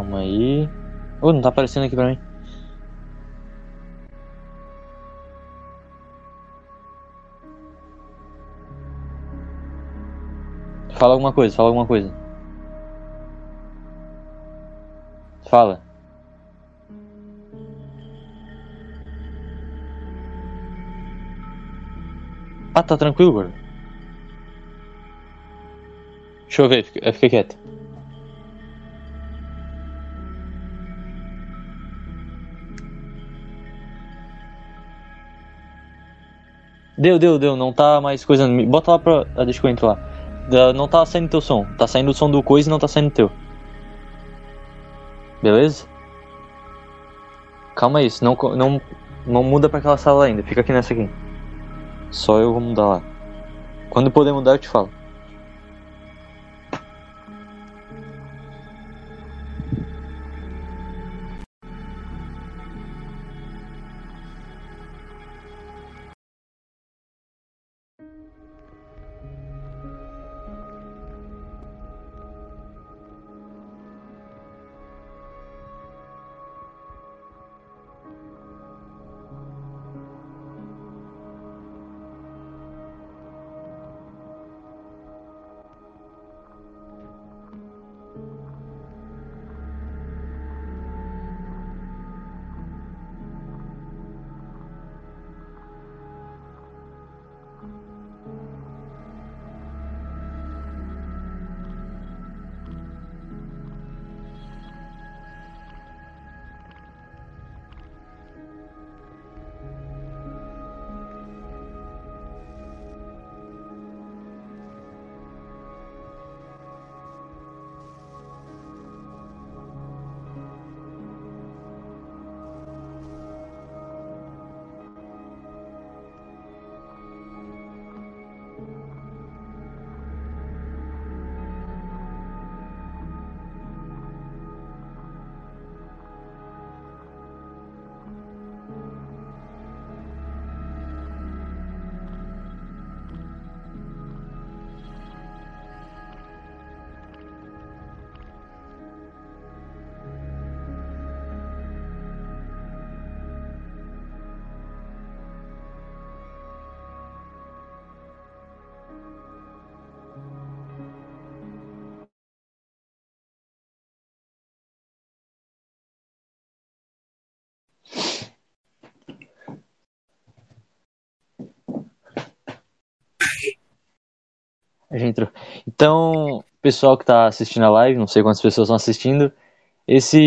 Calma aí. Oh, não tá aparecendo aqui pra mim. Fala alguma coisa, fala alguma coisa. Fala. Ah, tá tranquilo, gordo. Deixa eu ver, fica, fica quieto. Deu, deu, deu, não tá mais coisa. Bota lá pra. Ah, deixa que eu entro lá. Não tá saindo teu som. Tá saindo o som do coisa e não tá saindo teu. Beleza? Calma aí, não, não, não muda pra aquela sala ainda. Fica aqui nessa aqui. Só eu vou mudar lá. Quando puder mudar, eu te falo. Gente entrou. Então, pessoal que tá assistindo a live, não sei quantas pessoas estão assistindo, esse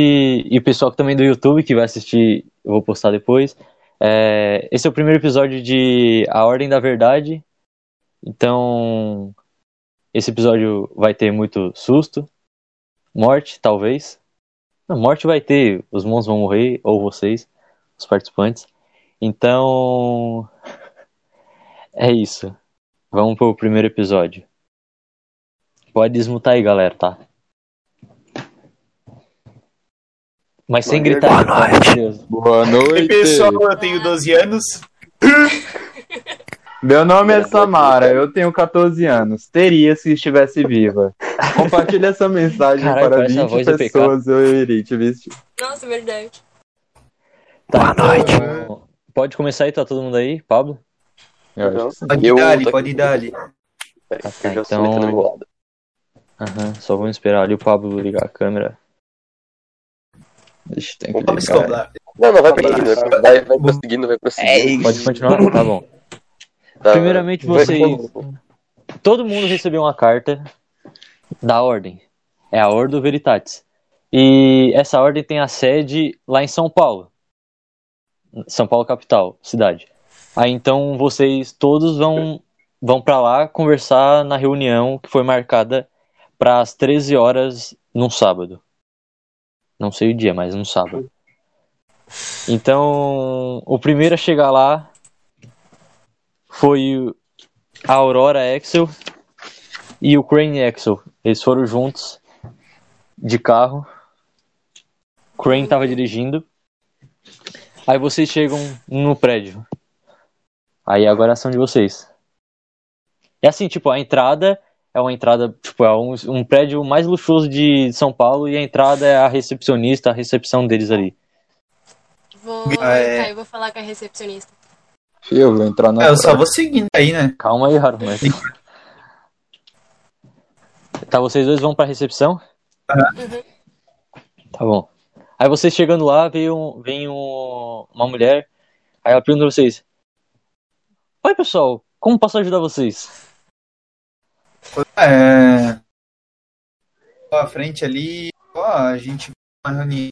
e o pessoal também do YouTube que vai assistir, eu vou postar depois. é, esse é o primeiro episódio de A Ordem da Verdade. Então, esse episódio vai ter muito susto, morte, talvez. Não, morte vai ter, os monstros vão morrer, ou vocês, os participantes. Então, é isso. Vamos pro primeiro episódio. Pode desmutar aí, galera, tá? Mas sem gritar, amor de Deus. Boa Oi, noite. pessoal, eu tenho 12 anos. Meu nome é Samara, eu tenho 14 anos. Teria se estivesse viva. Compartilhe essa mensagem Caralho, para parece a 20 voz do PK. pessoas, eu irei te vestir. Nossa, verdade. Tá, então, Pode começar aí, tá todo mundo aí? Pablo? Eu acho que sim. Pode Eu dar, pode dar. Tá, tá, Eu então-. Aham, só vamos esperar ali o Pablo ligar a câmera. Deixa, tem que ligar. Não, não, vai prosseguindo, vai, vai, vai prosseguindo, vai prosseguindo. Pode continuar? Tá bom. Tá, Primeiramente, vai- vocês- Todo mundo recebeu uma carta da ordem. É a Ordo Veritatis. E essa ordem tem a sede lá em São Paulo. São Paulo capital, cidade. Aí então vocês todos vão vão para lá conversar na reunião que foi marcada para as 13 horas num sábado. Não sei o dia, mas num sábado. Então, o primeiro a chegar lá foi a Aurora Axel e o Crane Axel. Eles foram juntos de carro. Crane tava dirigindo. Aí vocês chegam no prédio. Aí agora são de vocês. É assim, tipo, a entrada é uma entrada, tipo, é um, um prédio mais luxuoso de São Paulo e a entrada é a recepcionista, a recepção deles ali. Vou, Ah, é. eu vou falar com a recepcionista. Eu vou entrar na É, eu só vou seguindo aí, né? Calma aí, Haru, mas... Tá, vocês dois vão pra recepção? Uhum. Tá bom. Aí vocês chegando lá, vem, um, vem um- uma mulher, aí ela pergunta pra vocês: Oi, pessoal, como posso ajudar vocês? É. À frente ali, ó, a gente vai uma reunião.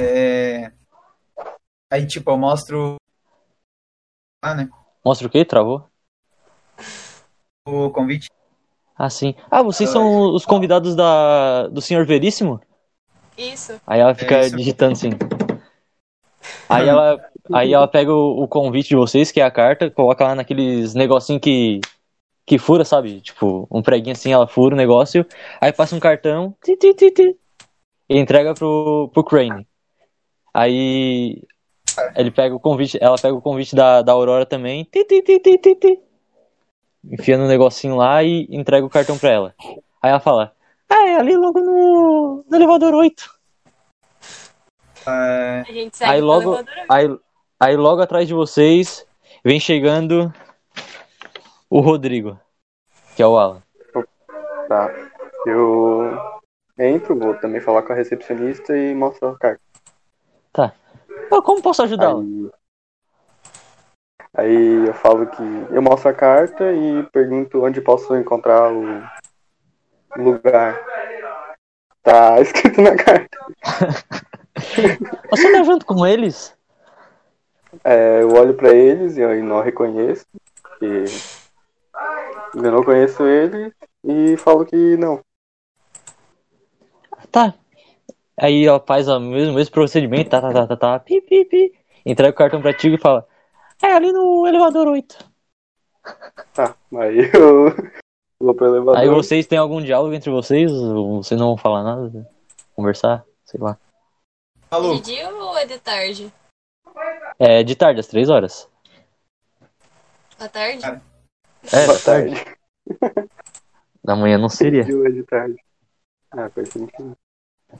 É. Aí, tipo, eu mostro. Ah, né? Mostra o quê? Travou? O convite. Ah, sim. Ah, vocês são os convidados da, do Senhor Veríssimo? Isso. Aí ela fica É digitando assim. Aí ela, aí ela pega o, o convite de vocês, que é a carta, coloca lá naqueles negocinho que, que fura, sabe? Tipo, um preguinho assim, ela fura o negócio, aí passa um cartão, ti, ti, ti, ti, e entrega pro, pro Crane. Aí ele pega o convite, ela pega o convite da, da Aurora também, enfia no negocinho lá e entrega o cartão pra ela. Aí ela fala, ah, é ali logo no, no elevador 8. É, A gente segue Aí logo, elevador. aí, aí logo atrás de vocês vem chegando o Rodrigo, que é o Alan. Tá. Eu entro, vou também falar com a recepcionista e mostro a carta. Ah, como posso ajudá-lo? Aí, aí eu falo que eu mostro a carta e pergunto onde posso encontrar o lugar. Tá escrito na carta. Você tá junto com eles? É, eu olho pra eles e eu não reconheço. Porque eu não conheço ele e falo que não. Tá. Aí ela faz o mesmo, mesmo procedimento, tá, tá, tá, tá, tá, pi, pi, pi. Entrega o cartão pra ti e fala, é ali no elevador 8. Tá, aí eu vou pro elevador. Aí vocês têm algum diálogo entre vocês? Ou vocês não vão falar nada? Conversar? Sei lá. De maluco. dia ou é de tarde? É de tarde, às três horas. À tarde? É, Boa de tarde. tarde. Da manhã não seria. É de tarde. Ah, faz sentido.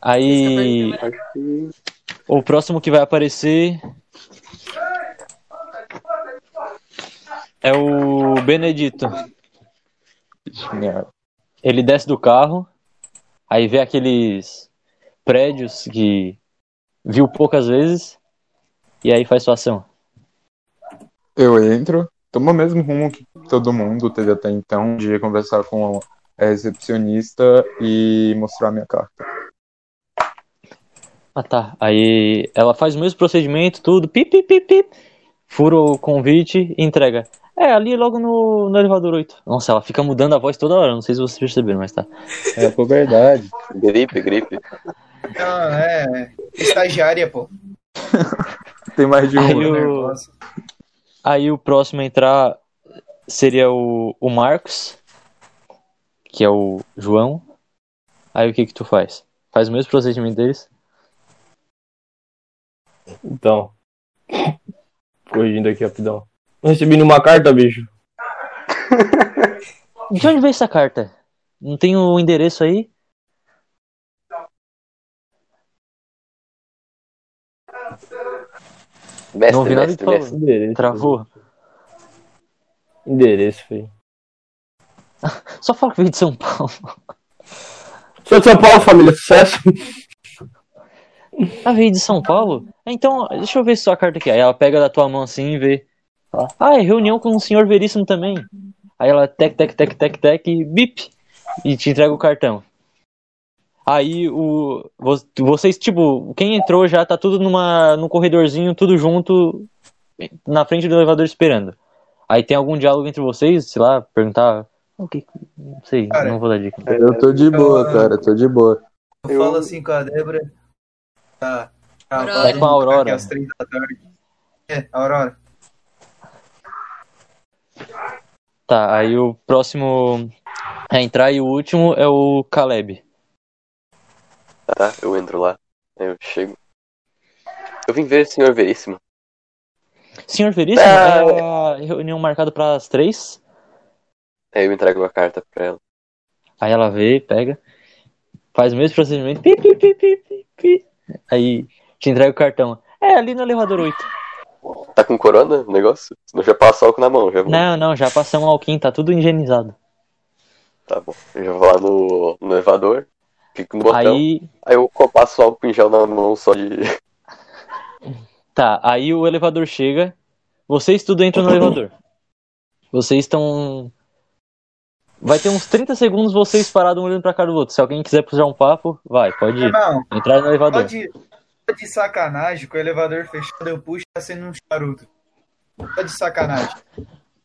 Aí Acho que. o próximo que vai aparecer é o Benedito. Ele desce do carro, aí vê aqueles prédios que viu poucas vezes e aí faz sua ação. Eu entro, tomo o mesmo rumo que todo mundo teve até então, de conversar com a recepcionista e mostrar minha carta. Ah tá. Aí ela faz o mesmo procedimento, tudo, pip, pip, pip, pip, fura o convite e entrega. É, ali logo no, no elevador 8. Nossa, ela fica mudando a voz toda hora, não sei se vocês perceberam, mas tá. É, por verdade. Gripe, gripe. Não, é. Estagiária, pô. Tem mais de Aí um. o- Nervosa. Aí o próximo a entrar seria o, o Marcos, que é o João. Aí o que que tu faz? Faz o mesmo procedimento deles? Então. Corrigindo aqui rapidão. Recebi nenhuma carta, bicho. De onde veio essa carta? Não tem o endereço aí? Mestre, Não ouvi nada mestre, mestre. Endereço. Travou? Endereço, filho. Só fala que veio de São Paulo. Sou de São Paulo, família. Sucesso. Ah, veio de São Paulo? Então, deixa eu ver sua carta aqui. Aí ela pega da tua mão assim e vê. Ah, é reunião com o senhor Veríssimo também. Aí ela tec, tec, tec, tec, tec, e bip. E te entrega o cartão. Aí o. vo- Vocês, tipo, quem entrou já tá tudo numa, num corredorzinho, tudo junto, na frente do elevador esperando. Aí tem algum diálogo entre vocês, sei lá, perguntar. O que. Não sei, Cara, não vou dar dica. Eu tô de boa, cara, tô de boa. Eu, Eu- falo assim com a Débora. Tá. tá Aurora. É com a Aurora. às três da tarde. É, Aurora. Tá, aí o próximo a entrar e o último é o Caleb. Tá, eu entro lá. Aí eu chego. Eu vim ver o senhor Veríssimo. Senhor Veríssimo, Ah. é a reunião marcada para as três? Aí eu entrego a carta pra ela. Aí ela vê, pega, faz o mesmo procedimento, pi, pi, pi, pi, aí te entrega o cartão. É, ali no elevador 8. Tá com corona o negócio? Senão já passa álcool na mão, já vou. Não, não, já passamos alquim, tá tudo higienizado. Tá bom. Eu já vou lá no, no elevador, fico no botão. Aí... Aí, eu passo álcool em gel na mão só de. tá, aí o elevador chega, vocês tudo entram no elevador. Vocês estão. Vai ter uns 30 segundos vocês parados um olhando pra cara do outro. Se alguém quiser puxar um papo, vai, pode ir. Não, Entrar no elevador. pode, pode de sacanagem, com o elevador fechado, eu puxo tá sendo um charuto. Tá de sacanagem.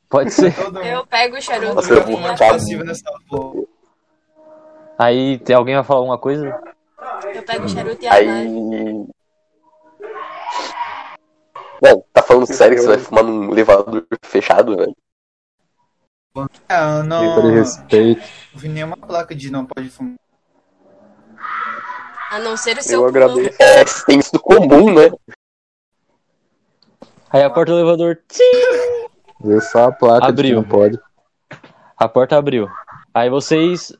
Pode ser. Todo Eu pego o charuto Nossa, eu e vou passivo nessa porra. Aí tem alguém vai falar alguma coisa? eu pego o charuto e Aí. amarro. Bom, tá falando sério que você vai fumar num elevador fechado, velho? É, eu não, respeito. não vi nenhuma placa de não pode fumar. A não ser o seu Eu agradeço. É, tem isso do comum, né? Aí a porta do elevador. Viu só a placa Abriu. que não pode. A porta abriu. Aí vocês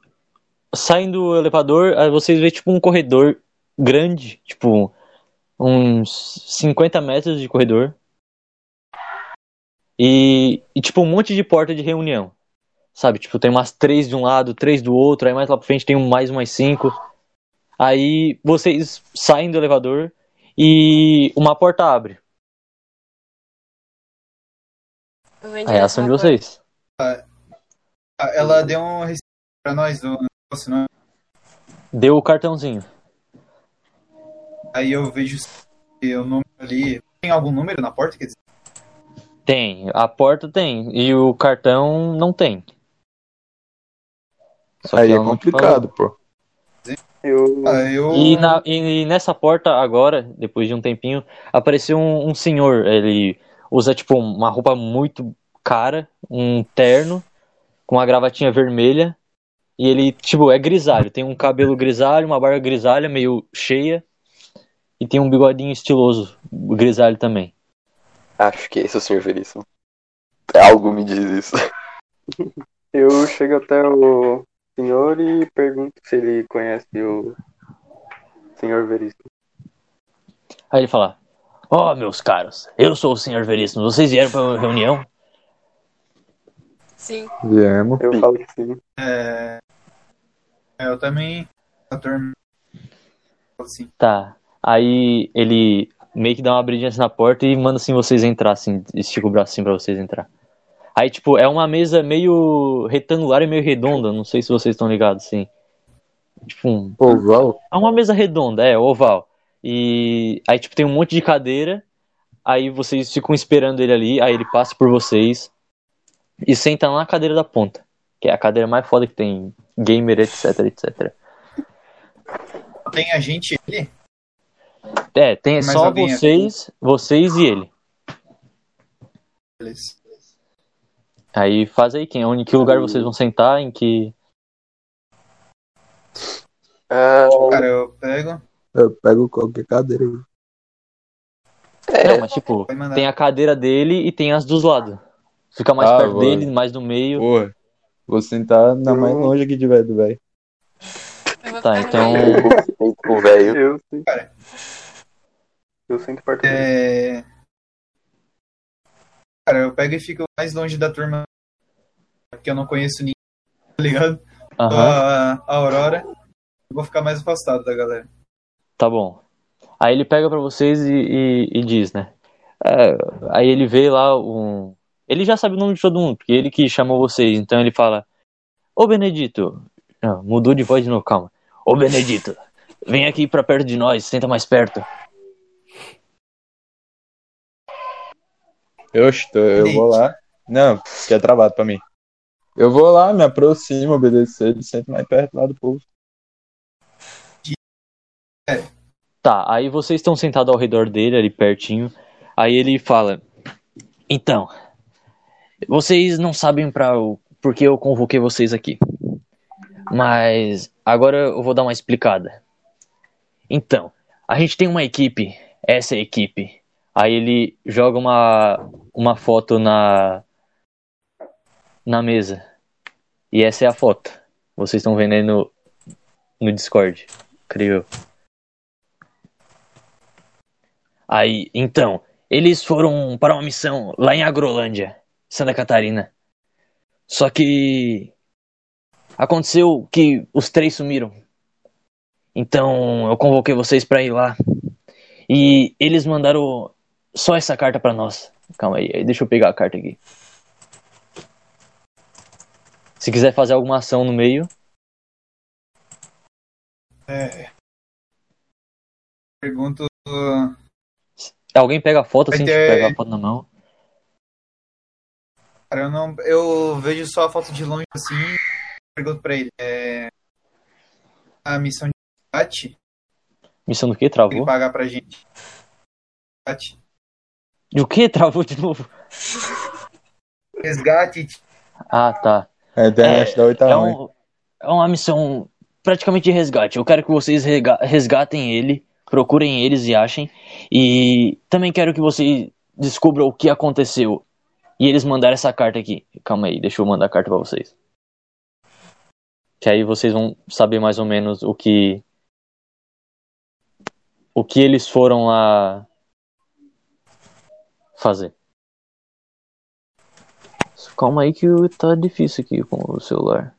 saem do elevador, aí vocês veem tipo um corredor grande, tipo uns 50 metros de corredor. E, e, tipo um monte de porta de reunião. Sabe? Tipo, tem umas três de um lado, três do outro, aí mais lá pra frente tem mais umas cinco. Aí vocês saem do elevador e uma porta abre. Aí é a ação direção de vocês. Ah, Ela deu um pra nós do Deu o cartãozinho. Aí eu vejo o número ali. Tem algum número na porta? Quer dizer, Tem, a porta tem, e o cartão não tem. Só que Aí é complicado, pô. Eu, ah, eu. E, na- e nessa porta, agora, depois de um tempinho, apareceu um, um senhor. Ele usa, tipo, uma roupa muito cara, um terno, com uma gravatinha vermelha. E ele, tipo, é grisalho. Tem um cabelo grisalho, uma barba grisalha, meio cheia. E tem um bigodinho estiloso, grisalho também. Acho que esse é o senhor Veríssimo. Algo me diz isso. eu chego até o senhor e pergunto se ele conhece o senhor Veríssimo. Aí ele fala: Ó, meus caros, eu sou o senhor Veríssimo. Vocês vieram pra uma reunião? Sim. Viemos. Eu falo que sim. É, eu também. Assim. Tá. Aí ele meio que dá uma abridinha assim na porta e manda assim vocês entrar, assim, estica o braço assim pra vocês entrar. Aí, tipo, é uma mesa meio retangular e meio redonda, não sei se vocês estão ligados, assim. Tipo, um- Oval. é uma mesa redonda, é, oval. E aí, tipo, tem um monte de cadeira, aí vocês ficam esperando ele ali, aí ele passa por vocês e senta na cadeira da ponta, que é a cadeira mais foda que tem, gamer, etc, etc. Tem a gente ali? É, tem Mais só vocês, vocês e ele. Beleza. Aí faz aí, quem, onde, em que lugar vocês vão sentar, em que... Ah, Cara, eu pego. Eu pego qualquer cadeira. Não, mas tipo, tem a cadeira dele e tem as dos lados. Fica mais Ah, perto vou- dele, mais no meio. Porra. Vou sentar na mais longe que tiver do velho. Tá, então... o velho. Eu sim. Cara. Eu sinto parte dele. É... Cara, eu pego e fico mais longe da turma. Porque eu não conheço ninguém, tá ligado? Aham, A, a Aurora. Eu vou ficar mais afastado da galera. tá bom. Aí ele pega pra vocês e, e- e diz, né? É, aí ele vê lá um... Ele já sabe o nome de todo mundo, porque ele que chamou vocês. Então ele fala: Ô Benedito. Não, mudou de voz de novo, calma. Ô Benedito, vem aqui pra perto de nós, senta mais perto. Eu estou, eu vou lá. Não, que é travado pra mim. Eu vou lá, me aproximo, obedecer, ele sento mais perto lá do povo. Tá, aí vocês estão sentados ao redor dele, ali pertinho. Aí ele fala: Então, vocês não sabem para o por que eu convoquei vocês aqui. Mas agora eu vou dar uma explicada. Então, a gente tem uma equipe, essa é a equipe. Aí ele joga uma, uma foto na, na mesa. E essa é a foto. Vocês estão vendo aí no, no Discord, creio. Aí, então, eles foram para uma missão lá em Agrolândia, Santa Catarina. Só que aconteceu que os três sumiram. Então eu convoquei vocês para ir lá. E eles mandaram só essa carta para nós. Calma aí, deixa eu pegar a carta aqui. Se quiser fazer alguma ação no meio, É. Pergunto. alguém pega a foto assim, ter- pega a foto na mão. Cara, eu não. Eu vejo só a foto de longe assim. Pergunto pra ele. É. A missão de resgate, Missão do que? ele Travou? pagar pra gente. Resgate. E o que? Travou de novo? Resgate. Ah, tá. A internet da 8 É, tá ruim. um, é uma missão praticamente de resgate. Eu quero que vocês resgatem ele, procurem eles e achem. E também quero que vocês descubram o que aconteceu. E eles mandaram essa carta aqui. Calma aí, deixa eu mandar a carta pra vocês. Que aí vocês vão saber mais ou menos o que. O que eles foram lá fazer. Calma aí que tá difícil aqui com o celular.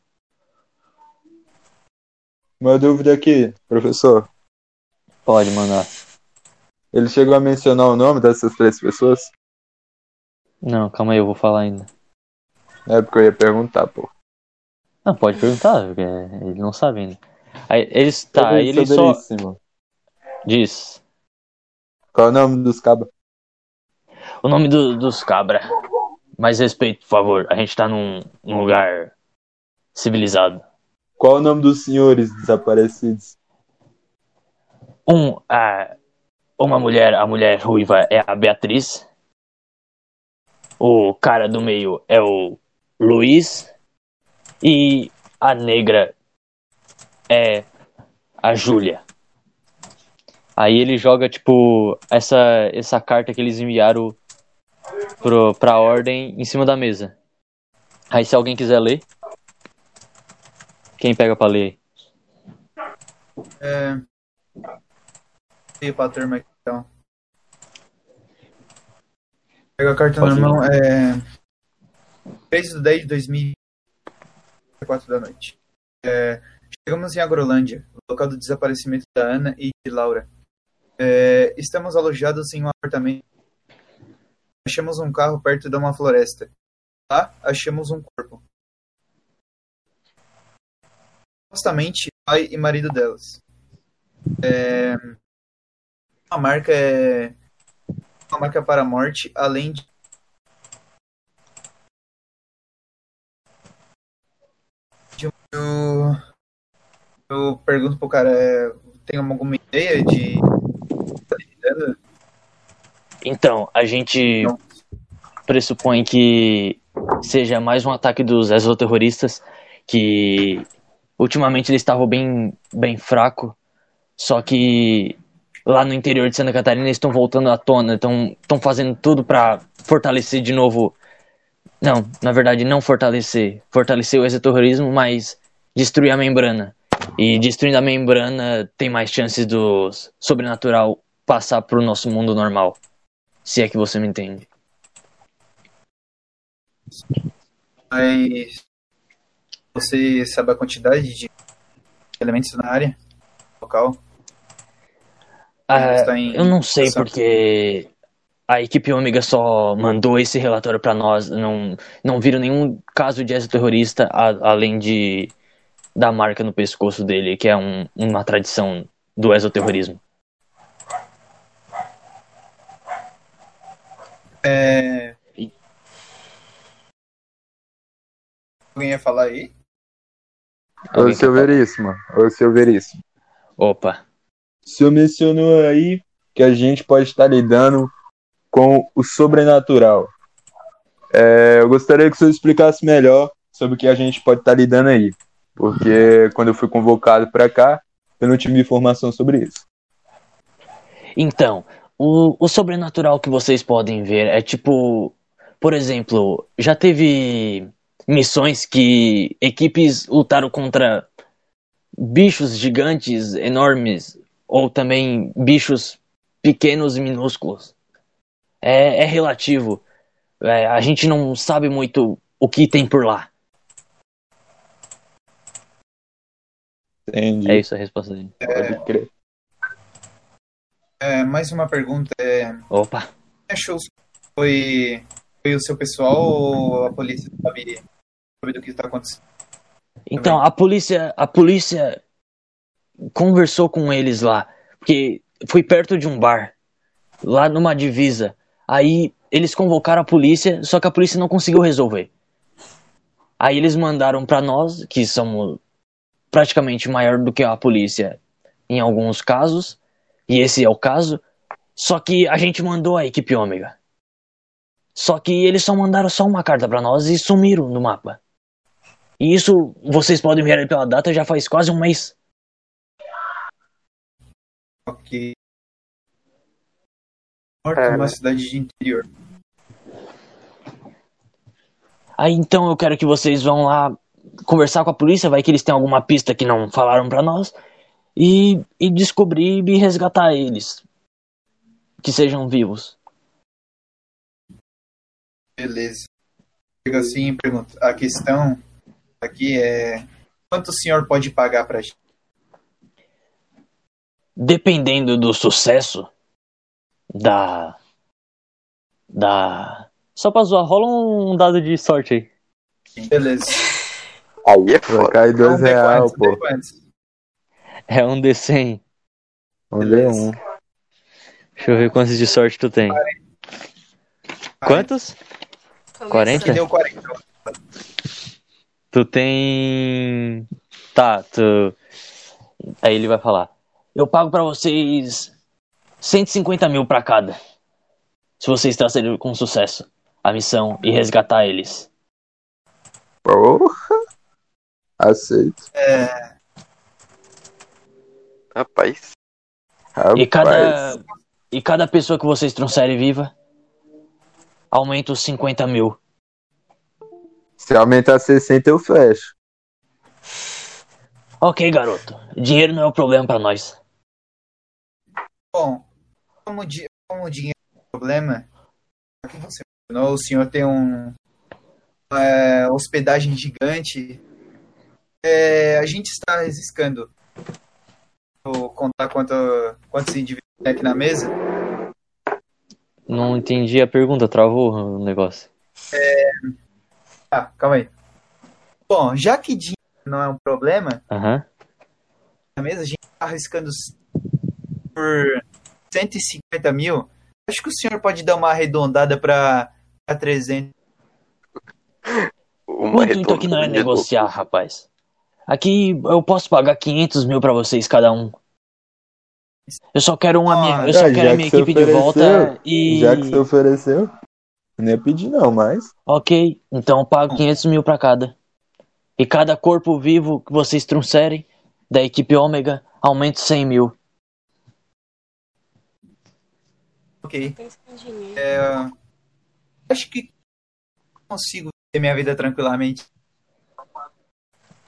Uma dúvida aqui, professor. Pode mandar. Ele chegou a mencionar o nome dessas três pessoas? Não, calma aí, eu vou falar ainda. É porque eu ia perguntar, pô. Não, pode perguntar, porque ele não sabe ainda. Aí, eles, tá, Sobre- aí ele só diz Qual é o nome dos cabas? o nome do- dos cabra. Mais respeito, por favor. A gente tá num, num lugar civilizado. Qual é o nome dos senhores desaparecidos? Um, a, uma mulher, a mulher ruiva é a Beatriz. O cara do meio é o Luiz. E a negra é a Júlia. Aí ele joga, tipo, essa, essa carta que eles enviaram pro, pra ordem em cima da mesa. Aí se alguém quiser ler. Quem pega pra ler? É. E pra turma então. Pega a carta Pode na ir. mão. É. 3 de 10 de 2004 da noite. É, chegamos em Agrolândia, local do desaparecimento da Ana e de Laura. É, estamos alojados em um apartamento. Achamos um carro perto de uma floresta. Lá, achamos um corpo. Supostamente, pai e marido delas. É, a marca é uma marca para a morte, além de eu, eu pergunto pro cara, é, tem alguma ideia de Então, a gente Não. pressupõe que seja mais um ataque dos exoterroristas, que ultimamente eles estavam bem, bem fraco, só que lá no interior de Santa Catarina estão voltando à tona, estão fazendo tudo para fortalecer de novo. Não, na verdade não fortalecer, fortalecer o exoterrorismo, mas destruir a membrana. E destruindo a membrana tem mais chances do sobrenatural passar pro nosso mundo normal. Se é que você me entende. Mas você sabe a quantidade de elementos na área local? Ah, eu não sei porque a equipe Ômega só mandou esse relatório pra nós. Não, não viram nenhum caso de exoterrorista a- além de da marca no pescoço dele, que é um- uma tradição do exoterrorismo. É... Alguém ia falar aí? Ô, Alguém seu? Veríssimo. Ô, seu Veríssimo. Opa, O senhor mencionou aí que a gente pode estar lidando com o sobrenatural. É, eu gostaria que o senhor explicasse melhor sobre o que a gente pode estar lidando aí. Porque quando eu fui convocado para cá, eu não tive informação sobre isso. Então, o, o sobrenatural que vocês podem ver é tipo, por exemplo, já teve missões que equipes lutaram contra bichos gigantes, enormes, ou também bichos pequenos e minúsculos. É, é relativo. É, a gente não sabe muito o que tem por lá. Entendi. É isso a resposta dele. Pode crer. É, mais uma pergunta. É, Opa. achou que foi, foi o seu pessoal ou a polícia sabe, sabe do que está acontecendo? Então, a polícia, a polícia conversou com eles lá, porque foi perto de um bar, lá numa divisa. Aí eles convocaram a polícia, só que a polícia não conseguiu resolver. Aí eles mandaram pra nós, que somos praticamente maior do que a polícia em alguns casos, e esse é o caso, só que a gente mandou a equipe ômega. Só que eles só mandaram só uma carta pra nós e sumiram no mapa. E isso, vocês podem ver pela data, já faz quase um mês. Ok. Norte É, uma né? cidade de interior. Aí então eu quero que vocês vão lá conversar com a polícia, vai que eles têm alguma pista que não falaram pra nós, e, e descobrir e resgatar eles. Que sejam vivos. Beleza. Chega assim e pergunta. A questão aqui é quanto o senhor pode pagar pra gente? Dependendo do sucesso da. Da. Só pra zoar, rola um dado de sorte aí. Beleza. Aí é Vai foda. cair dois Então, real, D4, pô. D4. É um D100. Um D um. Deixa eu ver quantos de sorte tu tem. Quantos? Começa. 40? Que deu 40. Tu tem. Tá, tu. Aí ele vai falar. Eu pago pra vocês 150 mil pra cada. Se vocês trazerem com sucesso a missão e resgatar eles. Porra. Aceito. É, Rapaz. Rapaz. E cada, e cada pessoa que vocês trouxerem viva, aumenta os 50 mil. Se aumentar 60, eu fecho. Ok, garoto. Dinheiro não é o problema pra nós. Bom, como, di- como o dinheiro é um problema, aqui você mencionou, o senhor tem um é, hospedagem gigante. É, a gente está arriscando Vou contar quanto, quantos indivíduos tem aqui na mesa. Não entendi a pergunta, travou o negócio. Ah, calma aí. Bom, já que dinheiro não é um problema, Aham. na mesa a gente está arriscando por 150 mil. Acho que o senhor pode dar uma arredondada para 300. Uma O intuito aqui não é negociar, rapaz. Aqui eu posso pagar 500 mil pra vocês cada um. Eu só quero uma minha, eu só Ah, quero minha equipe de volta ofereceu, e. Já que você ofereceu, eu nem ia pedir não, mas... Ok, então eu pago 500 mil pra cada. E cada corpo vivo que vocês trouxerem da equipe Ômega, aumento 100 mil. Ok. É, acho que consigo ter minha vida tranquilamente.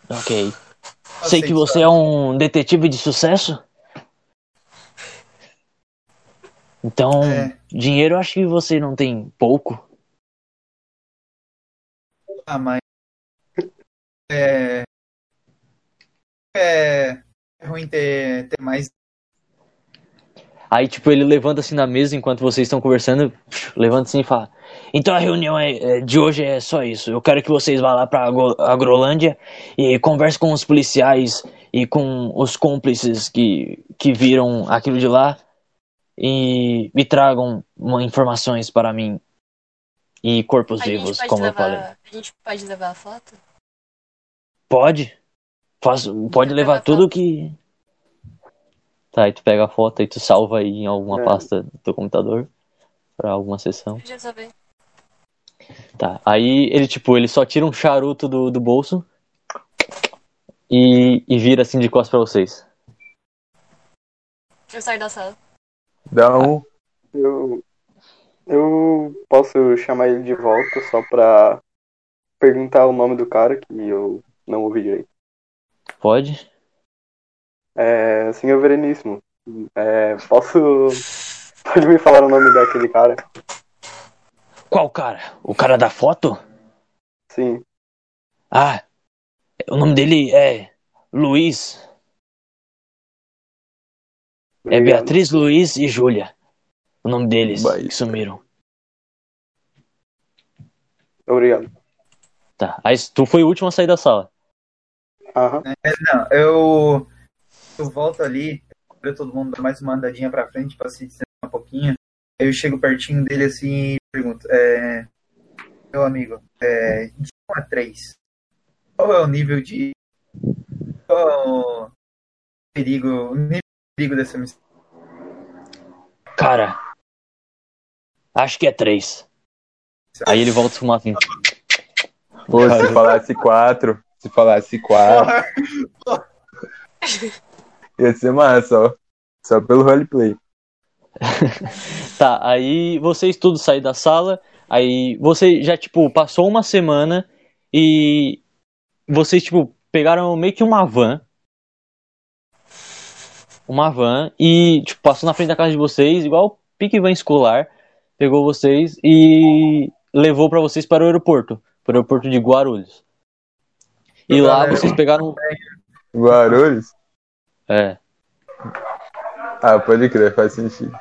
Ok. Sei que você é um detetive de sucesso. Então, É. dinheiro eu acho que você não tem pouco. Ah, mas. É. É. É ruim ter, ter mais. Aí, tipo, ele levanta assim na mesa enquanto vocês estão conversando, levanta assim e fala: Então a reunião é, é- de hoje é só isso. Eu quero que vocês vá lá pra Agro- Agrolândia e conversem com os policiais e com os cúmplices que, que viram aquilo de lá e me tragam informações para mim e corpos A vivos, como eu levar, falei. A gente pode levar a foto? Pode. Pode Eu levar pego a tudo foto. que. Tá, aí tu pega a foto e tu salva aí em alguma É. pasta do teu computador pra alguma sessão. Deixa eu saber. Tá. Aí ele, tipo, ele só tira um charuto do, do bolso e, e vira assim de costas pra vocês. Deixa eu sair da sala. Dá um... Eu, eu posso chamar ele de volta só pra perguntar o nome do cara que eu não ouvi direito. Pode? É, senhor Vereníssimo, é, posso. Pode me falar o nome daquele cara? Qual cara? O cara da foto? Sim. Ah, o nome dele é Luiz. É. Beatriz, Luiz e Júlia. O nome deles Bahia. que sumiram. Obrigado. Tá. Aí tu foi o último a sair da sala. Aham. Não, eu, eu volto ali, todo mundo dá mais uma andadinha pra frente pra se distanciar um pouquinho. Aí eu chego pertinho dele assim e pergunto, é, meu amigo, é, de 1 a 3, qual é o nível de. Qual é o perigo, o nível de perigo dessa missão? Cara, acho que é três. Aí ele volta a fumar assim. Pô, se falasse quatro, se falasse quatro, ia ser massa, ó. Só pelo roleplay. Tá, aí vocês tudo saíram da sala. Aí você já, tipo, passou uma semana e vocês, tipo, pegaram meio que uma van. Uma van e, tipo, passou na frente da casa de vocês, igual pique van escolar. Pegou vocês e levou pra vocês para o aeroporto. Para o aeroporto de Guarulhos. E lá vocês pegaram. Guarulhos? É. Ah, pode crer, faz sentido.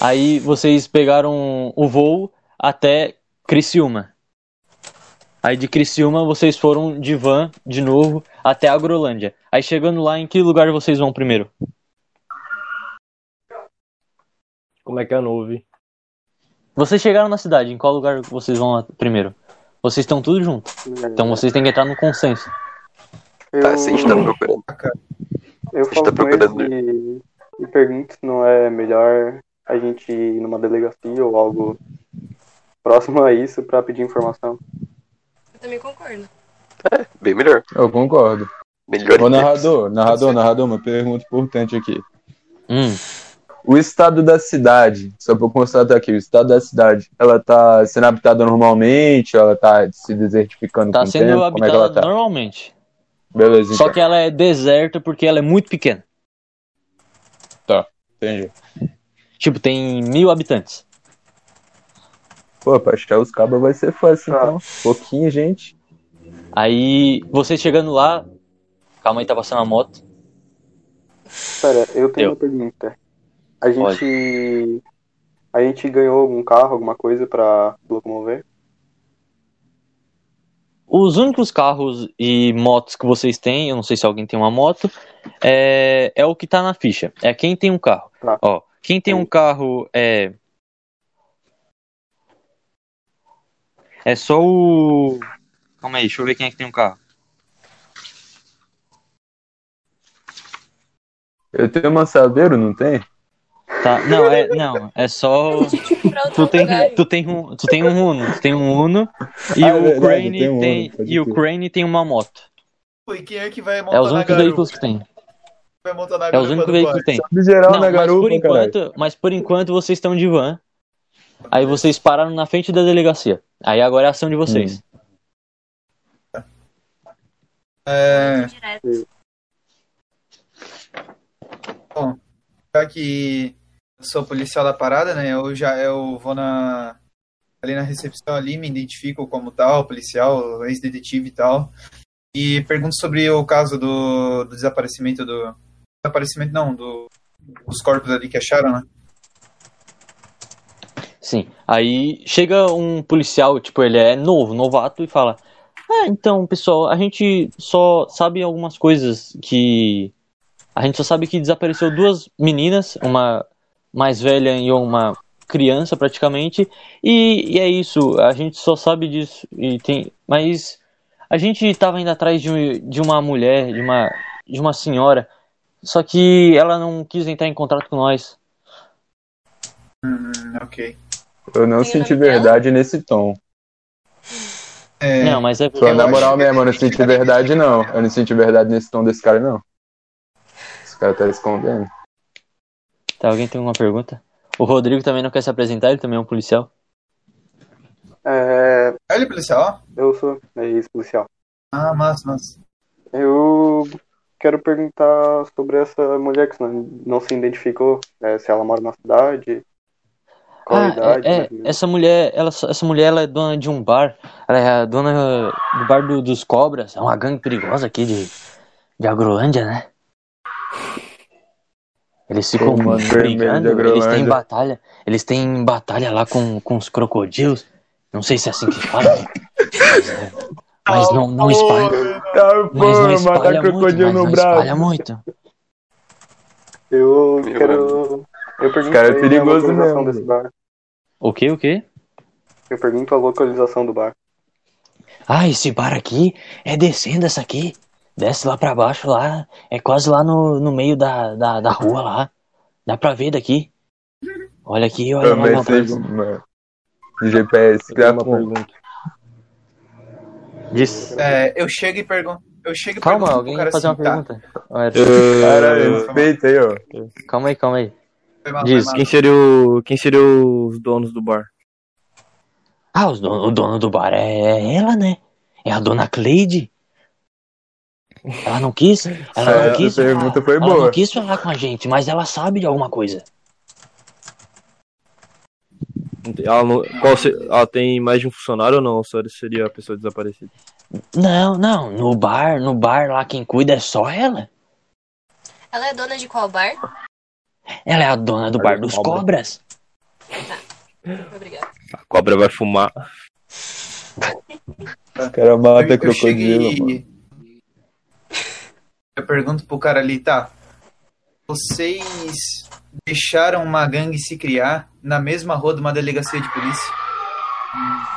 Aí vocês pegaram o voo até Criciúma. Aí de Criciúma vocês foram de van de novo até Agrolândia. Aí chegando lá, em que lugar vocês vão primeiro? Como é que é a nuvem? Vocês chegaram na cidade, em qual lugar vocês vão primeiro? Vocês estão tudo junto. Então vocês têm que entrar no consenso. Eu, Tá, se a gente tá procurando. Eu gente falo tá procurando e, e pergunto se não é melhor a gente ir numa delegacia ou algo próximo a isso pra pedir informação. Eu também concordo. Bem melhor. Eu concordo. Melhor Ô, narrador, narrador, narrador, uma pergunta importante aqui. Hum, O estado da cidade, só pra eu constatar aqui, o estado da cidade, ela tá sendo habitada normalmente, ela tá se desertificando tá com o sendo tempo, como é que ela habitada tá? normalmente. Beleza, Só então. que ela é deserta porque ela é muito pequena. Entendi. Tipo, tem mil habitantes. Pô, pra achar os cabos vai ser fácil, Tá. então. Pouquinho, gente. Aí vocês chegando lá. Calma aí, tá passando a moto. Pera, eu tenho Eu. uma pergunta. A gente. A gente ganhou algum carro, alguma coisa pra locomover? Os únicos carros e motos que vocês têm, eu não sei se alguém tem uma moto, é, é o que tá na ficha. É quem tem um carro. Tá. Ó, quem tem um carro é. É só o. Calma aí, deixa eu ver quem é que tem um carro. Eu tenho uma saveiro, não tem? Tá, não, é, não, é só. Tu tem, tu tem um, tu tem um Uno, tu tem um Uno e Ah, é o verdade, Crane tem um tem, Uno, e o crer. Crane tem uma moto. E quem é que vai montar É os únicos veículos que tem. Vai montar na É os únicos veículos que tem. De geral Não, na mas garupa, por caralho. enquanto, mas por enquanto vocês estão de van. Aí vocês pararam na frente da delegacia. Aí agora é a ação de vocês. É, Direto. já que sou policial da parada, né? Eu já eu vou na ali na recepção ali, me identifico como tal, policial, ex-detetive e tal. E pergunto sobre o caso do, do desaparecimento do desaparecimento não, do corpos ali que acharam, né? Sim. Aí chega um policial, tipo, ele é novo, novato, e fala: Ah, então, pessoal, a gente só sabe algumas coisas que. A gente só sabe que desapareceu duas meninas, uma mais velha e uma criança praticamente. E, e é isso, a gente só sabe disso. E tem, mas a gente estava indo atrás de, de uma mulher, de uma, de uma senhora, só que ela não quis entrar em contato com nós. Hum, ok. Eu não Tem senti nome dela? verdade nesse tom. É, Não, mas é porque. Só na moral mesmo, eu não senti verdade, não. Eu não senti verdade nesse tom desse cara, não. Esse cara tá escondendo. Tá, alguém tem alguma pergunta? O Rodrigo também não quer se apresentar, ele também é um policial. É, Ele é policial? Eu sou é ex-policial. Ah, massa, massa. Eu quero perguntar sobre essa mulher que não, se identificou, é, se ela mora na cidade, qual Ah, idade. é, mais é, essa mulher, ela, essa mulher ela é dona de um bar. Ela é a dona do bar do- dos cobras. É uma gangue perigosa aqui de, de Agrolândia, né? Eles ficam brigando, eles têm batalha. Eles têm batalha lá com, com os crocodilos. Não sei se é assim que fala. Mas, é, mas não, não espalha. Tá, Mas não espalha muito, crocodilo mas no não braço. espalha muito. Eu quero. Eu pergunto cara é aí perigoso a localização mesmo, desse bar. O que, o que? Eu pergunto a localização do bar. Ah, esse bar aqui é descendo essa aqui. Desce lá pra baixo lá. É quase lá no, no meio da, da, da rua lá. Dá pra ver daqui. Olha aqui, olha, Também olha, sei, olha. mano. GPS, Eu tenho uma pergunta. Diz. É, eu chego e pergunto. Eu chego e Calma, alguém pro cara vai fazer uma tá, pergunta. Olha, Caralho, respeita aí, ó. Calma aí, calma aí. mal, Diz. Quem seria, o, quem seria os donos do bar? Ah, os dono- o dono do bar é ela, né? É a dona Cleide. Ela não quis. Ela Essa não quis. pergunta falar, foi ela boa. não quis falar com a gente, mas ela sabe de alguma coisa. Ela, não, qual se- ela tem mais de um funcionário ou não? Ou só seria a pessoa desaparecida? Não, não. No bar, no bar lá quem cuida é só ela. Ela é dona de qual bar? Ela é a dona do bar dos Cobra. cobras. Obrigada. A cobra vai fumar. Caras matam eu, eu crocodilo, cheguei mano. Eu pergunto pro cara ali, tá? Vocês deixaram uma gangue se criar na mesma rua de uma delegacia de polícia?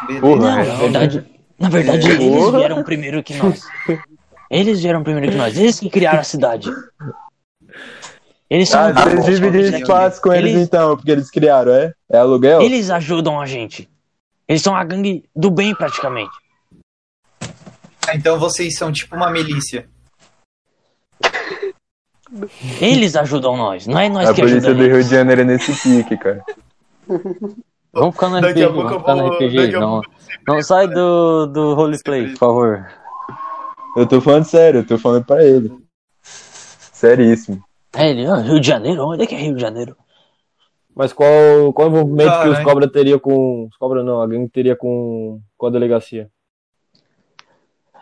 Beleza. Porra, Não, é. na verdade, na verdade É. eles vieram primeiro que nós. Eles vieram primeiro que nós. Eles que criaram a cidade. Eles são Ah, vocês dividem cobras aqui. espaço com eles, Eles- então, porque eles criaram, é? É aluguel? Eles ajudam a gente. Eles são a gangue do bem praticamente. Ah, Então vocês são tipo uma milícia. Eles ajudam nós, não é nós A que polícia do ajudamos. Rio de Janeiro é nesse pique, cara. Vamos ficar no Daqui RPG, a vamos ficar no RPG. a Não, não sai do, do roleplay, por favor. Eu tô falando sério, eu tô falando pra ele. Seríssimo. É, ele, ah, Rio de Janeiro? Onde é que é Rio de Janeiro? Mas qual, qual o envolvimento que os cobras teria com. Os cobras não, a gangue teria com, com a delegacia.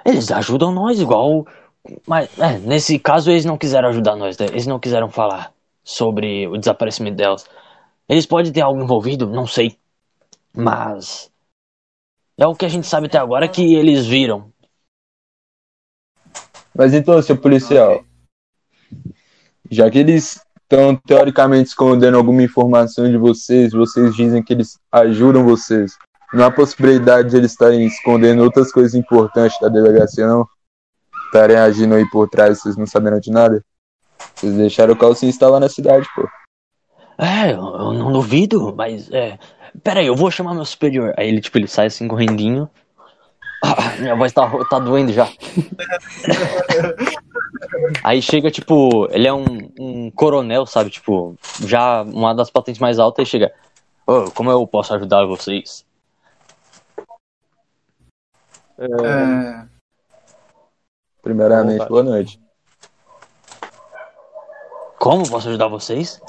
Eles ajudam nós igual. Mas, é, nesse caso, eles não quiseram ajudar nós, né? eles não quiseram falar sobre o desaparecimento delas. Eles podem ter algo envolvido, não sei. Mas. É o que a gente sabe até agora que eles viram. Mas então, seu policial, já que eles estão teoricamente escondendo alguma informação de vocês, vocês dizem que eles ajudam vocês. Não há possibilidade de eles estarem escondendo outras coisas importantes da delegacia, não? Estarem agindo aí por trás, vocês não sabendo de nada? Vocês deixaram o calcinho instalar na cidade, pô. É, eu, eu não duvido, mas é. Pera aí, eu vou chamar meu superior. Aí ele, tipo, ele sai assim correndinho. Ah, minha voz tá, tá doendo já. Aí chega, tipo, ele é um, um coronel, sabe? Tipo, já uma das patentes mais altas e chega. Ô, como eu posso ajudar vocês? É, Primeiramente, Vontade. boa noite. Como posso ajudar vocês?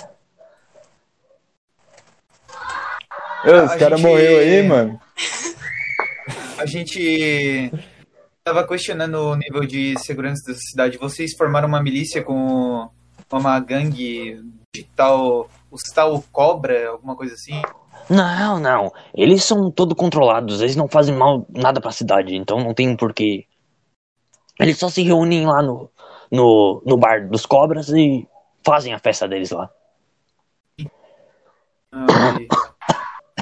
Ô, A os caras gente- morreu aí, mano. a gente tava questionando o nível de segurança da cidade. Vocês formaram uma milícia com uma gangue de tal. Os tal cobra, alguma coisa assim? Não, não. Eles são todo controlados. Eles não fazem mal nada pra cidade. Então não tem um porquê. Eles só se reúnem lá no, no, no bar dos cobras e fazem a festa deles lá. Ah.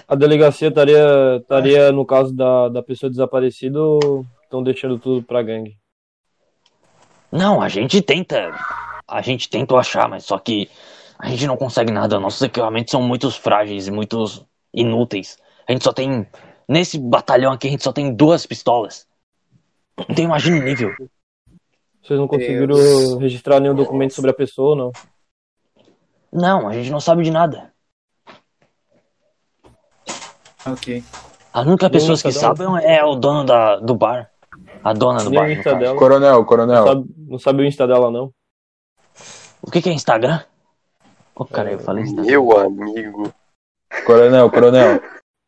A delegacia estaria, estaria no caso da, da pessoa desaparecida ou estão deixando tudo pra gangue? Não, a gente tenta. A gente tenta achar, mas só que a gente não consegue nada. Nossos equipamentos são muito frágeis e muito inúteis. A gente só tem. Nesse batalhão aqui, a gente só tem duas pistolas. Então imagina o nível. Vocês não conseguiram Deus. registrar nenhum documento sobre a pessoa ou não? Não, a gente não sabe de nada. ok. A única pessoa que sabe é o dono da, do bar. A dona do Nem bar. Insta dela. Coronel, coronel. Não sabe, não sabe o Insta dela, não. O que, que é Instagram? Ô, cara, eu falei Instagram. Meu amigo. Coronel, coronel.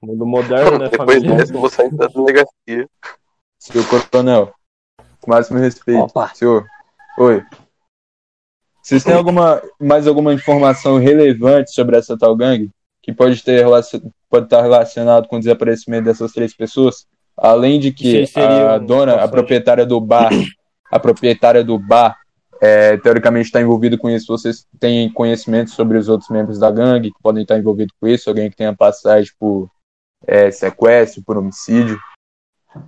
Mundo moderno, né, Depois família? dessa, eu vou sair da delegacia. Senhor coronel. Com máximo respeito. Opa. Senhor. Oi. Vocês têm alguma, mais alguma informação relevante sobre essa tal gangue? Que pode, ter, pode estar relacionado com o desaparecimento dessas três pessoas? Além de que a dona, a proprietária do bar, a proprietária do bar, é, teoricamente está envolvida com isso. Vocês têm conhecimento sobre os outros membros da gangue que podem estar envolvidos com isso? Alguém que tenha passagem por é, sequestro, por homicídio?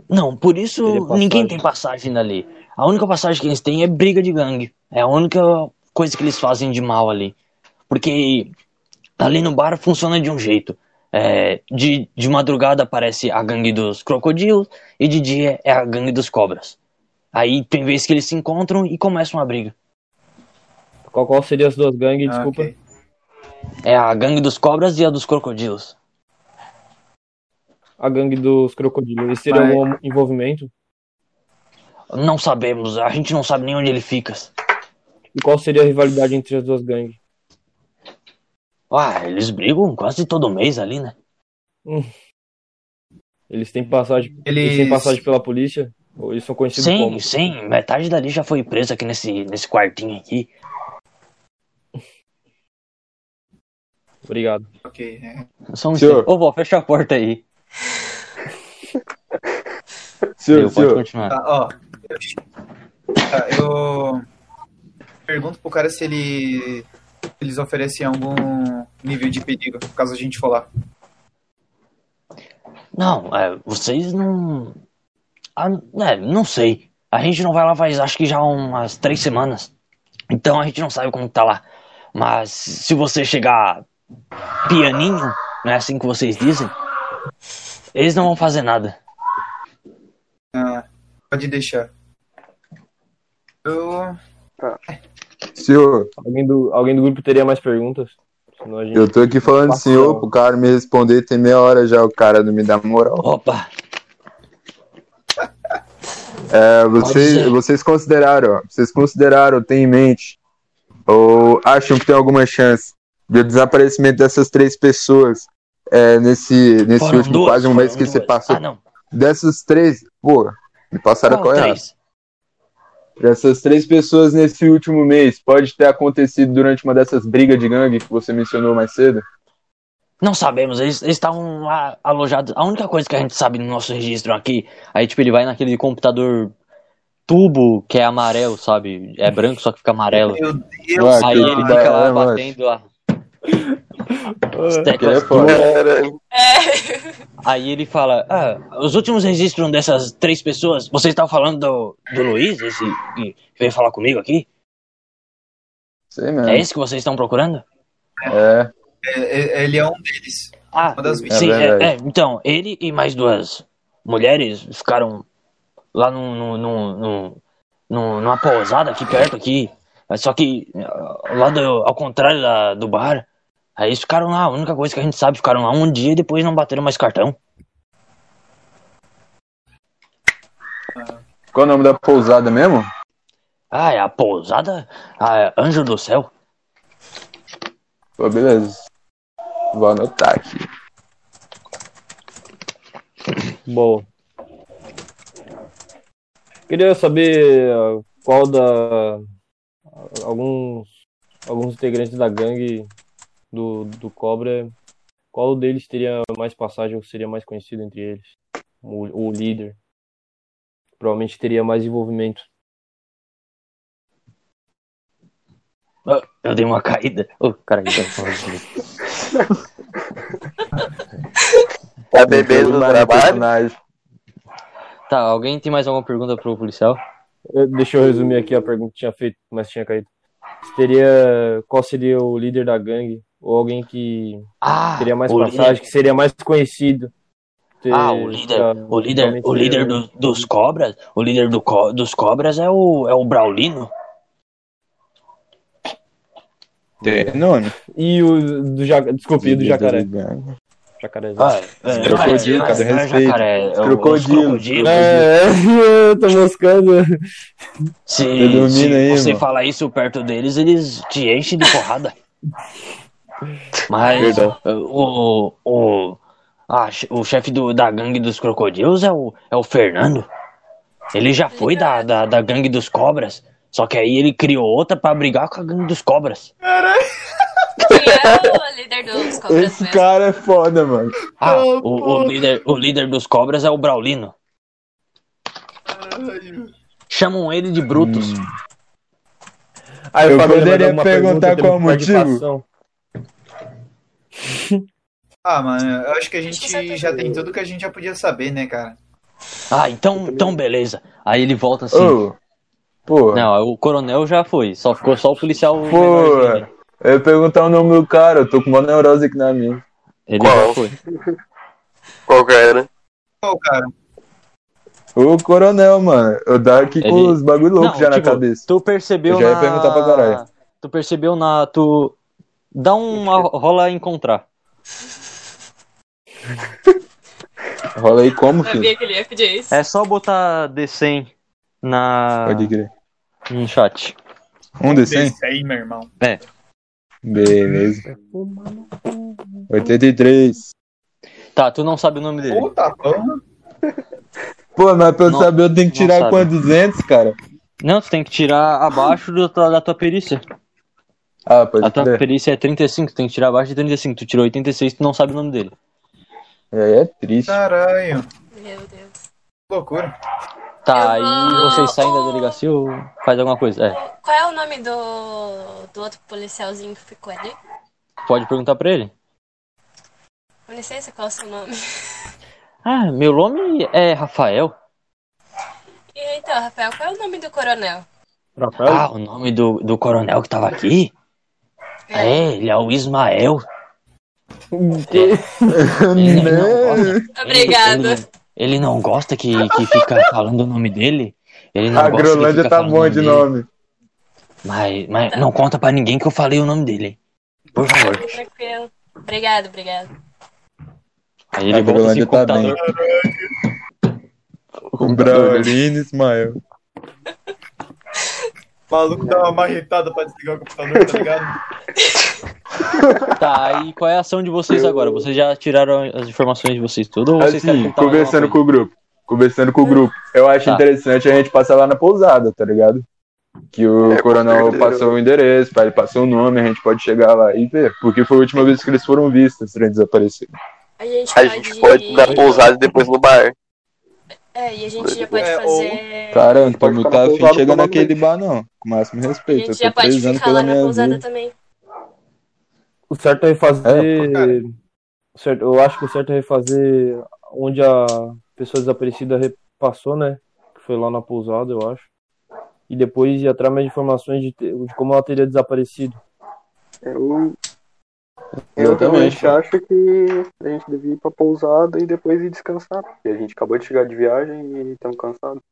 Não, por isso passagem. ninguém tem passagem dali. A única passagem que eles têm é briga de gangue. É a única coisa que eles fazem de mal ali. Porque ali no bar funciona de um jeito. É, de, de madrugada aparece a gangue dos crocodilos e de dia é a gangue dos cobras. Aí tem vezes que eles se encontram e começam a briga. Qual, qual seria as duas gangues? Ah, Desculpa. ok. É a gangue dos cobras e a dos crocodilos. A gangue dos crocodilos. Eles teriam Mas- algum envolvimento? Não sabemos, a gente não sabe nem onde ele fica. E qual seria a rivalidade entre as duas gangues? Ah, eles brigam quase todo mês ali, né? Eles têm passagem, eles... Eles- têm passagem pela polícia? Ou eles são conhecidos Sim, como? sim, metade dali já foi presa aqui nesse, nesse quartinho aqui. Obrigado. Ok. é. Só um Senhor. Ô, vó, fecha a porta aí. Senhor, Eu, pode senhor. continuar. Tá, ó. Eu, tá, eu pergunto pro cara se ele eles oferecem algum nível de perigo, caso a gente for lá. Não, é, vocês não. Ah, é, não sei. A gente não vai lá faz acho que já umas três semanas. Então a gente não sabe como tá lá. Mas se você chegar pianinho, não é assim que vocês dizem, eles não vão fazer nada. Ah, pode deixar. Eu. Senhor, Alguém do, alguém do grupo teria mais perguntas? Senão a gente... eu tô aqui falando senhor pro cara me responder, tem meia hora já o cara não me dá moral. Opa, É, vocês, vocês consideraram, vocês consideraram, tem em mente, ou acham que tem alguma chance de desaparecimento dessas três pessoas é, nesse, nesse foram último duas, quase um mês que você duas. passou? Ah, não. Dessas três, pô, me passaram Qual três? Dessas três pessoas nesse último mês, pode ter acontecido durante uma dessas brigas de gangue que você mencionou mais cedo? Não sabemos, eles estavam lá alojados. A única coisa que a gente sabe no nosso registro aqui, aí tipo, ele vai naquele computador tubo que é amarelo, sabe? É branco, só que fica amarelo. Meu Deus! Aí ele fica lá é, mano. batendo a- é teclas foda. Caralho. Aí ele fala, ah, os últimos registros dessas três pessoas, vocês estavam falando do, do Luiz, esse que veio falar comigo aqui? Sei mesmo. É esse que vocês estão procurando? É, É, é- ele é um deles. Ah, Uma das sim, é, é, então, ele e mais duas mulheres ficaram lá no, no, no, no- no- numa pousada aqui perto aqui. Só que ah, lá do, ao contrário da, do bar, aí eles ficaram lá, a única coisa que a gente sabe, ficaram lá um dia e depois não bateram mais cartão. qual o nome da pousada mesmo? Ah, é a pousada? Ah, é Anjo do Céu? Pô, beleza. Vou anotar aqui. Boa. Queria saber ah, qual da. Alguns. Alguns integrantes da gangue do, do Cobra. Qual deles teria mais passagem ou seria mais conhecido entre eles? O, o líder. Provavelmente teria mais envolvimento. Ah, Eu dei uma caída. Ô, cara, falando comigo. Tá bebendo no Mais trabalho? Tá, alguém tem mais alguma pergunta pro policial? Eh, Deixa eu resumir aqui a pergunta que tinha feito, mas tinha caído. Teria. Qual seria o líder da gangue? Ou alguém que Ah, teria mais o passagem, líder- que seria mais conhecido? Ter- Ah, o líder, pra- o líder, o líder do- dos cobras, o líder do co- dos cobras é o, é o Braulino. Nome? E o do jacaré. Desculpe, o do jacaré. Jacarezinho. Ah, é, Crocodilo, mas- cara, mas respeito. jacaré, é, Crocodilo. É, eu tô moscando. Se, se aí, você mano. falar isso perto deles, eles te enchem de porrada. Mas o, o, ah, che- o chefe do- da gangue dos crocodilos é o, é o Fernando. Ele já foi da, da, da gangue dos cobras. Só que aí ele criou outra pra brigar com a gangue dos cobras. Quem é o líder dos cobras Esse mesmo? cara é foda, mano. Ah, o, o líder, o líder dos cobras é o Braulino. Chamam ele de Brutus. Aí Eu o poderia perguntar pergunta, qual temos motivo? Ah, mano, eu acho que a que gente já tem tudo que a gente já podia saber, né, cara? Ah, então, então beleza. Aí ele volta assim. Ô, pô, Não, o coronel já foi. Só ficou só o policial. pô, eu ia perguntar o nome do cara, eu tô com uma neurose aqui na minha. Ele Qual? já foi. Qual que era? Pô, cara, O coronel, mano, eu dava aqui com Ele- os bagulho louco Não, já na tipo, cabeça. Tu percebeu Eu já ia na... perguntar pra caralho. Tu percebeu na... Tu... Dá uma rola encontrar. Rola aí como, filho? Sabia que ele ia pedir isso. É só botar D100 na... Pode crer. no chat. Um de 100? desse aí, meu irmão. Beleza. 83. Tá, tu não sabe o nome dele. Puta porra. Pô, mas pra eu Não- saber eu tenho que tirar quanto? 200, cara? Não, tu tem que tirar abaixo do- da tua perícia. Ah, pode A tua crer. perícia é 35, tu tem que tirar abaixo de 35. Tu tirou 86, tu não sabe o nome dele. É, é triste. Caralho. Meu Deus. Que loucura. Tá, Eu aí vou- vocês saem da delegacia ou faz alguma coisa? É, Qual é o nome do, do outro policialzinho que ficou ali? pode perguntar pra ele. Com licença, qual é o seu nome? Ah, meu nome é Rafael. E então, Rafael, qual é o nome do coronel? Rafael? Ah, o nome do, do coronel que tava aqui? É, ele é o Ismael. Ele não gosta, Obrigada. ele, ele não gosta que, que fica falando o nome dele. Ele não A gosta tá falando bom de dele. nome. Mas, mas não conta pra ninguém que eu falei o nome dele. Por favor. Tranquilo. Obrigado, obrigado. Aí ele A volta assim tá bem. O Braulino Ismael. O maluco dá uma marretada pra desligar o computador, tá ligado? Tá, aí qual é a ação de vocês agora? Vocês já tiraram as informações de vocês tudo ou vocês Assim, conversando com o grupo. Conversando com o grupo. Eu acho Tá. interessante a gente passar lá na pousada, tá ligado? Que o É, coronel certeza. passou o endereço, ele passou o nome, a gente pode chegar lá e ver. Porque foi a última vez que eles foram vistos, pra desaparecer. A gente A pode. gente pode ir na pousada e depois no bar. É, e a gente já pode É, fazer. Cara, não Pode de pousada chegar tomando naquele bar, não. Com o máximo A respeito. Eu gente já tô pode ficar lá pela na minha pousada vida. também. O certo é refazer. cara. o certo, eu acho que o certo é refazer onde a pessoa desaparecida repassou, né? Que foi lá na pousada, eu acho. E depois ir atrás mais de informações de, de como ela teria desaparecido. Eu, eu Exatamente. realmente acho que a gente devia ir pra pousada e depois ir descansar. Porque a gente acabou de chegar de viagem e estamos cansados.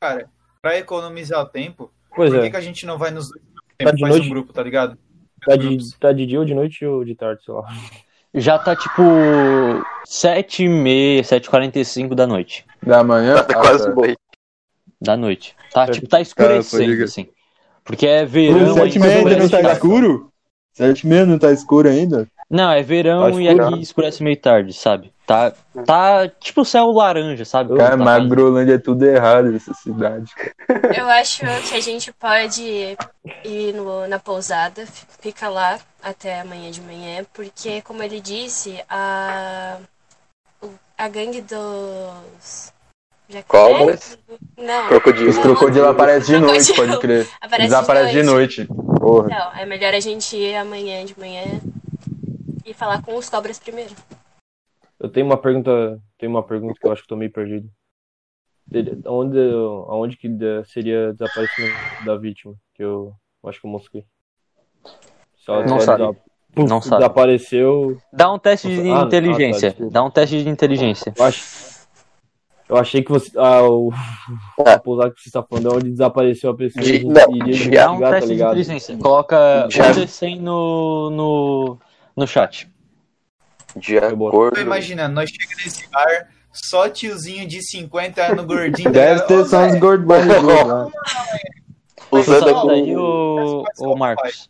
Cara, pra economizar o tempo, Pois por que, é. que a gente não vai nos Tá de faz noite? um grupo, tá ligado? Tá de, tá de dia ou de noite ou de tarde, sei lá. Já tá tipo 7h30, 7h45 da noite. Da manhã? Tá Ah, quase tá. noite. Da noite. Tá, tipo, tá Cara, escurecendo, crer. assim. Porque é verão Sete e ainda. meia ainda não escurece tá escuro? Sete e meia não tá escuro ainda? Não, é verão Tá e aqui escurece meio tarde, sabe? Tá, tá tipo céu laranja, sabe? Cara, Tá mas fazendo- Grolândia é tudo errado essa cidade. Eu acho que a gente pode ir no- na pousada, fica lá até amanhã de manhã, porque, como ele disse, a, o- a gangue dos. Jacaré? Cobras? Não. Crocodilo. Os crocodilos aparecem de noite, Crocodilo. pode crer. Aparece Eles aparecem de noite. Porra. Não, é melhor a gente ir amanhã de manhã e falar com os cobras primeiro. Eu tenho uma pergunta. Tenho uma pergunta que eu acho que tô meio perdido. Dele- Aonde, que seria desaparecimento da vítima? Que eu acho que eu mosquei. Ela Não só sabe. Não sabe. desapareceu. Dá um teste de Ah, ah, tá, inteligência. desculpa. Dá um teste de inteligência. Eu acho. Eu achei que você. Ah, o. É. A pousada que você está falando é onde desapareceu a pessoa. De- não, iria Dá um tá teste de ligado? inteligência. Coloca Já. um D100 no, no, no chat. De acordo. Tô imaginando, nós chegamos nesse bar, só tiozinho de 50 anos gordinho. tá Deve ter só uns lá. Usando, Só daí, o, o Marcos.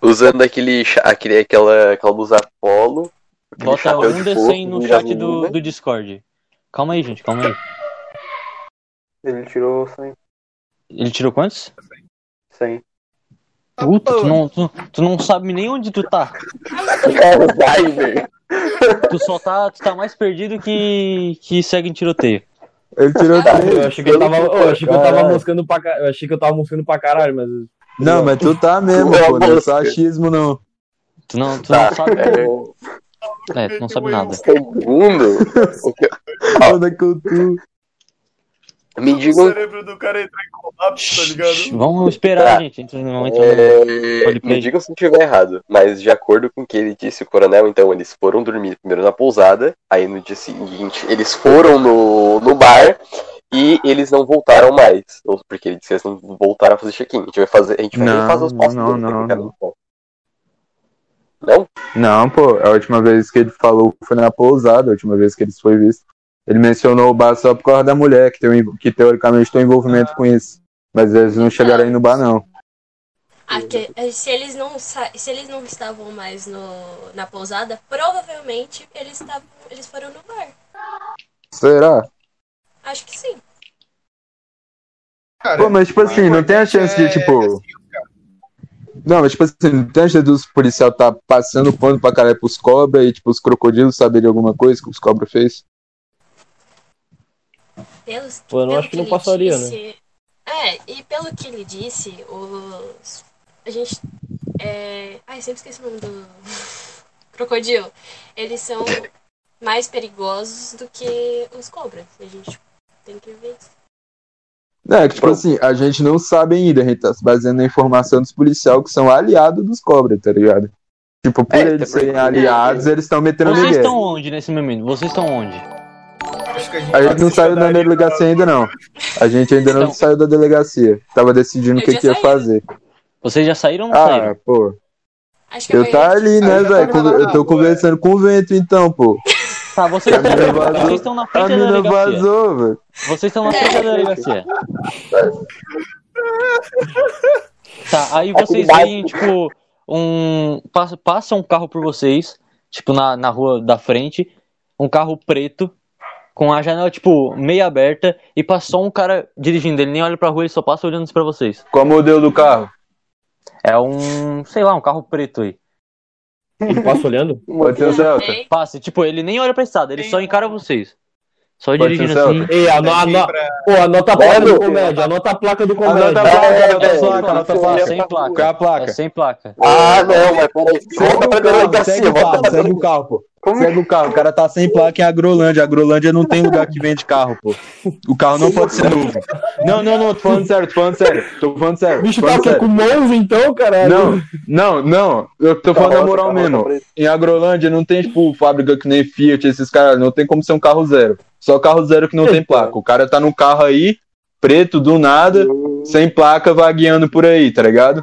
usando aquele, aquele aquela, aquela blusa polo. aquele Bota de um D100 coco, no chat do, menina. do Discord. Calma aí, gente, calma aí. Ele tirou 100. Ele tirou quantos? 100. tá Puta, tu não, tu, tu não sabe nem onde tu tá. Vai, velho. Tu só tá, tu tá mais perdido que, que segue em tiroteio. Ele tirou Eu três. achei que eu tava, eu achei que eu tava Caralho. moscando pra ca- Eu achei que eu tava moscando pra caralho, mas. Não, mas tu tá mesmo, é pô. Não é achismo, não. Tu não, tu Tá, não sabe. é, É, tu não sabe nada. segundo, o que- cultura. me O digam cérebro do cara entrar em colapso, tá ligado? Vamos esperar, Tá. gente. Entra, não entra É, me digam se eu estiver errado, mas de acordo com o que ele disse, o coronel, então, eles foram dormir primeiro na pousada, aí no dia seguinte eles foram no, no bar e eles não voltaram mais. Ou Porque ele disse que eles não voltaram a fazer check-in. A gente vai fazer, a gente vai Não, refazer os passos não, dele, não, tá não. Não? Não, pô, a última vez que ele falou foi na pousada, a última vez que eles foi visto. Ele mencionou o bar só por causa da mulher, que, tem, que teoricamente tem envolvimento com isso. Mas eles não chegaram aí no bar, não. Aque- se, eles não se eles não estavam mais no, na pousada, provavelmente eles, estavam, eles foram no bar. Será? Acho que sim. Cara, Pô, mas tipo assim, não tem a chance de, é, tipo. Não, mas tipo assim, não tem a chance dos policiais tá passando pano pra caralho pros cobras e, tipo, os crocodilos saberem alguma coisa que os cobras fez. Pelos, Pô, eu não pelo acho que não ele passaria, disse, É, e pelo que ele disse, os. A gente. É... Ai, sempre esqueci o nome do. Crocodilo. Eles são mais perigosos do que os cobras. A gente tem que ver isso. Não, é que, tipo assim, a gente não sabe ainda, a gente tá se baseando na informação dos policiais que são aliados dos cobras, tá ligado? Tipo, por É, eles até serem porque- aliados, eles estão metendo Vocês estão onde nesse momento? Vocês estão onde? a gente, A gente pode não saiu da delegacia ainda, não. A gente ainda não Então- saiu da delegacia. Tava decidindo o que, que ia fazer. Vocês já saíram ou não Ah, saíram? pô. Acho que Eu tá ali, né, velho? Eu tô conversando com o vento, então, pô. Tá, vocês A estão, vazou. vocês estão na A frente da mina delegacia. vazou, velho. Vocês estão na frente da delegacia. Tá, aí vocês veem, tipo, um. Passa, passa um carro por vocês, tipo, na, na rua da frente, um carro preto, com a janela, tipo, meia aberta, e passou um cara dirigindo. Ele nem olha pra rua, ele só passa olhando pra vocês. Qual o modelo do carro? É um, sei lá, um carro preto aí. Ele passa olhando? Pode ser o Celta. Passa, tipo, ele nem olha pra estrada, ele só encara vocês. Só Pode dirigindo ser assim. Celta. Ei, ano, ano, pô, anota a placa do comédia, anota a placa do comédia. Anota a placa, É, anota a velho. placa, anota a É placa. sem placa. Qual é a placa? É sem placa. Ah, não, mas peraí. Segue o carro, segue o carro, pô. Como Segue o carro. O cara tá sem placa em Agrolândia. Agrolândia não tem lugar que vende carro, pô. O carro não pode ser novo. Não, não, não, tô falando sério, tô falando sério. Tô falando sério. O bicho tá aqui sério. com Monza então, caralho? Não, não, não. Eu tô falando na moral mesmo. Em Agrolândia não tem, tipo, fábrica que nem Fiat, esses caras. Não tem como ser um carro zero. Só carro zero que não tem placa. O cara tá num carro aí, preto, do nada, sem placa, vagueando por aí, tá ligado?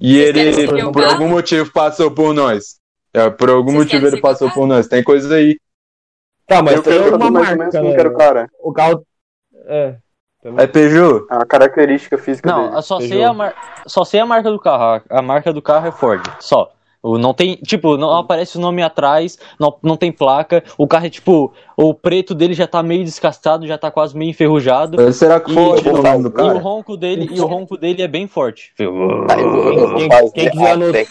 E Vocês ele, por algum motivo, passou por nós. É, por algum Vocês motivo ele passou por nós. Tem coisa aí. Tá, mas eu tem quero uma saber mais ou menos marca, como que era o né? cara. O carro... É. É Peugeot? A característica física Não, dele. eu só sei, a mar... só sei a marca do carro. A marca do carro é Ford. Só. Não tem, tipo, não aparece o nome atrás, não, não tem placa. O carro é tipo, o preto dele já tá meio descastado, já tá quase meio enferrujado. Será que E, foi tipo, o nome do E o ronco dele, e o ronco dele é bem forte. Quem- quem quiser anotar.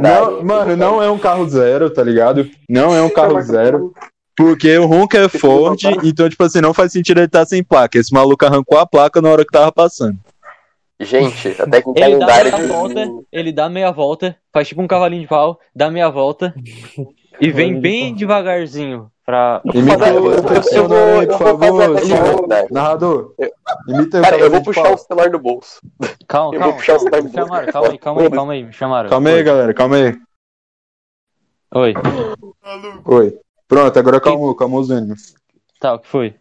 Não, mano, não é um carro zero, tá ligado? Não é um carro zero. Porque o ronco é Ford, então, tipo assim, não faz sentido ele estar sem placa. Esse maluco arrancou a placa na hora que tava passando. Gente, a técnica Ele dá meia de... volta, ele dá meia volta, faz tipo um cavalinho de pau, dá meia volta e vem bem devagarzinho pra. Imita o eu por favor. Narrador. Eu- Imita Cara, eu vou puxar o celular do bolso. Calma, Eu vou calma. puxar o celular Me do bolso. chamaram, calma aí, calma aí, calma aí, me chamaram. Calma aí, galera, calma aí. Oi. Oi. Pronto, agora calmou, calmou os ânimos. Tá, o que foi?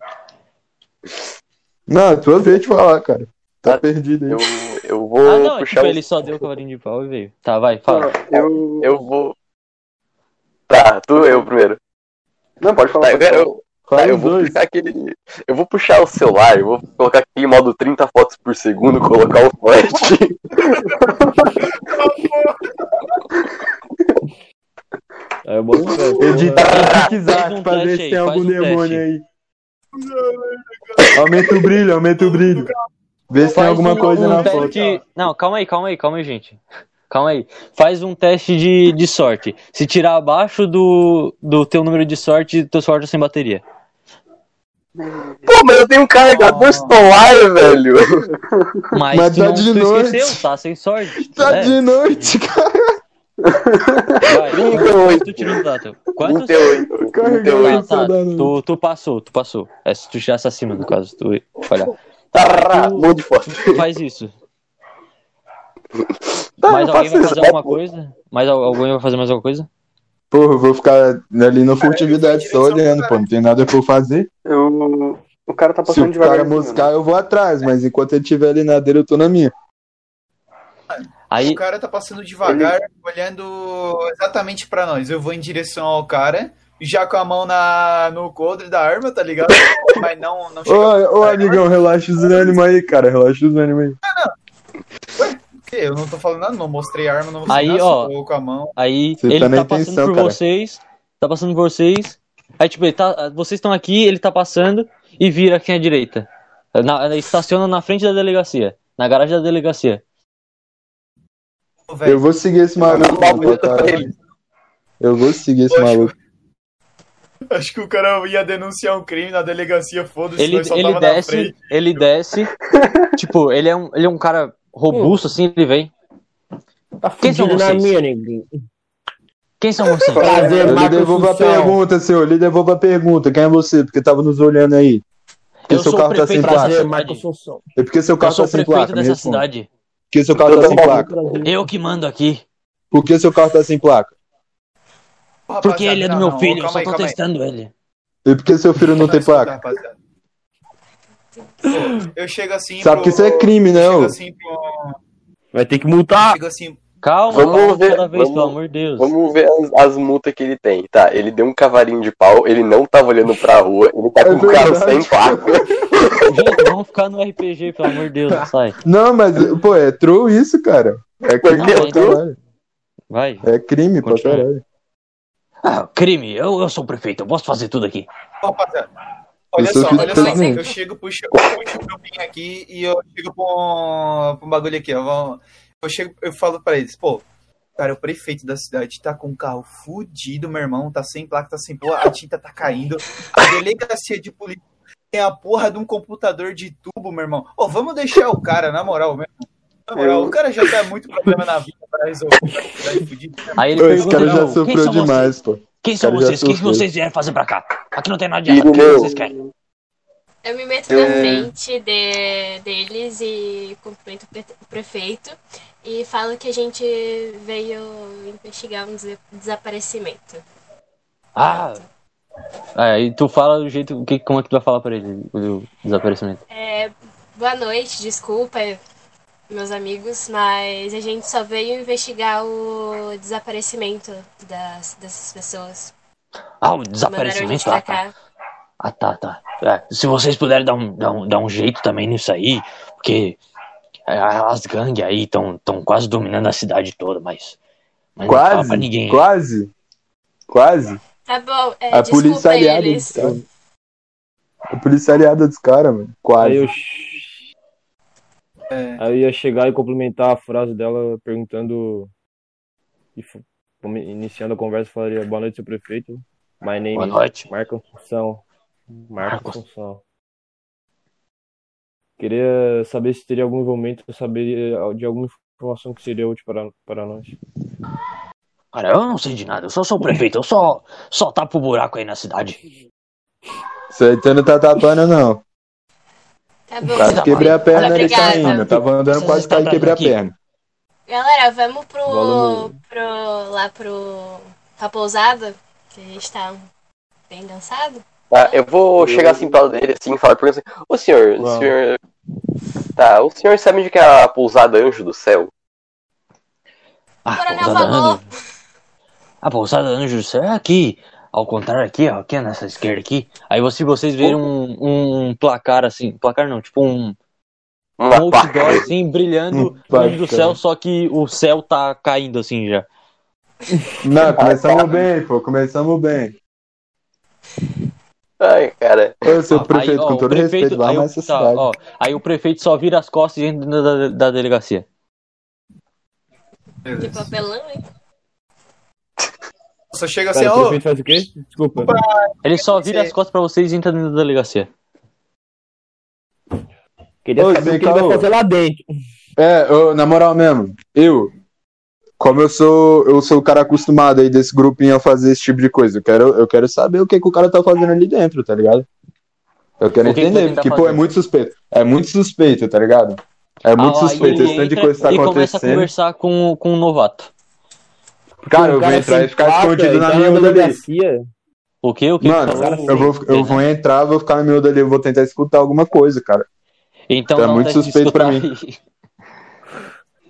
Não, é tua vez de falar, cara. Tá perdido aí. Eu, eu vou Ah, não, é puxar tipo, o... ele só deu o cavalinho de pau e veio. Tá, vai, fala. Eu, Eu vou... Tá, Tá, tu eu primeiro. Não, pode falar. Tá, eu, falar. eu, tá, eu vou dois. puxar aquele. Eu vou puxar o celular, eu vou colocar aqui em modo 30 fotos por segundo, colocar o flash. É bom, velho. Editar o um pra ver se aí, tem algum um demônio teste. aí. Aumenta o brilho, aumenta o brilho. Vê se tem alguma um- coisa um na foto. Não, calma aí, calma aí, calma aí, gente. Calma aí. Faz um teste de, de sorte. Se tirar abaixo do, do teu número de sorte, teu sorte é sem bateria. Pô, mas eu tenho um carregador solar, velho. Mas, Mas tu, tá não, de tu noite. esqueceu, tá sem sorte. Tá É, de noite, cara. Vai, Vinte e quantos oito. tu tirou dado? Quantos? 28. Carregador 28. Tá, tá, soldado. tu, tu passou, tu passou. É se tu tirasse acima, no caso, tu falhar. Tará, monte de foto. Faz isso. Tá, Mais alguém vai fazer isso. alguma coisa? Mais al- alguém vai fazer mais alguma coisa? Porra, eu vou ficar ali na furtividade só olhando, pô. Não tem nada pra eu fazer. Eu... O cara tá Se passando o devagar. cara moscar, eu vou atrás, mas enquanto ele estiver ali na dele, eu tô na minha. Aí, O cara tá passando devagar, olhando exatamente pra nós. Eu vou em direção ao cara, já com a mão na, no coldre da arma, tá ligado? Mas não, não chega. Ô, ô, amigão, relaxa os ânimos aí, cara. Relaxa os ânimos aí. O quê? Eu não tô falando nada, não mostrei a arma, não mostrei Aí, nada, ó. com a mão. aí Você ele tá tá, passando por cara. vocês. Tá passando por vocês. Aí, tipo, ele tá, vocês estão aqui, ele tá passando e vira aqui à direita. Na, estaciona na frente da delegacia. Na garagem da delegacia. Eu vou seguir esse maluco. Eu vou seguir esse maluco. Acho que o cara ia denunciar um crime na delegacia, foda-se, Ele, ele tava na desce, frente. ele desce. tipo, ele é um, ele é um cara robusto, assim, ele vem. Tá Quem são na vocês? minha, neguinho. Quem são vocês? Prazer, Ele Marcos devolva a pergunta, senhor. Ele devolva a pergunta. Quem é você? Porque tava nos olhando aí. Porque Eu seu sou carro o tá sem prefeito placa. dessa Prazer, Marcos cidade. Assunção. É porque seu Eu carro sou tá sem placa. Dessa cidade. Por que seu carro tá sem placa? Eu que mando aqui. Por que seu carro tá sem placa? Rapaziada, Porque ele é do não, meu não, filho, eu calma só aí, tô calma aí. testando ele. E por que seu filho não tem placa? Eu chego assim. Sabe pro- que isso é crime, né, Eu chego ô? assim pro. Vai ter que multar. Assim. Calma, Vamos calma ver, vez, vamos- pelo amor de Deus. Vamos ver as, as multas que ele tem. Tá, ele deu um cavalinho de pau, ele não tava olhando pra rua, ele tá É com o carro sem placa. Gente, vamos ficar no RPG, pelo amor de Deus, sai. Não, mas, pô, é true isso, cara. É crime Não, pra é true. caralho. Vai. É crime pra caralho. Ah, crime, eu, eu sou o prefeito, eu posso fazer tudo aqui. Rapaziada. Olha só, olha só. Eu chego, puxo, puxo o grupinho aqui e eu chego pra um, pra um bagulho aqui, ó. Eu chego, eu falo pra eles, pô, cara, o prefeito da cidade tá com um carro fudido, meu irmão, tá sem placa, tá sem porra, a tinta tá caindo. A delegacia de polícia tem a porra de um computador de tubo, meu irmão. Ô, vamos deixar o cara, na moral mesmo. Na moral, o cara já tá muito problema na vida pra resolver. Tá. Aí ele esse cara já sofreu demais, pô. Quem são vocês? O que, vocês vieram fazer pra cá? Aqui não tem nada de errado, o que vocês querem? Eu me meto Eu- na frente de- deles e cumprimento o pre- o prefeito e falo que a gente veio investigar um des- desaparecimento. Ah, aí tu fala do jeito, o que, como é que tu vai falar pra ele, o desaparecimento? É, boa noite, desculpa, meus amigos, mas a gente só veio investigar o desaparecimento das, dessas pessoas. Ah, o desaparecimento? Ah, tá. Ah, tá, tá. É, se vocês puderem dar um, dar, um, dar um jeito também nisso aí, porque é, as gangues aí estão tão quase dominando a cidade toda, mas. mas não fala pra Quase, ninguém. quase, quase. Tá bom, é, A polícia aliada dos eles. caras. A polícia aliada dos caras, mano. Aí Quase. eu, É, aí eu ia chegar e complementar a frase dela perguntando. e Iniciando a conversa, falaria: Boa noite, seu prefeito. My name Boa is noite. Marco Assunção. Marco Marcos. Assunção. Queria saber se teria algum envolvimento, saber de alguma informação que seria útil para, para nós. Cara, eu não sei de nada, eu só sou o prefeito, eu só, só tapo o buraco aí na cidade. Tu não tá tapando, não. Tá bom. Quase quebrei a perna ali Obrigada. caindo. Eu tava andando, Vocês quase estão caí e quebrei a aqui. perna. Galera, vamos pro, pro lá pro pra pousada, que a gente tá bem cansado. Tá, eu vou chegar assim pra ele assim e falar pra ele assim, ô senhor, o senhor. Tá, o senhor sabe onde que é a pousada Anjo do Céu? Ah, Coronel pousada falou. Anjo. a pousada Anjo do Céu é aqui. Ao contrário, aqui, ó, aqui nessa esquerda aqui. Aí se vocês verem um, um placar assim, placar não, tipo um, um outdoor assim, brilhando Um no meio do céu, só que o céu tá caindo assim já. Não, começamos bem, pô, começamos bem. Ai, cara. Ô, seu Aí, prefeito, ó, com o todo prefeito- respeito, vai aí o- mais essa tá, cidade. ó, aí o prefeito só vira as costas e entra da, da delegacia. De Beleza. papelão, hein? Só chega assim, Pera, o ó. prefeito faz o quê? Desculpa. Ele só vira as costas pra vocês e entra dentro da delegacia. Queria Ô, saber o que ele vai fazer lá dentro. É, ô, na moral mesmo, eu, como eu sou, eu sou o cara acostumado aí desse grupinho a fazer esse tipo de coisa, eu quero, eu quero saber o que, que o cara tá fazendo ali dentro, tá ligado? Eu quero que que entender, ele tá porque, pô, é muito suspeito. É muito suspeito, tá ligado? É muito Ah, suspeito, esse tanto de coisa que tá e começa a acontecendo. conversar com, com o novato. Cara, eu vou entrar e ficar placa, escondido na tá miúda ali. O quê? O que Mano, que falou? eu vou, eu vou entrar, vou ficar na miúda ali, eu vou tentar escutar alguma coisa, cara. Então É um muito de suspeito pra aí.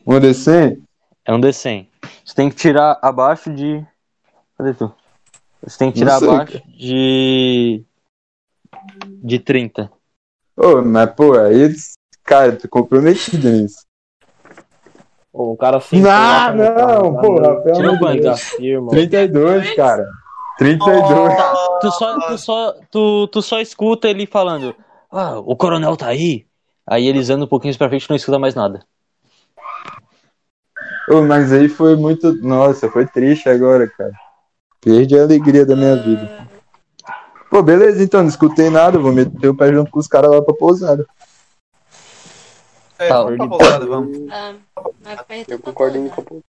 Vou descer? É um D100. Você tem que tirar abaixo de. Cadê tu? Você tem que tirar sei, abaixo de. De 30. Ô, mas, pô, aí, cara, tô comprometido nisso. Um cara sem Não, placa, não, porra, pelo amor de? Deus. delegacia, irmão. 32, cara. 32. Tá, tu só, tu, só, tu, tu só escuta ele falando: Ah, o coronel tá aí. Aí eles andam um pouquinho pra frente e não escuta mais nada. Ô, mas aí foi muito. Nossa, foi triste agora, cara. Perdi a alegria da minha vida. Pô, beleza, então, não escutei nada, vou meter o pé junto com os caras lá pra pousada. É, Tá, vamos pra vamos. Ah, Eu pra concordo em pousar.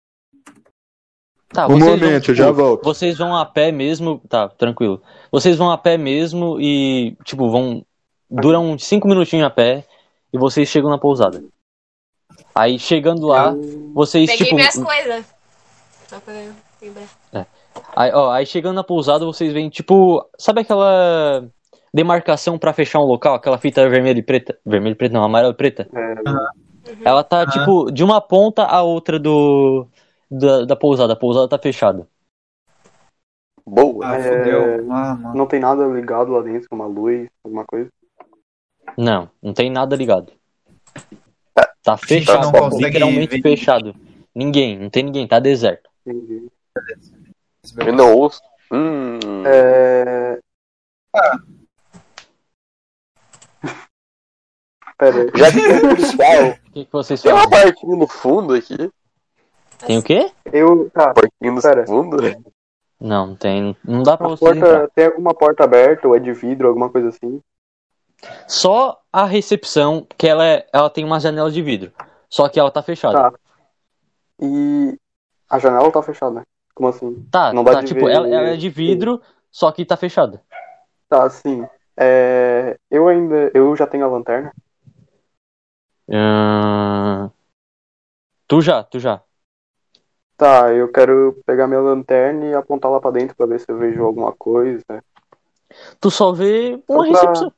Tá, Um vocês vão, momento, eu tipo, já volto. Vocês vão a pé mesmo. Tá, tranquilo. Vocês vão a pé mesmo e, tipo, vão. Duram uns 5 minutinhos a pé e vocês chegam na pousada. Aí chegando lá, vocês, Peguei tipo. minhas coisas. Só pra lembrar. Aí, ó, aí chegando na pousada, vocês veem, tipo, sabe aquela demarcação pra fechar um local, aquela fita vermelha e preta? Vermelha e preta, não, amarela e preta. Ela tá, Aham. tipo, de uma ponta à outra do da, da pousada. A pousada tá fechada. Boa. Ah, É. Ah, mano. Não tem nada ligado lá dentro, uma luz, alguma coisa. Não, não tem nada ligado. Tá não fechado, consegue literalmente ver. fechado. Ninguém, não tem ninguém, tá deserto. Entendi. Eu não ouço. Hum. É... Pera aí. Já que tem um policial, O que, que vocês tem uma fazem? portinha no fundo aqui. Tem o quê? Eu. Tá. Portinha no Pera. fundo. Não, não tem. Não dá pra A vocês entrar. porta, tem alguma porta aberta ou é de vidro, alguma coisa assim? Só a recepção, que ela, é, ela tem uma janela de vidro. Só que ela tá fechada. Tá. E a janela tá fechada. Como assim? Tá, Não dá tá, de tipo, ver- ela, ela é de vidro, só que tá fechada. Tá, sim. É... Eu ainda. Eu já tenho a lanterna. Tu já, tu já. Tá, eu quero pegar minha lanterna e apontar lá pra dentro pra ver se eu vejo alguma coisa. Tu só vê uma pra- recepção.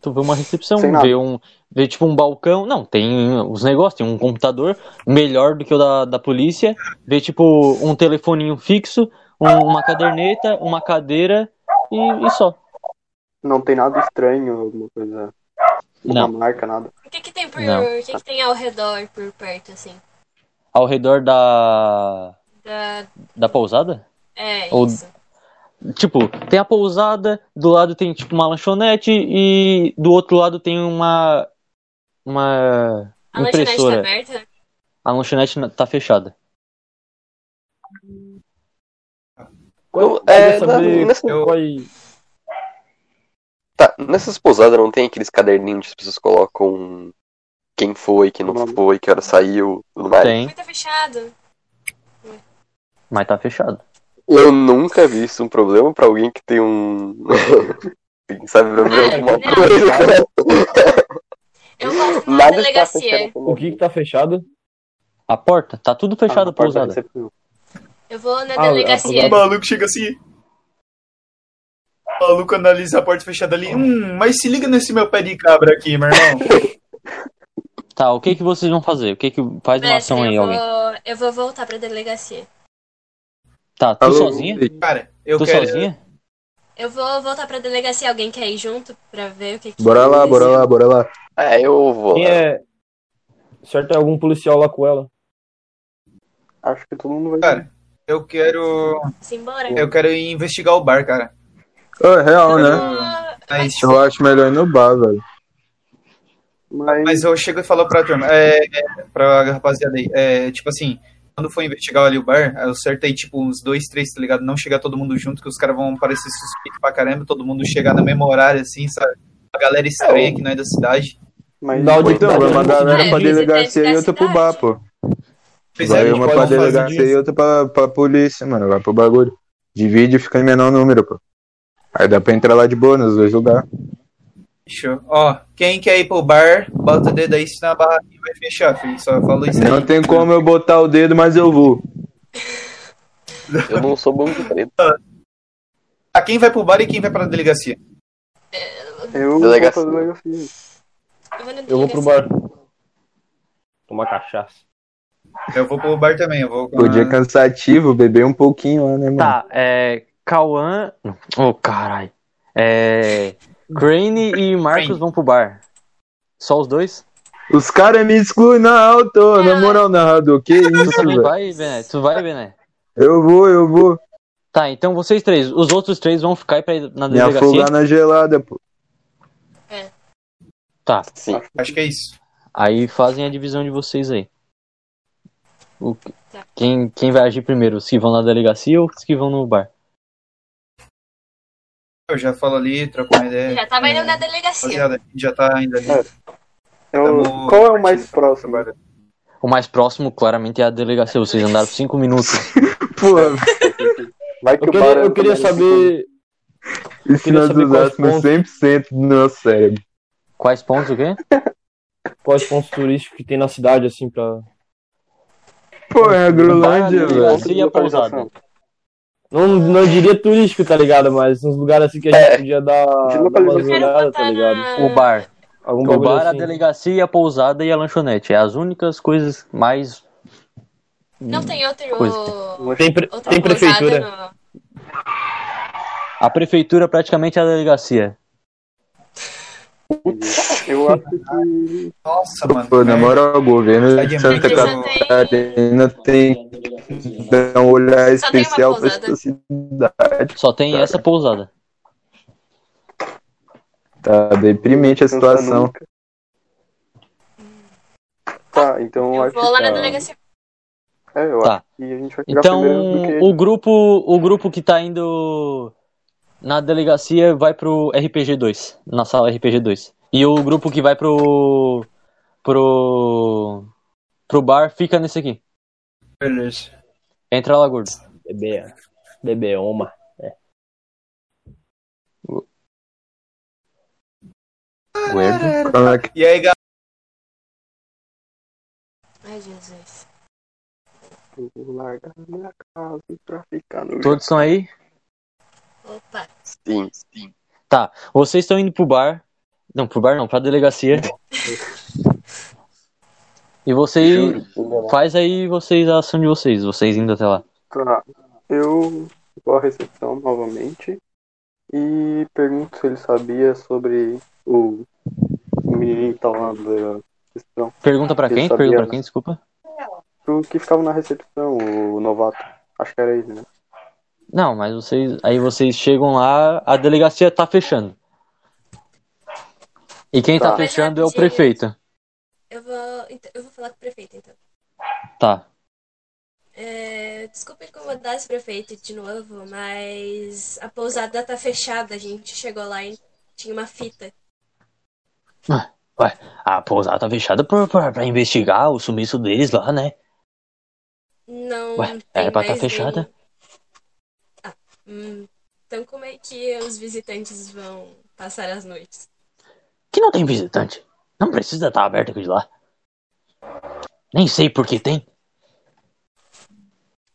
Tu vê uma recepção, vê um. Vê tipo um balcão. Não, tem os negócios, tem um computador melhor do que o da, da polícia. Vê tipo um telefoninho fixo, um- uma caderneta, uma cadeira e, e só. Não tem nada estranho, alguma coisa. Uma Não. marca, nada. O que que tem por. Não. O que que tem ao redor, por perto, assim? Ao redor da. Da... da pousada? É, Ou- isso. Tipo, tem a pousada, do lado tem tipo uma lanchonete e do outro lado tem uma. Uma. A lanchonete tá impressora. aberta? A lanchonete na- tá fechada. Eu- é, saber nessa- eu- qual- Tá, nessas pousadas não tem aqueles caderninhos que as pessoas colocam quem foi, quem não Nome. foi, que hora saiu, tudo mais. Tem, Mas tá fechado. mas tá fechado. Eu nunca vi isso um problema pra alguém que tem um. Quem sabe pra ver alguma não. coisa. Eu volto na está delegacia. fechado. O que que tá fechado? A porta, tá tudo fechado Ah, a porta da pousada. Eu vou na Ah, delegacia. O maluco chega assim. O maluco analisa a porta fechada ali. Hum, mas se liga nesse meu pé de cabra aqui, meu irmão. Tá, o que que vocês vão fazer? O que que faz uma ação aí, eu alguém? vou, eu vou voltar pra delegacia. Tá, tu Alô, sozinha? Cara, eu tu quero. sozinha? Eu vou voltar pra delegacia. Alguém quer ir junto pra ver o que que... Bora lá, bora lá, bora lá. É, eu vou. Quem é. Certo, é algum policial lá com ela. Acho que todo mundo vai. Cara, eu quero. Simbora. Eu quero ir investigar o bar, cara. É real, né? Ah, Mas, Eu acho melhor ir no bar, velho. Mas, mas eu chego e falo pra turma, é, é, pra rapaziada aí, é, tipo assim, quando for investigar ali o bar, eu acertei tipo uns dois, três, tá ligado? Não chegar todo mundo junto, que os caras vão parecer suspeitos pra caramba, todo mundo chegar no mesmo horário, assim, sabe? A galera estranha que não é da cidade. mas Dá o Então, vai uma galera É, pra delegacia e outra pro bar, pô. É, Vai uma pra delegacia e outra pra, pra polícia, mano. Vai pro bagulho. Divide e fica em menor número, pô. Aí dá pra entrar lá de boa nos dois lugares. Fechou. Ó, quem quer ir pro bar, bota o dedo aí, senão a barraquinha vai fechar, filho. Só falou isso aí. Não tem como eu botar o dedo, mas eu vou. Eu não sou bom de preto. Ah, quem vai pro bar e quem vai pra delegacia? eu Delegacia. vou pra delegacia. Eu vou, Eu vou pro bar. Tomar cachaça. Eu vou pro bar também, eu vou com O dia a... cansativo, beber um pouquinho lá, né, mano? Tá, é. Cauã. Ô, caralho. É. Crane e Marcos Crane. vão pro bar. Só os dois? Os caras me excluem na alto, na moral, narrador. Que isso, velho? vai, Bené? Tu vai, Bené? Eu vou, eu vou. Tá, então vocês três. Os outros três vão ficar aí pra ir na Me delegacia. afogar na gelada, pô. Tá, Sim. Acho que é isso. aí fazem a divisão de vocês aí. O- Tá. Quem, quem vai agir primeiro? Os que vão na delegacia ou os que vão no bar? Eu já falo ali, troco uma ideia. Já tava indo na delegacia. A gente já tá indo ali. É. Eu- Tamo Qual é o mais próximo? agora. O mais próximo, claramente, é a delegacia. Vocês andaram por cinco minutos. Pô, Vai que Eu queria, é eu queria também saber. e nós usássemos pontos. 100% do nosso cérebro? Quais pontos, o quê? quais pontos turísticos que tem na cidade, assim, pra. Pô, é a Bar, a Grolândia, velho. delegacia pousada. Não, não diria turístico, tá ligado? Mas uns lugares assim que a gente podia dar, dar umas olhadas, tá ligado? na... O bar. Algum O bar, a assim. delegacia, a pousada e a lanchonete. É as únicas coisas mais. Não tem outro... Coisa. Tem, pre- outra tem prefeitura. no- A prefeitura praticamente é a delegacia. Eu acho que. Nossa, mano. Pô, na é, moral, o governo de Santa Catarina tem que dar um olhar Só especial pra essa cidade. Só tem essa pousada. Tá deprimente a situação. Tá, então eu acho vou lá que. na delegacia. É, eu Tá. acho que a gente vai Então, que. o grupo, o grupo que tá indo na delegacia vai pro RPG 2, na sala RPG 2. E o grupo que vai pro pro pro bar fica nesse aqui. Beleza. Entra lá, gordo. Bebê. Bebê. Gordo. Como é que- E aí, galera? Ai, Jesus. Vou largar minha casa pra ficar no. Todos estão aí? Opa. Sim, sim. Tá. Vocês estão indo pro bar. Não, pro bar não, pra delegacia. E vocês faz aí vocês a ação de vocês, vocês indo até lá. Tá. Eu vou à recepção novamente e pergunto se ele sabia sobre o, o menininho que tava lá da recepção. Pergunta pra Ele quem? sabia, Pergunta pra né? quem, desculpa. Pro que ficava na recepção, o novato. Acho que era ele, né? Não, mas vocês. Aí vocês chegam lá, a delegacia tá fechando. E quem tá, Tá. fechando é o prefeito. Eu vou, então, eu vou falar com o prefeito, então. Tá. É, desculpa incomodar esse prefeito de novo, mas a pousada tá fechada. A gente chegou lá e tinha uma fita. Ué, a pousada tá fechada pra, pra, pra investigar o sumiço deles lá, né? Não Ué, tem era pra tá fechada? hum, então como é que os visitantes vão passar as noites? Que não tem visitante. Não precisa estar aberto aqui de lá. Nem sei por que tem.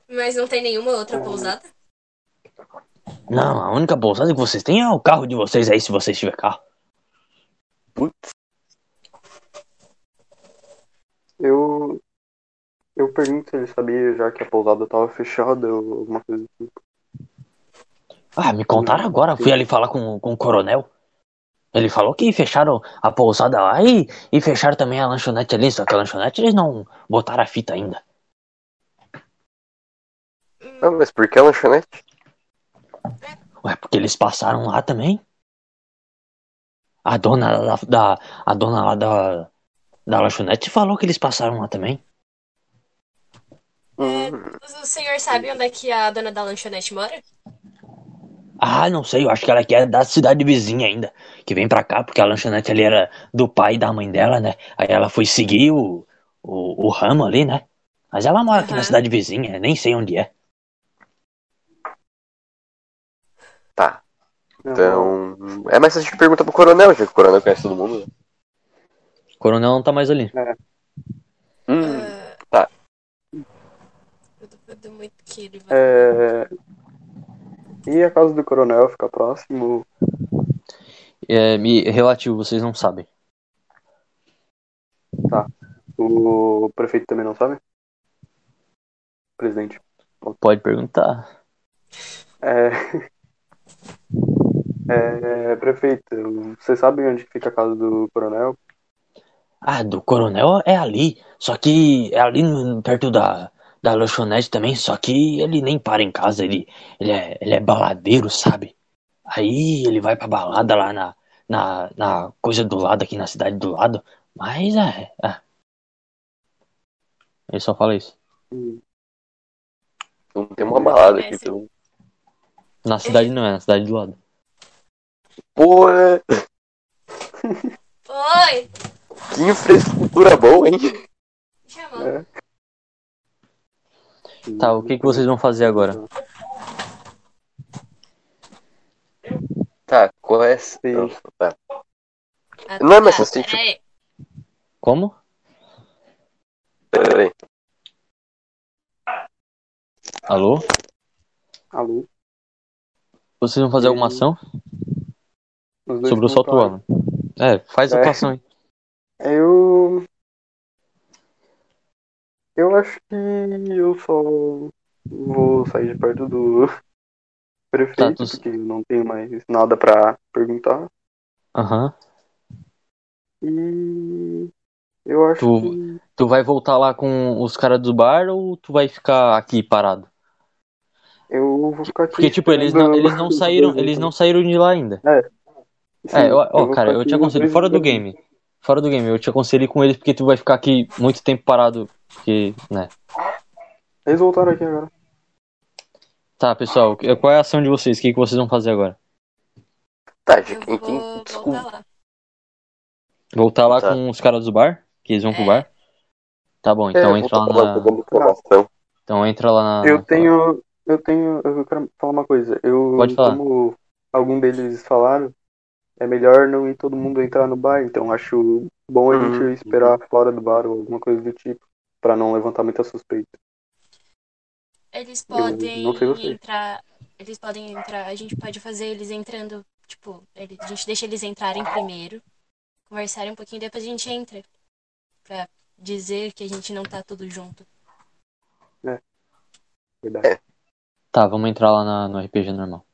Mas não tem nenhuma outra pousada? Não, a única pousada que vocês têm é o carro de vocês aí, se vocês tiverem carro. Putz. Eu. Eu pergunto se ele sabia já que a pousada tava fechada ou alguma coisa assim. Ah, me contaram agora. Fui ali falar com, com o coronel. Ele falou que fecharam a pousada lá e, e fecharam também a lanchonete ali. Só que a lanchonete eles não botaram a fita ainda. Não, mas por que a lanchonete? Ué, porque eles passaram lá também. A dona da, da- a dona lá da, da lanchonete falou que eles passaram lá também. É, o senhor sabe onde é que a dona da lanchonete mora? Ah, não sei, eu acho que ela que é da cidade vizinha ainda, que vem pra cá, porque a lanchonete ali era do pai e da mãe dela, né? Aí ela foi seguir o, o, o ramo ali, né? Mas ela mora aqui na cidade vizinha, nem sei onde é. tá. Então. É mais fácil a gente perguntar pro coronel, já que o coronel conhece todo mundo. né? O coronel não tá mais ali. Hum, Ah, tá. Eu duvido muito que ele vai. É... E a casa do coronel fica próximo? É, me, relativo, vocês não sabem. O prefeito também não sabe? Presidente. Pode perguntar. É... é... Prefeito, você sabe onde fica a casa do coronel? Ah, do coronel é ali, só que é ali perto da, da lanchonete também, só que ele nem para em casa, ele, ele, é, ele é baladeiro, sabe? Aí ele vai pra balada lá na, na, na coisa do lado, aqui na cidade do lado, mas é, é. Ele só fala isso. Hum, Não tem uma balada aqui, É, então. Na cidade não é, na cidade do lado. Pô, é- Oi! que infraestrutura boa, hein? Chamou. É. Tá, o que, que vocês vão fazer agora? Tá, qual é. Nossa, tá. Ah, Não é mais tá, assim, tipo-. Como? Peraí. Alô? Alô? Vocês vão fazer alguma ação? Sobre o solto. Alan. É, faz a É. tua ação aí. Eu. Eu acho que eu só vou sair de perto do prefeito, Tá, tu- porque não tenho mais nada pra perguntar. Aham. E eu acho Tu- que. Tu vai voltar lá com os caras do bar ou tu vai ficar aqui parado? Eu vou ficar aqui. Porque, tipo, eles não, eles não saíram, eles não saíram de lá ainda. Sim, É, eu, ó, cara, eu te aconselho, fora do game. Fora do game, eu te aconselho com eles porque tu vai ficar aqui muito tempo parado. Porque, né? Eles voltaram aqui agora. Tá, pessoal, qual é a ação de vocês? O que, que vocês vão fazer agora? Tá, de quem, vou desculpa. voltar lá. Voltar lá Tá. com os caras do bar? Que eles vão pro É. bar? Tá bom, então É, entra lá na. informação. Então entra lá na. Eu tenho. Eu tenho. Eu quero falar uma coisa. Eu, Pode falar. Como algum deles falaram, é melhor não ir todo mundo entrar no bar. Então acho bom a Uhum. gente esperar fora do bar ou alguma coisa do tipo. Pra não levantar muita suspeita. Eles podem entrar. Eles podem entrar. A gente pode fazer eles entrando. Tipo, ele- a gente deixa eles entrarem primeiro. Conversarem um pouquinho, depois a gente entra. Pra dizer que a gente não tá tudo junto. Verdade. Tá, vamos entrar lá na- no RPG normal.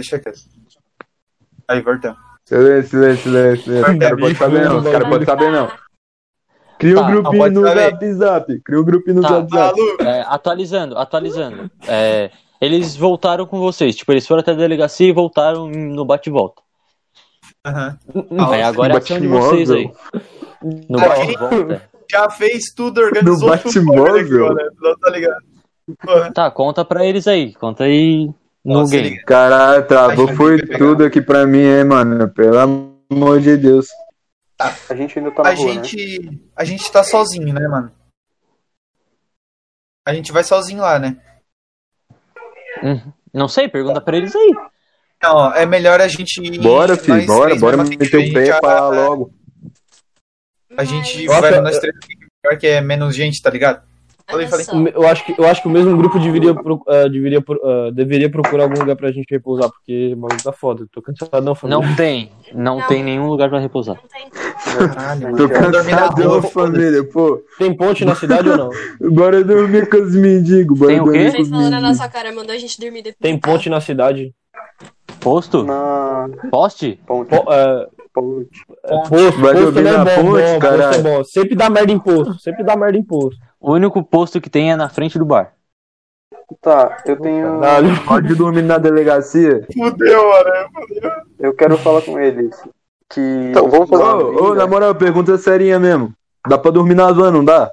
Deixa quieto. Aí, voltamos. Silêncio, silêncio, silêncio, silêncio. Os caras podem saber não, os caras podem saber não. Cria um Tá, grupinho pode no saber. Zap Zap. Cria um grupinho no Tá. Zap Zap. Maluco! É, atualizando, atualizando. É, eles voltaram com vocês. Tipo, eles foram até a delegacia e voltaram no bate-volta. Aham. Aí agora é a ação de vocês aí. No bate-volta. Já fez tudo, organizou No tudo. Olha aqui, olha, Não tá ligado? Tá, conta pra eles aí. Conta aí no Nossa, game. Caralho, travou foi tudo aqui pra mim, hein, mano. Pelo amor de Deus. A gente ainda tá na A rua, né? gente, a gente tá sozinho, né, mano? A gente vai sozinho lá, né? Uhum. Não sei, pergunta pra eles aí. Não, é melhor a gente ir. Bora, filho, bora, bora meter o pé a e gente falar logo. A gente Eu vai nós três, melhor que é menos gente, tá ligado? Falei, falei. Eu acho que, eu acho que o mesmo grupo deveria, ah, deveria, ah, deveria procurar algum lugar pra gente repousar, porque o bagulho tá foda. Tô cansadão, família. Não tem. Não, Não. tem nenhum lugar pra repousar. Não tem. Caralho, Tô cansado, rua, família, pô. Tem ponte na cidade ou não? Bora dormir com os mendigos, bora Tem o quê? Vocês falando na nossa cara, mandou a gente dormir depois. Tem ponte na cidade. Posto? Na Poste? ponte. Po- é, ponte. posto, Vai posto dormir não é na bom, ponte, bom, posto é. Sempre dá merda em posto, sempre dá merda em posto. O único posto que tem é na frente do bar. Tá, eu tenho. Caralho. Pode dormir na delegacia? Fudeu, mano. Eu quero falar com eles. Que. Então, vamos na Ô, ô, na moral, pergunta serinha mesmo. Dá pra dormir na van, não dá?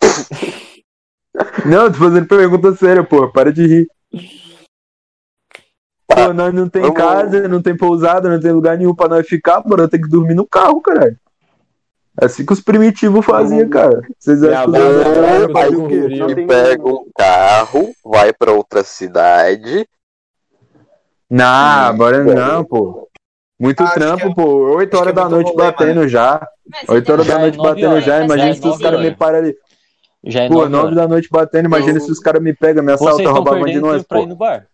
não, tô fazendo pergunta séria, pô. Para de rir. Pô, nós não tem Vamos- casa, não tem pousada, não tem lugar nenhum pra nós ficar, bora ter que dormir no carro, caralho. É assim que os primitivos faziam, cara. Vocês acham que faziam com o quê? tem Pega um carro, vai pra outra cidade. Não, bora não, pô. Muito Acho trampo, que é- pô. 8 acho horas é da noite rolê, batendo já. Mas 8 horas da é noite batendo horas, já. Imagina é se os caras me param ali. Já é Pô, nove 9 horas. da noite batendo. Imagina Eu- se os caras me pegam, me assaltam, roubam de perdendo nós, tempo pra ir pô. no bar.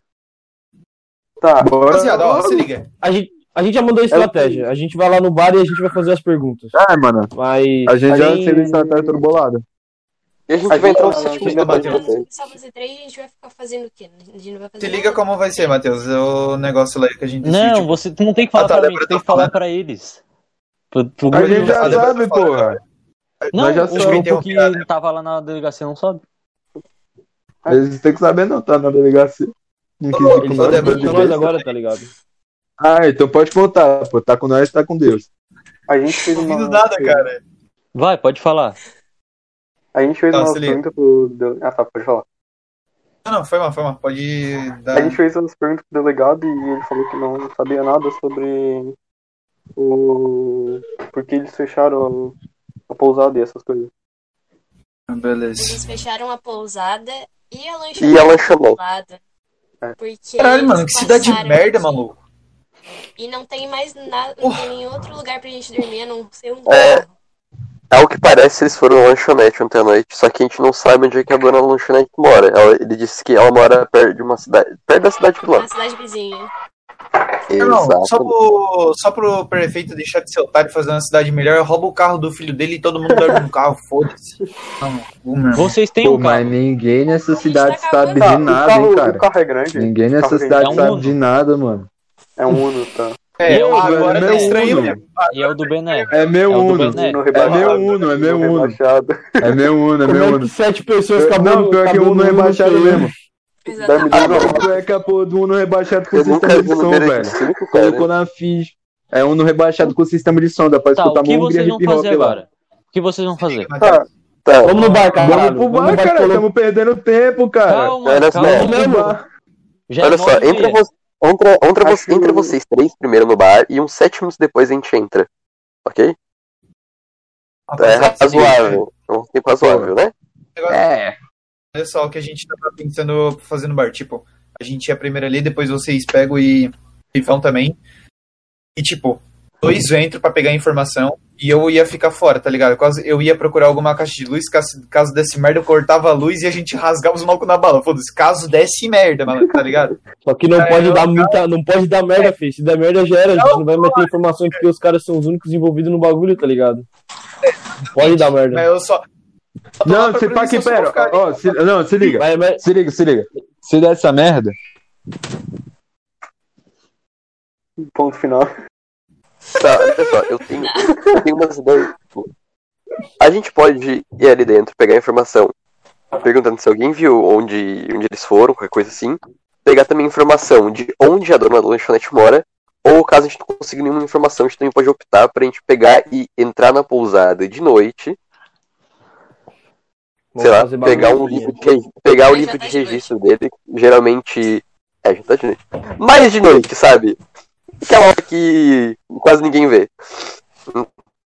Tá, Bora. Rapaziada, ó, se liga. A gente, a gente já mandou a estratégia. A gente vai lá no bar e a gente vai fazer as perguntas. Ah, mano. Mas. A gente já tem- fez até tudo bolado. E a gente A vai entrar no sétimo a da Matheus. Só você três, a gente vai ficar fazendo o quê? A gente não vai fazer Se liga nada. como vai ser, Matheus. O negócio lá que a gente Não, decidiu. você tu não tem que falar Ah, tá, pra mim, tem que eu falar pra eles. Pro, pro A gente já sabe, falo, porra. Não, nós já o grupo que tava lá na delegacia não sabe. Eles têm que saber, não, tá na delegacia. Não quis ir com tá nós agora, tá ligado? Ah, então pode contar, pô. Tá com nós, tá com Deus. a gente fez Não uma. duvido nada, cara. Vai, pode falar. A gente fez Tá, uma pergunta pro. Ah, tá, pode falar. Não, não, foi mal, foi mal. Pode A dar. gente fez umas perguntas pro delegado e ele falou que não sabia nada sobre o. Por que eles fecharam a pousada e essas coisas. Beleza. Eles fecharam a pousada e a lanchonete. E a lanchonete. É. Porque Caralho, mano, que cidade de merda, aqui. maluco. E não tem mais nada, não tem nenhum outro lugar pra gente dormir, a não ser um É. Ao que parece, eles foram na lanchonete ontem à noite, só que a gente não sabe onde é que a dona lanchonete mora. Ela- ele disse que ela mora perto de uma cidade. perto da cidade do Na lado. cidade vizinha. Não, só Exato. pro, só pro prefeito deixar de ser otário e fazer uma cidade melhor, rouba o carro do filho dele e todo mundo dorme no carro, foda-se. Vocês têm Pô, um carro. mas ninguém nessa cidade tá sabe Tá, de o, nada, carro, hein, o cara. carro é grande. Ninguém nessa carro cidade É um sabe Uno. de nada, mano. É um Uno, tá? É, Meu, agora é tá estranho Uno. E é o do Bené. É meu É o do Uno. Bené. Uno É meu Uno, é meu Uno. rebaixado. É meu Uno, é Como meu é Uno. que sete pessoas Eu- acabou Não, pior que o Uno rebaixado mesmo. Exatamente. Pior é que a porra do Uno rebaixado com Eu nunca sistema de som, velho. cara. Colocou na ficha. É Uno rebaixado com sistema de som, dá pra Tá, escutar o que vocês vão hip hop fazer lá. agora? O que vocês vão fazer? Tá, Tá, Vamos no bar, caralho. Vamos pro bar, no cara, estamos perdendo tempo, cara. Calma, Olha só. calma. Já é olha só, entre, meia. Vo entre, entre, vo- Acho- entre vocês três primeiro no bar e uns sete minutos depois a gente entra. Ok? É Rapaziada, se liga, razoável. É um tempo razoável, né? É. Olha só o que a gente tava pensando fazer no bar. Tipo, a gente ia primeiro ali, depois vocês pegam e, e vão também. E tipo, dois entram pra pegar a informação e eu ia ficar fora, tá ligado? Quase eu ia procurar alguma caixa de luz, caso, caso desse merda, eu cortava a luz e a gente rasgava os malucos na bala. Foda-se, caso desse merda, mano, tá ligado? Só que não É, pode eu- dar muita. Não pode dar merda, filho. Se der merda, já era. A gente não vai meter informação porque os caras são os únicos envolvidos no bagulho, tá ligado? Não pode dar Mas merda. eu só. eu lá Não, se pá que só pera. Ó, se- não, se liga. Mas, mas, Se liga, se liga. Se der essa merda, ponto final. Tá, olha só, eu tenho, eu tenho umas ideias. tipo, A gente pode ir ali dentro, pegar a informação, perguntando se alguém viu onde, onde eles foram, qualquer coisa assim. Pegar também informação de onde a dona da lanchonete mora. Ou caso a gente não consiga nenhuma informação, a gente também pode optar pra gente pegar e entrar na pousada de noite, vamos sei lá, pegar um livro de, pegar o já livro tá de de registro dele, geralmente. É, já tá de noite. Mais de noite, sabe? Aquela hora que quase ninguém vê.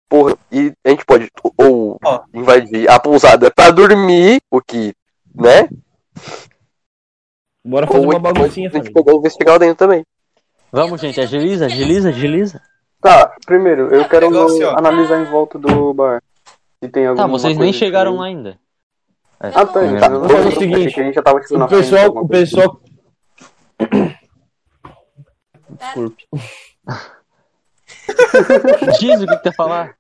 Porra, e a gente pode ou Ó. invadir a pousada pra dormir, o que, né? Bora fazer Ou uma a gente pode baguncinha, a gente e investigar lá dentro também. Vamos, gente, agiliza, agiliza, agiliza. Tá, primeiro, eu quero negócio, analisar em volta do bar. Se tem alguma Tá, vocês coisa nem chegaram que- lá ainda. É. Ah, tá. Tá, vamos fazer o seguinte, a gente já tava tipo, O pessoal, o pessoal. Desculpe. Diz o que, que tu ia falar.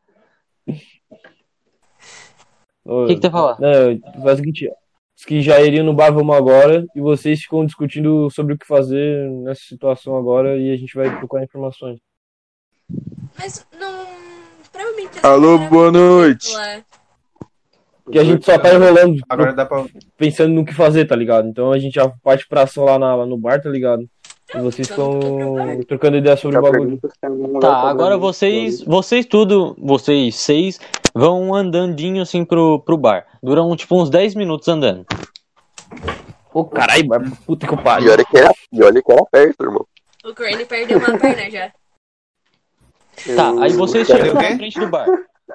O que, que tu ia falar? Não, faz o seguinte, os que já iriam no bar vamos agora e vocês ficam discutindo sobre o que fazer nessa situação agora e a gente vai procurar informações. Mas não. Provavelmente. Alô, boa noite. lá. Porque a gente só tá enrolando, Agora dá pra. pensando no que fazer, tá ligado? Então a gente já parte pra ação lá, na- lá no bar, tá ligado? E vocês estão trocando ideia sobre o bagulho. Tá, agora vocês, vocês tudo, vocês seis, vão andandinho assim pro, pro bar. Duram tipo uns 10 minutos andando. Ô, caralho, bar, puta que eu E pariu. olha que era, e olha que era perto, irmão. O Crane perdeu uma perna já. Tá, aí vocês chegam na frente do bar.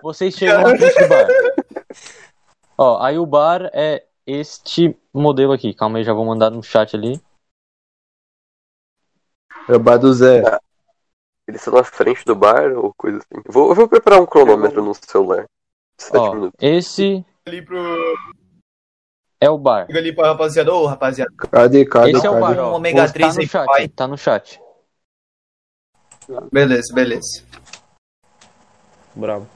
Vocês chegam na frente do bar. Ó, aí o bar é este modelo aqui. Calma aí, já vou mandar no chat ali. É o bar do Zé. Eles estão na frente do bar ou coisa assim. Eu vou, eu vou preparar um cronômetro no celular. Sete Ó, minutos. esse Ali pro. é o bar. Chega ali pra rapaziada. Ô, rapaziada. Cadê, cadê, Esse é o bar, ó. Um ômega Tá 3 no aí, chat, pai. tá no chat. Beleza, beleza. Bravo.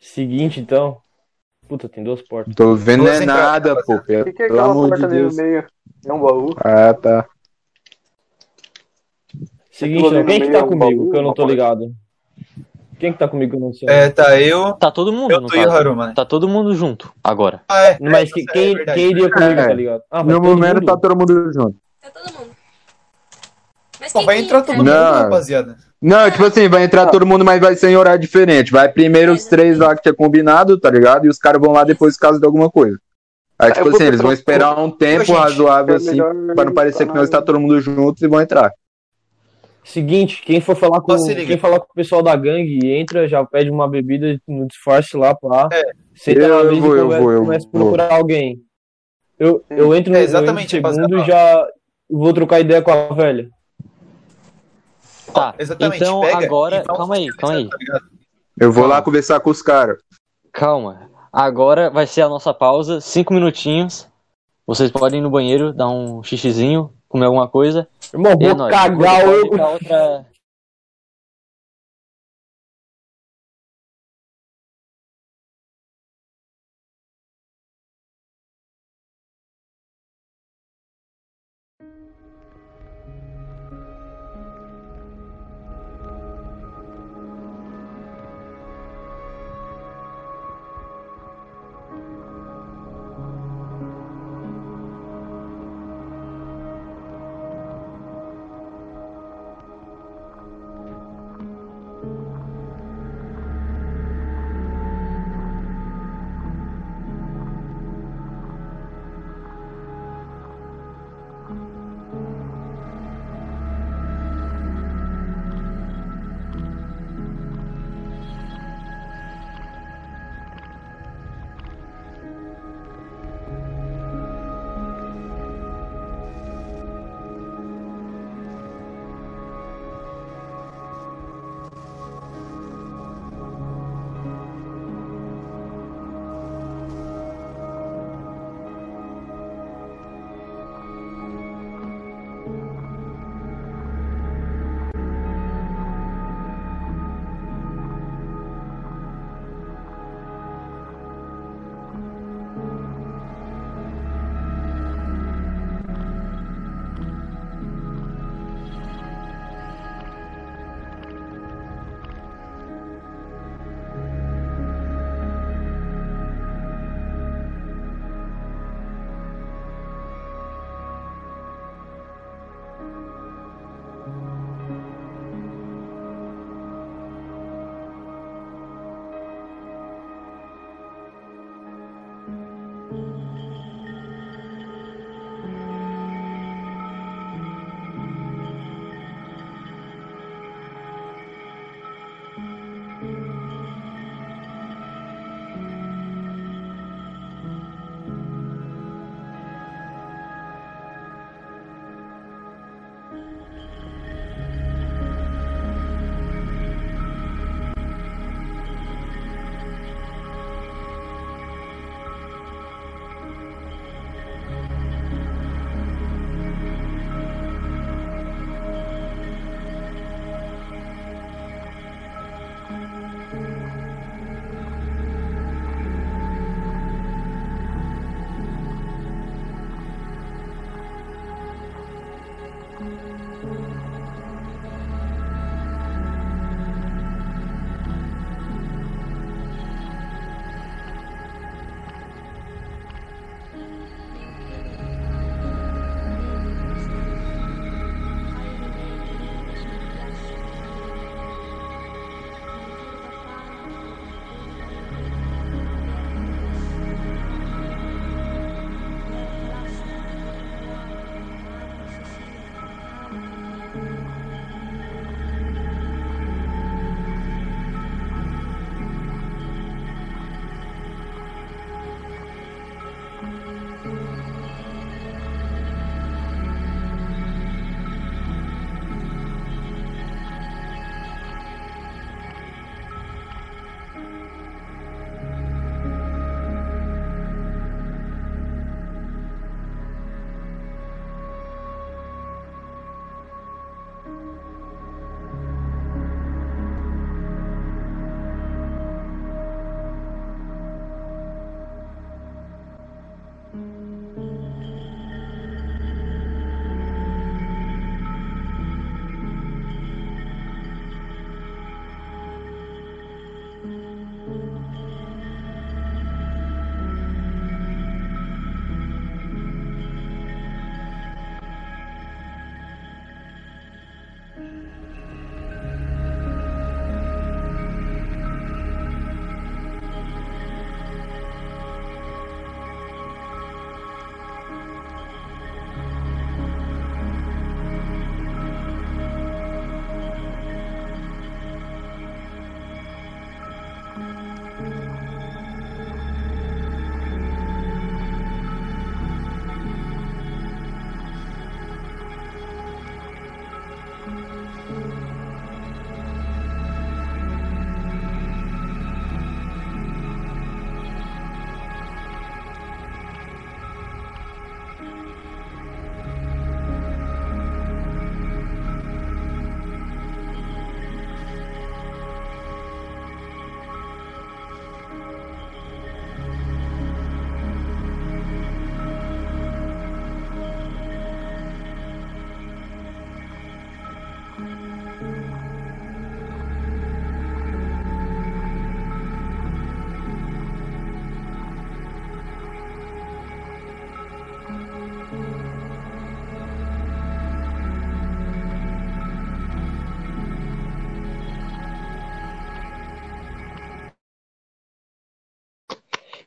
Seguinte, então. Puta, tem duas portas. Tô vendo é nada, pô. O que, é Pelo aquela amor porta de ali no Deus. meio? É um baú? Ah, tá. Seguinte, no quem que meio tá é um comigo? baú, Que eu não tô ligado. Quem que tá comigo que eu não sei? É, tá eu. Tá todo mundo, Eu no e o caso. Haruma, né? Tá todo mundo junto agora. Ah, é. Mas é, que- é quem, verdade. quem iria comigo, É. tá ligado? Ah, No momento mundo? tá todo mundo junto. Tá todo mundo. Mas quem vai que entrar todo tá? mundo, Não. rapaziada. Não, tipo assim, vai entrar todo mundo, mas vai ser em horário diferente. Vai primeiro os três lá que tinha combinado, tá ligado? E os caras vão lá depois caso de alguma coisa. Aí, Ah, tipo assim, eles vão esperar um tempo gente, razoável, é assim, pra não parecer que nós está todo mundo juntos e vão entrar. Seguinte, quem for falar com quem falar com o pessoal da gangue, entra, já pede uma bebida no disfarce lá, pá. É. Senta Eu na mesa vou, e eu conversa, vou, eu começa a vou. procurar alguém. Eu, eu entro no É, eu exatamente, entro no segundo e já vou trocar ideia com a velha. Tá, Exatamente. então pega agora, e vamos calma aí, calma aí. tá? Eu vou Calma. lá conversar com os caras. Calma. Agora vai ser a nossa pausa, cinco minutinhos. Vocês podem ir no banheiro, dar um xixizinho, comer alguma coisa. Irmão, é vou nóis. cagar outra.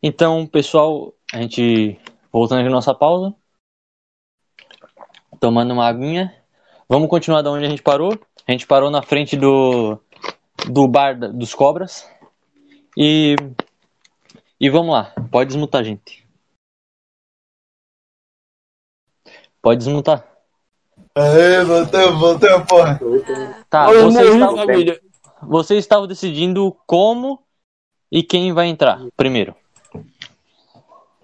Então, pessoal, a gente voltando aqui nossa pausa. Tomando uma aguinha. Vamos continuar da onde a gente parou. A gente parou na frente do, do bar dos cobras. E. E vamos lá. Pode desmutar, gente. Pode desmutar. Aê, voltamos, voltamos, porra. Tá, vocês estavam, vocês estavam decidindo como e quem vai entrar primeiro.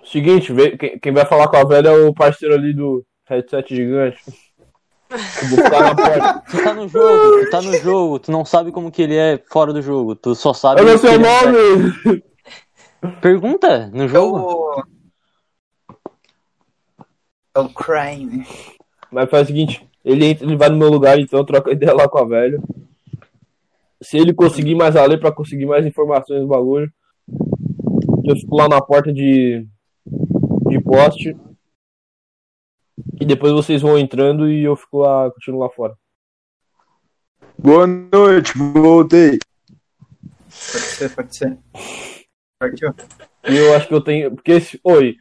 Seguinte, vê- quem, quem vai falar com a velha é o parceiro ali do headset gigante. Eu. Tu tá no jogo, tu tá no jogo, tu não sabe como que ele é fora do jogo, tu só sabe. Olha o seu é- nome! Pergunta no É jogo. É o Crane. Mas faz o seguinte, ele, entra, ele vai no meu lugar, então eu troco ideia lá com a velha. Se ele conseguir mais além pra conseguir mais informações do bagulho, eu fico lá na porta de, de poste. E depois vocês vão entrando e eu fico lá, continuo lá fora. Boa noite, voltei. Pode ser, pode ser. Partiu. E eu acho que eu tenho. Porque esse. Oi,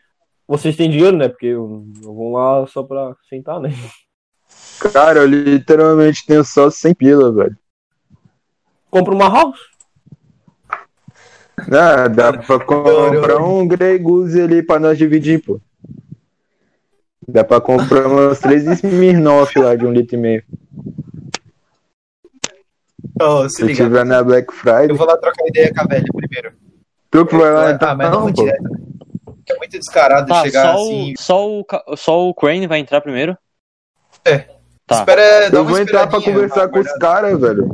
vocês têm dinheiro, né? Porque eu, eu vou lá só pra sentar, né? Cara, eu literalmente tenho só 100 pila, velho. Compra uma house. Ah, dá pra comprar um Grey Goose ali pra nós dividir, pô. Dá pra comprar umas três Smirnoff lá de um litro e meio. Ô, se Se liga. tiver na Black Friday. Eu vou lá trocar ideia com a velha primeiro. Tu que vai lá então. ah, mas não, não, direto. É muito descarado Tá, chegar só, assim. o, só, o, só o Crane vai entrar primeiro? É. Tá. Espera, dá Eu uma vou entrar pra conversar com os caras, velho.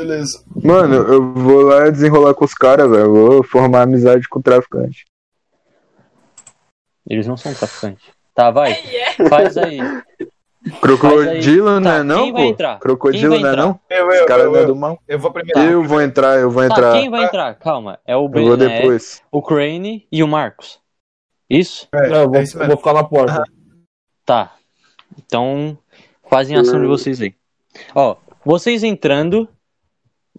Beleza. Mano, eu vou lá desenrolar com os caras, velho. Eu Vou formar amizade com o traficante. Eles não são traficantes. Tá, vai. É. Faz aí. Crocodilo, Tá, né, não, quem vai pô? entrar? Crocodilo, né, entrar? não? Eu, Os caras não é do mal. eu vou primeiro. Eu vou entrar, eu vou Tá, entrar. quem vai entrar? Calma. É o Eu Ben, vou né? depois. o Crane e o Marcos. Isso? É, Não, eu vou, é isso eu vou ficar na porta. Tá. Então, fazem a ação de vocês aí. Ó, vocês entrando,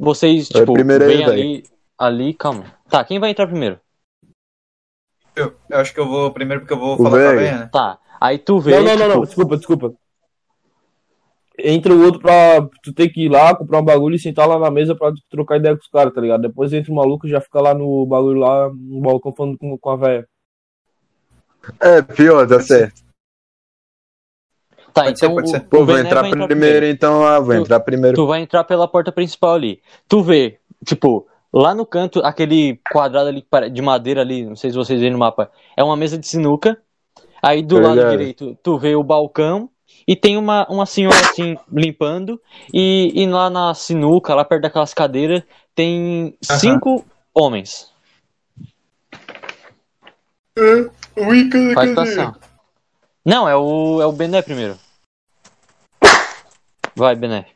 vocês, Vai tipo, primeiro aí, vem velho. ali, ali, calma. Tá, quem vai entrar primeiro? Eu, eu acho que eu vou primeiro porque eu vou O falar com a né? Tá, aí tu vê, Não, não, não, não, tipo, desculpa, desculpa. Entra o outro pra. Tu tem que ir lá, comprar um bagulho e sentar lá na mesa pra trocar ideia com os caras, tá ligado? Depois entra o maluco e já fica lá no bagulho lá, no balcão falando com, com a velha. É, pior, tá certo. Tá, Pode ser, então pode o, ser. o Pô, vou Bené entrar vai primeiro, então lá, vou Tu- entrar primeiro. Tu vai entrar pela porta principal ali. Tu vê, tipo, lá no canto, aquele quadrado ali de madeira ali, não sei se vocês veem no mapa, é uma mesa de sinuca. Aí do lado direito, tu vê o balcão e tem uma, uma senhora assim limpando. E, e lá na sinuca, lá perto daquelas cadeiras, tem Aham. cinco homens. Faz tua ação. Não, é o, é o Bené primeiro. Vai, Bené.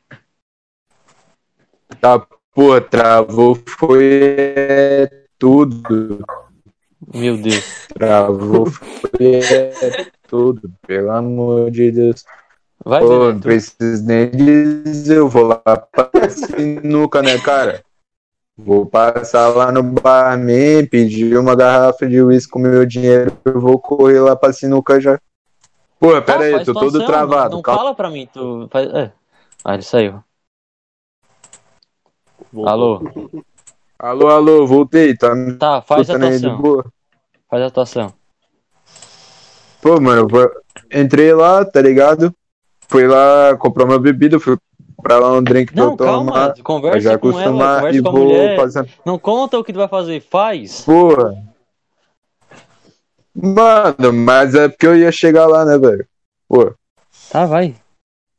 Tá, pô, travou, foi é, tudo. Meu Deus. Travou, foi é, tudo. Pelo amor de Deus. Vai, Pô, Bené. não preciso nem dizer, eu vou lá pra sinuca, né, cara? Vou passar lá no barman, pedir uma garrafa de uísque com meu dinheiro, eu vou correr lá pra sinuca já. Pô, pera aí, faz tô todo travado. Não, não calma. fala pra mim, tu faz. É. Ah, ele saiu. Alô? Alô, alô, voltei, tá Tá, faz a atuação. boa? Faz a atuação. Pô, mano, eu entrei lá, tá ligado? Fui lá comprar uma bebida, fui comprar lá um drink pra Não, eu tomar. calma, pra conversa já com ela, acostumar conversa e com a vou mulher. fazendo. Não conta o que tu vai fazer, faz. Porra. Mano, mas é porque eu ia chegar lá, né, velho? Pô. Tá, vai.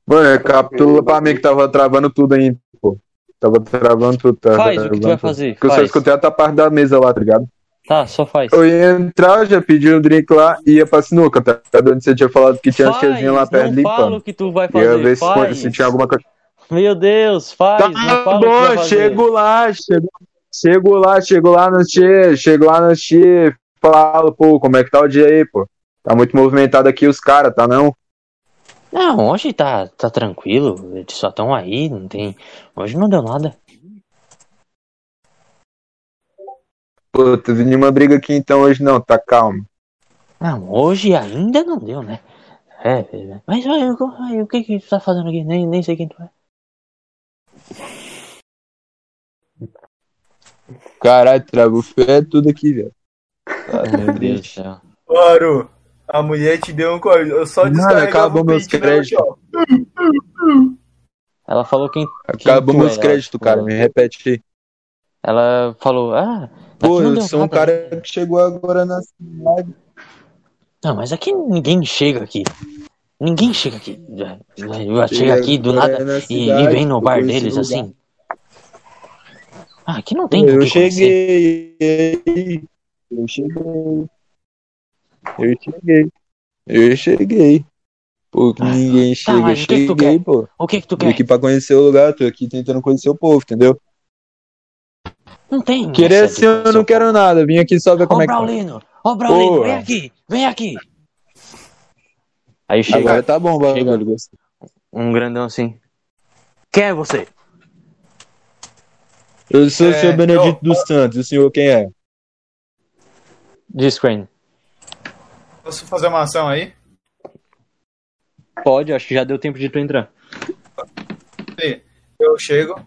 Mano, recapitula pra mim que tava travando tudo aí, pô. Tava travando tudo. Tava Faz o que tu travando vai tudo. fazer. Porque eu só Faz. escutei a parte da mesa lá, tá ligado? Tá, só faz. Eu ia entrar, já pedi um drink lá e ia pra sinuca, tá ligado? Onde você tinha falado que tinha as Faz, tiazinhas lá perto não fala limpando. o que tu vai Ia fazer, ver se, faz. se tinha alguma coisa. Meu Deus, faz, Tá não fala o que tu vai bom, fazer. chego lá, chego, chego lá, chego lá no Tchê, chego lá no Tchê, falo, pô, como é que tá o dia aí, pô? Tá muito movimentado aqui os caras, tá não? Não, hoje tá, tá tranquilo, eles só estão aí, não tem. Hoje não deu nada. Pô, teve nenhuma briga aqui então hoje não, tá calmo. Não, hoje ainda não deu, né? É, é, mas olha, o- o que que tu tá fazendo aqui? Nem, nem sei quem tu é. Caralho, travou fé tudo aqui, velho. Tá Meu Deus do céu. Claro, a mulher te deu um código. Eu só Mano, acabou o meus aqui, créditos. ó. Ela falou quem. Acabou tu meus créditos, tipo, cara. Me repete aí. Ela falou, ah, Pô, eu sou um nada, cara né? que chegou agora na cidade. Não, mas aqui ninguém chega aqui. Ninguém chega aqui. Chega Cheguei aqui do nada na e, cidade, e vem no bar deles assim. Ah, aqui não tem Eu que conhecer. cheguei. Eu cheguei. Eu cheguei. Eu cheguei. Pô, que Ah, ninguém tá, chega. Eu o que que tu cheguei, quer? pô. O que que tu Vim quer? aqui pra conhecer o lugar, tô aqui tentando conhecer o povo, entendeu? Não tem. Querer assim eu não o quero nada. Vim aqui só ver Ô, como é que tá. Braulino! Ô, Braulino, Porra. vem aqui! Vem aqui! Aí chega Agora tá bom, Chega. um grandão assim. Quem é você? Eu sou o É, senhor Benedito eu- dos Santos. O senhor quem é? Diz Crane. Posso fazer uma ação aí? Pode, acho que já deu tempo de tu entrar. Eu chego,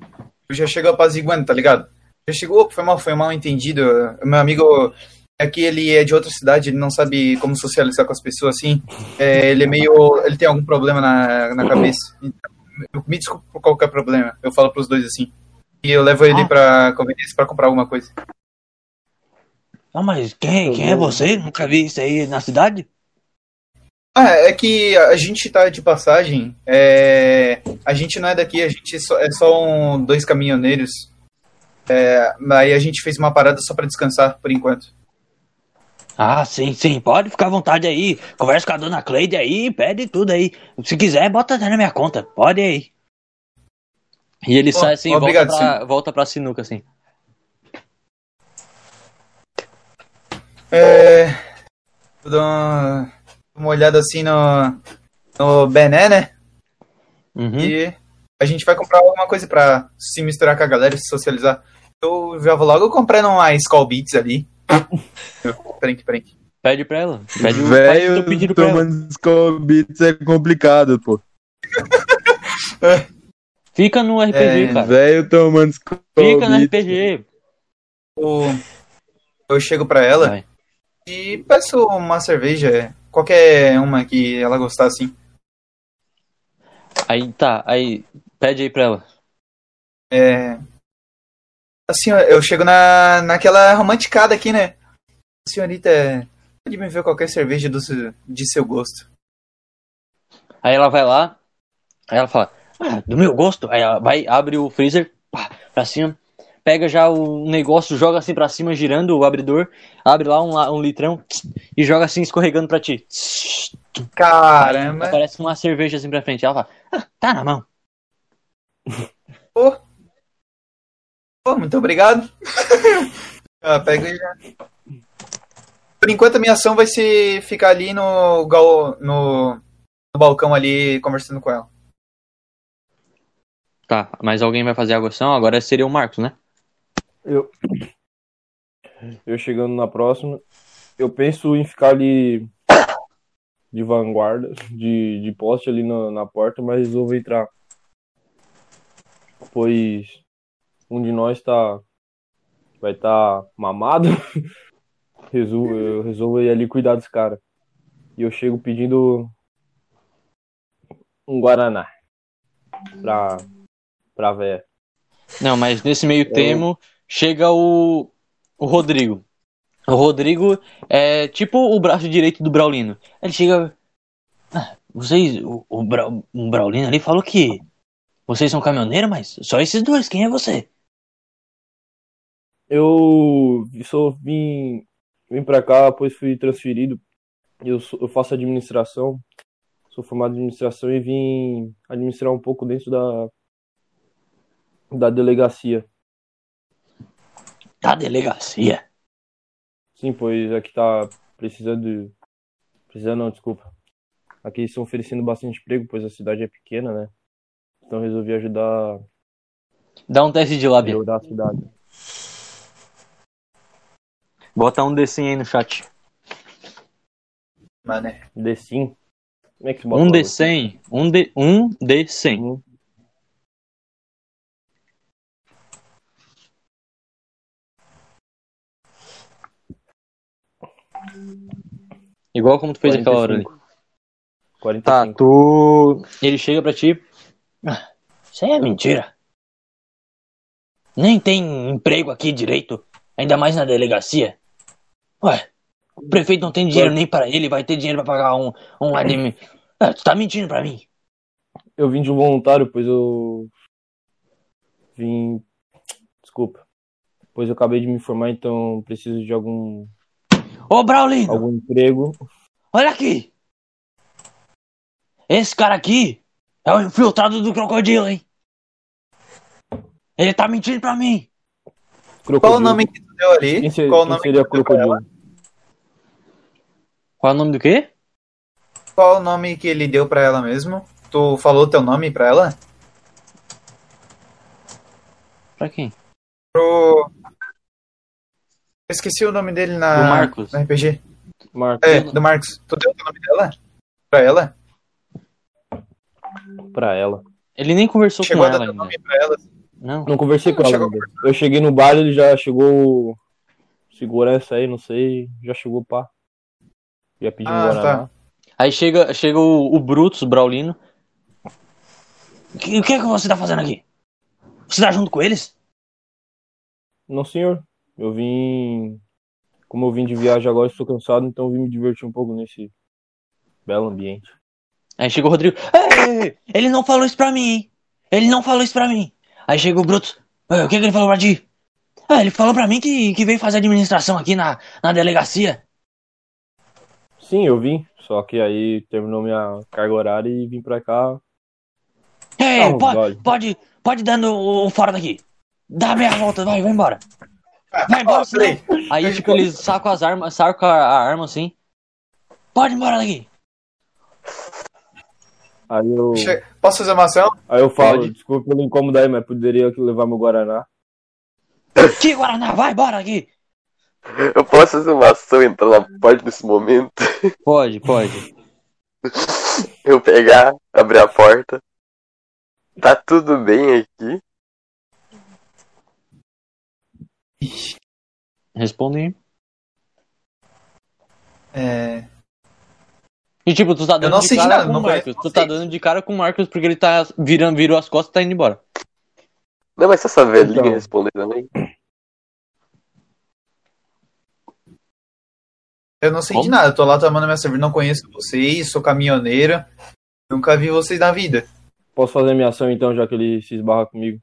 eu já chego apaziguando, tá ligado? Já chegou, foi mal, foi mal entendido. Meu amigo aqui, ele é de outra cidade, ele não sabe como socializar com as pessoas assim. É, ele é meio. Ele tem algum problema na, na cabeça. Então, eu- me desculpa por qualquer problema. Eu falo pros dois assim. E eu levo ele Ah. pra conveniência pra comprar alguma coisa. Ah, mas quem, quem é você? Nunca vi isso aí na cidade? Ah, é que a gente tá de passagem. é, A gente não é daqui, a gente é só, é só um, dois caminhoneiros. É, Aí a gente fez uma parada só pra descansar por enquanto. Ah, sim, sim, pode ficar à vontade aí. Conversa com a dona Cleide aí, pede tudo aí. Se quiser, bota até na minha conta, pode aí. E ele Pô, sai assim, obrigado, volta, pra, volta pra sinuca assim. É, vou dar uma, uma olhada assim no, no Bené, né? Uhum. E a gente vai comprar alguma coisa pra se misturar com a galera e se socializar. Eu já vou logo comprar uma Skull Beats ali. peraí, peraí. Pede pra ela. Pede Velho, pedido pra ela. tomando Scobits é complicado, pô. Fica no RPG, É, cara. Velho tomando Fica no. RPG. Eu, eu chego pra ela Vai. E peço uma cerveja, qualquer uma que ela gostar assim. Aí tá, aí pede aí pra ela. É, assim, eu chego na, naquela romanticada aqui, né? Senhorita, pode me ver qualquer cerveja do, de seu gosto. Aí ela vai lá, aí ela fala, ah, do meu gosto. Aí ela vai, abre o freezer, pá, pra cima, pega já o negócio, joga assim pra cima, girando o abridor, abre lá um, um litrão e joga assim escorregando pra ti. Aí Caramba! aparece uma cerveja assim pra frente. Ela fala, ah, tá na mão. Pô, Pô, muito obrigado. ah, pega e já. Por enquanto a minha ação vai ser ficar ali no, gal, no, no balcão ali conversando com ela. Tá, mas alguém vai fazer a ação? Agora seria o Marcos, né? Eu, eu chegando na próxima, eu penso em ficar ali de vanguarda, de, de poste ali na, na porta, mas resolvo entrar. Pois um de nós tá vai estar tá mamado. Resolvo, eu resolvo ir ali cuidar dos caras. E eu chego pedindo um Guaraná pra, pra véia. Não, mas nesse meio termo chega o, o Rodrigo. O Rodrigo é tipo o braço direito do Braulino. Ele chega. Ah, vocês. O, o, Bra, Braulino ali falou que vocês são caminhoneiros, mas só esses dois. Quem é você? Eu só vim, vim pra cá, depois fui transferido. Eu, sou- eu faço administração, sou formado em administração e vim administrar um pouco dentro da, da delegacia. Da delegacia. Sim, pois aqui tá precisando. de- Precisando, não, desculpa. Aqui estão oferecendo bastante emprego, pois a cidade é pequena, né? Então resolvi ajudar, Dá um teste de lábia. melhorar a cidade. Bota um D100 aí no chat. Mané. The Sim. Como é que se bota Um lá? D100. Um, D, um D100. Um. Igual como tu fez aquela hora ali. 45. Tá, 45. tu. Ele chega pra ti. "Ah, Isso aí é mentira. Nem tem emprego aqui direito. Ainda mais na delegacia. Ué, o prefeito não tem dinheiro nem pra ele, vai ter dinheiro pra pagar um, um admin. Ah, tu tá mentindo pra mim. Eu vim de um voluntário, pois eu. Vim. Desculpa. Pois eu acabei de me formar, então preciso de algum, Ô, Braulino, algum emprego. olha aqui. Esse cara aqui é o infiltrado do crocodilo, hein? Ele tá mentindo pra mim. Qual Crocodilo. o nome que tu deu ali? Quem, seria, Qual o quem nome seria que tu deu pra ela? crocodilo? Qual é o nome do quê? Qual o nome que ele deu pra ela mesmo? Tu falou teu nome pra ela? Pra quem? Pro. Eu esqueci o nome dele na. Do Marcos. Na RPG. Marcos. É, do Marcos. Tu deu o nome dela? Pra ela? Pra ela. Ele nem conversou Chegou com a dar ela ainda. nome pra ela? Não. Não conversei com ela ainda. Eu cheguei no bar, ele já chegou. Segurança aí, não sei. Já chegou pá. Já pediu um Ah, Guaraná. Aí chega, chega o, o Brutus, o Braulino. O que, o que é que você tá fazendo aqui? Você tá junto com eles? Não, senhor. Eu vim. Como eu vim de viagem agora, estou cansado, então eu vim me divertir um pouco nesse belo ambiente. Aí chega o Rodrigo. Ei, ele não falou isso pra mim, hein? Ele não falou isso pra mim. Aí chega o Brutus. "Ah, O que, que ele falou pra ti? Ah, ele falou pra mim que, que veio fazer administração aqui na, na delegacia. Sim, eu vim. Só que aí terminou minha carga horária e vim pra cá. Ei, Tá, pode, pode, pode dando o, o fora daqui. Dá meia volta, vai, vai embora. Vai embora, peraí. Aí, tipo, eles sacam as armas, sacam a, arma assim. Pode ir embora daqui. Aí eu, Posso fazer uma ação? aí eu falo, Pode. desculpa pelo incômodo aí, mas poderia aqui levar meu Guaraná. Que Guaraná, vai embora daqui. Eu posso fazer uma ação e entrar na porta nesse momento? Pode, pode. Eu pegar, abrir a porta. Tá tudo bem aqui? Responde aí. É. E tipo, tu tá dando não de cara nada, com o Marcos. Tu tá dando de cara com o Marcos porque ele tá virando, virou as costas e tá indo embora. Não, mas se essa velhinha Então. responder também. Eu não sei Como? de nada, eu tô lá tomando minha cerveja, não conheço vocês, sou caminhoneiro, nunca vi vocês na vida. Posso fazer minha ação então, já que ele se esbarra comigo?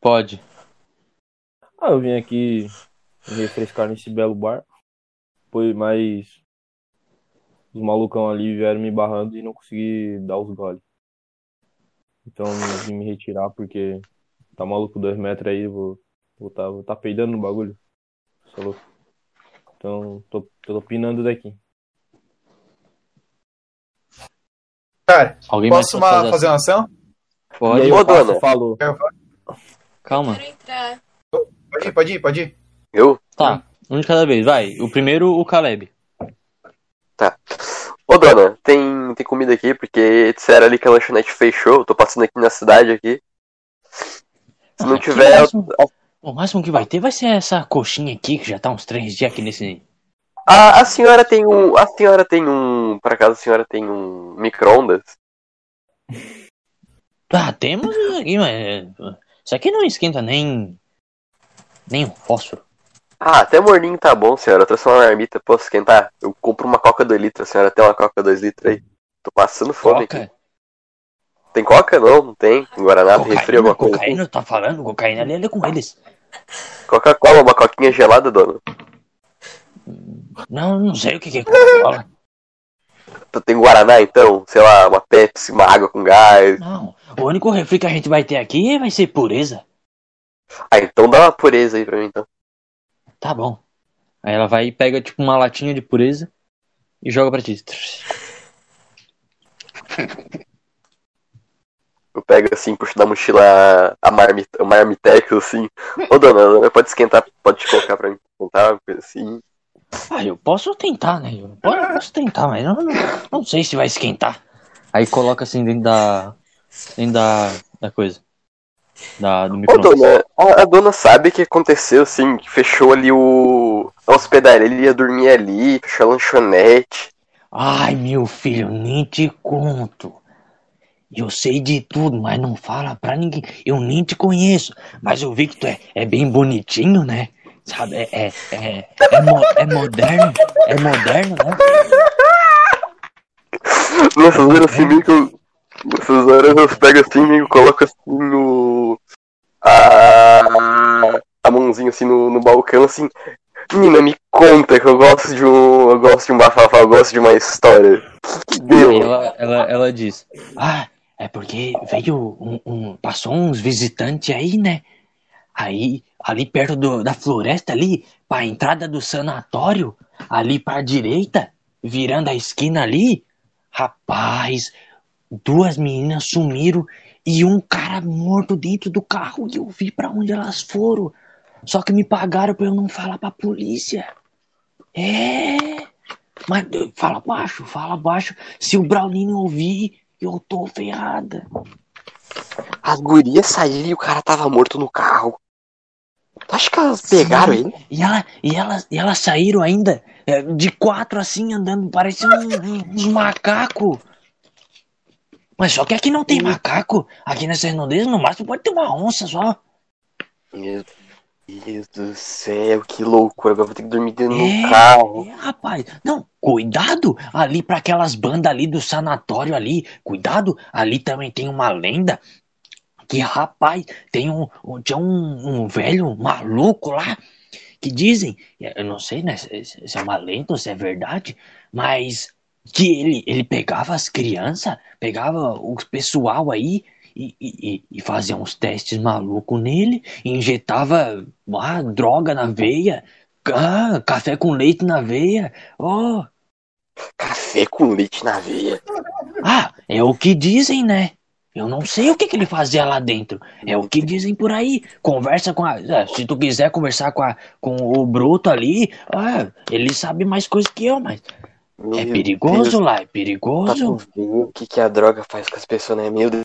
Pode. Ah, eu vim aqui me refrescar nesse belo bar. Pois, mas os malucão ali vieram me barrando e não consegui dar os goles. Então eu vim me retirar porque tá maluco dois metros aí, eu vou, vou tá, vou tá peidando no bagulho. É louco. Então tô, tô pinando daqui. Cara, Alguém mais posso pode uma, fazer fazer uma ação? assim? E Pode. aí Ô, o Passo dona. falou. Calma. Quero entrar. Pode ir, pode ir, pode ir. Eu? Tá. Um de cada vez, vai. O primeiro, o Caleb. Ô dona, tem, tem comida aqui, porque disseram ali que a lanchonete fechou. Eu tô passando aqui na cidade aqui. Se não Ah, tiver. O máximo, o máximo que vai ter vai ser essa coxinha aqui, que já tá uns três dias aqui nesse. A, a senhora tem um. A senhora tem um. Por acaso a senhora tem um micro-ondas? Ah, temos aqui, mas. Isso aqui não esquenta nem. Nem um fósforo. Ah, até morninho tá bom, senhora. Eu trouxe uma marmita, posso esquentar? Eu compro uma coca 2 litros, senhora tem uma coca 2 litros aí? Tô passando fome aqui. Coca. Tem coca? Não, não tem. Guaraná, tem refri, alguma coisa. cocaína, tá falando? Cocaína ali é com eles. Coca-Cola, uma coquinha gelada, dona. Não, não sei o que que é Coca-Cola. Tem Guaraná então? Sei lá, uma Pepsi, uma água com gás. Não. O único refri que a gente vai ter aqui vai ser pureza. Ah, então dá uma pureza aí pra mim então. Tá bom. Aí ela vai e pega tipo uma latinha de pureza e joga pra ti. Eu pego assim, puxo da mochila a o marmitex assim. Ô dona, dona, pode esquentar, pode colocar pra mim esquentar, uma coisa assim. Ah, eu posso tentar, né? Eu posso, eu posso tentar, mas eu não, não sei se vai esquentar. Aí coloca assim dentro da. dentro da, da coisa. Da, do micro-ondas. dona, a, a dona sabe o que aconteceu, assim, que fechou ali o. A hospedaria, ele ia dormir ali, fechou a lanchonete. Ai, meu filho, nem te conto. Eu sei de tudo, mas não fala pra ninguém. Eu nem te conheço, mas eu vi que tu é, é bem bonitinho, né? Sabe, é, é, é, é, mo- é moderno, é moderno, né? Nessas horas assim, meio que eu. Nessas horas eu pego assim, que coloco assim no. A. A mãozinha assim no, no balcão, assim. Menina, me conta que eu gosto de um. Eu gosto de um bafafá, eu gosto de uma história. Deu? ela, ela, ela diz: Ah, é porque veio um, um- Passou uns visitantes aí, né? Aí, ali perto do- da floresta, ali, pra entrada do sanatório, ali pra direita, virando a esquina ali, rapaz, duas meninas sumiram e um cara morto dentro do carro e eu vi pra onde elas foram. Só que me pagaram pra eu não falar pra polícia. É. Mas fala baixo, fala baixo. Se o Braulinho ouvir, eu tô ferrada. As gurias saíram e o cara tava morto no carro. Tu acha que elas pegaram Sim. ele? E, ela, e, elas, e elas saíram ainda eh, de quatro assim, andando, parecendo um- uns macacos. Mas só que aqui não tem macaco. Aqui nessa redondeza, no máximo, pode ter uma onça só. Meu Deus do céu, que loucura. Agora eu vou ter que dormir dentro É. do carro. É, rapaz. Não, cuidado ali para aquelas bandas ali do sanatório ali. Cuidado, ali também tem uma lenda que, rapaz, tem um, tinha um, um velho maluco lá que dizem, eu não sei né, se, se é uma lenda ou se é verdade, mas que ele, ele pegava as crianças, pegava o pessoal aí e, e, e fazia uns testes malucos nele, injetava ah, droga na veia, ah, café com leite na veia. Oh, Café com leite na veia. ah, é o que dizem, né? Eu não sei o que, que ele fazia lá dentro. É o que dizem por aí. Conversa com a. é, Se tu quiser conversar com, a, com o Bruto ali, ah, ele sabe mais coisa que eu, mas é Meu perigoso Deus, lá, é perigoso. ver o que, que a droga faz com as pessoas, né? Meu Deus.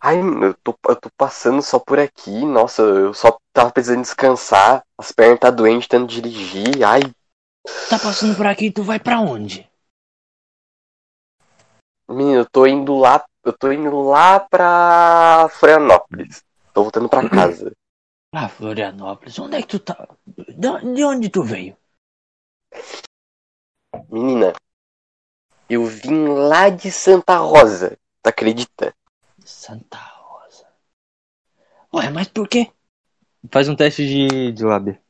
Ai, eu tô, eu tô passando só por aqui. Nossa, eu só tava precisando descansar. As pernas tá doentes, tentando dirigir. Ai, Tá passando por aqui, tu vai pra onde? Menino, eu tô indo lá. Eu tô indo lá pra Florianópolis. Tô voltando pra casa. Pra Florianópolis. Onde é que tu tá? De onde tu veio? Menina, eu vim lá de Santa Rosa. Tu acredita? Santa Rosa. Ué, mas por quê? Faz um teste de, de lábia.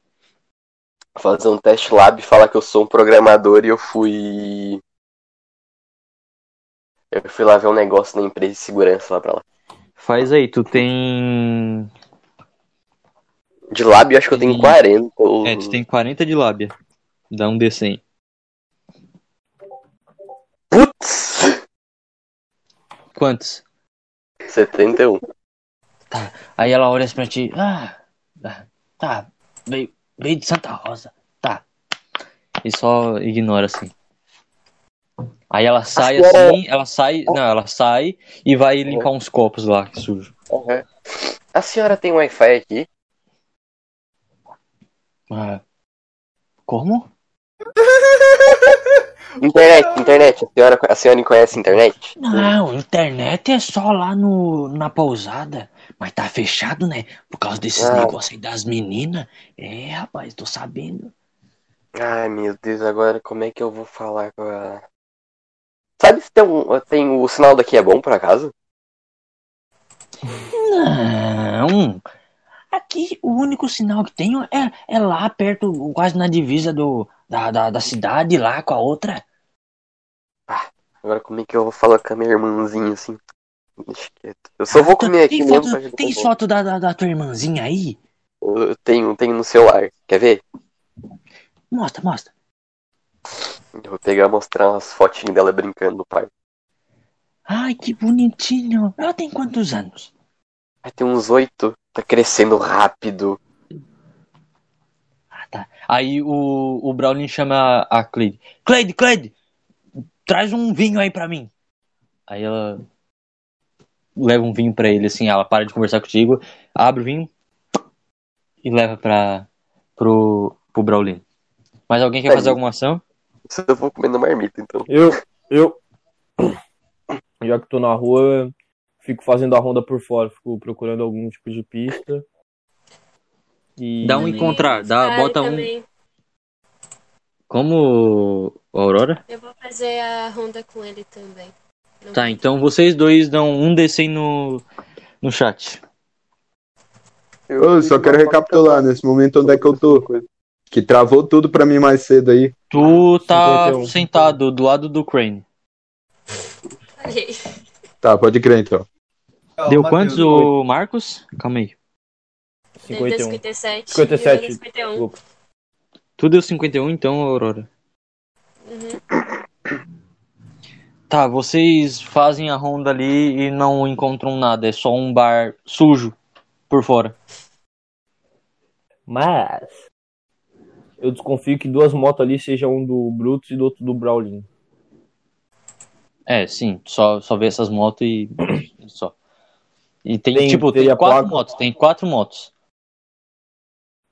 Fazer um teste lab e falar que eu sou um programador e eu fui. Eu fui lá ver um negócio na empresa de segurança lá pra lá. Faz aí, tu tem. De eu acho que eu tenho Sim. 40. ou- É, tu tem 40 de lábia. Dá um D100. Putz! Quantos? 71. Aí ela olha assim pra ti. Ah, ah, tá. Veio, veio de Santa Rosa. Tá. E só ignora assim. Aí ela sai senhora- assim, ela sai. Não, ela sai e vai limpar uns copos lá, que sujo. Uhum. A senhora tem Wi-Fi aqui? Ah, como? Internet, internet. A senhora, a senhora conhece internet? Não, internet é só lá no, na pousada. Mas tá fechado, né? Por causa desses Ah. negócios aí das meninas. É, rapaz, tô sabendo. Ai, meu Deus, agora como é que eu vou falar com a. Sabe se tem, um, tem o sinal daqui é bom por acaso? Não. Aqui o único sinal que tenho é, é lá perto, quase na divisa do, da, da, da cidade, lá com a outra. Agora como é que eu vou falar com a minha irmãzinha assim? Deixa quieto. Eu só vou comer aqui tem mesmo foto, tem foto da, da, da tua irmãzinha aí? Eu tenho, tenho no celular. Quer ver? Mostra, mostra. Eu vou pegar e mostrar umas fotinhas dela brincando no parque. Ai, que bonitinho. Ela tem quantos anos? Aí tem uns oito, tá crescendo rápido. Ah, tá. Aí o, o Brownie chama a Cleide. Cleide, Cleide, traz um vinho aí pra mim. Aí ela leva um vinho pra ele, assim, ela para de conversar contigo, abre o vinho e leva pra, pro, pro Brawlin. Mas alguém quer fazer alguma ação? Eu vou comer na marmita, então. Eu, eu, já que tô na rua, fico fazendo a ronda por fora, fico procurando algum tipo de pista. E... Dá um encontrar, dá, bota um. também. Como, Aurora? Eu vou fazer a ronda com ele também. Não Tá, então vocês dois dão um DC no, no chat. Eu só quero recapitular nesse momento onde é que eu tô. Que travou tudo pra mim mais cedo aí. Tu tá 51. sentado do lado do Crane. Tá, pode crer então. Ó, Deu quantos, o Marcos? Calma aí. Ele deu 51. 57. 57. eu dei 51. Desculpa. Tu deu 51 então, Aurora. Uhum. Tá, vocês fazem a ronda ali e não encontram nada. É só um bar sujo por fora. Mas eu desconfio que duas motos ali sejam um do Brutus e do outro do Brawlin. É, sim. Só, só vê essas motos e só. E tem, Tem- tipo, tem quatro placa? motos. Tem quatro motos.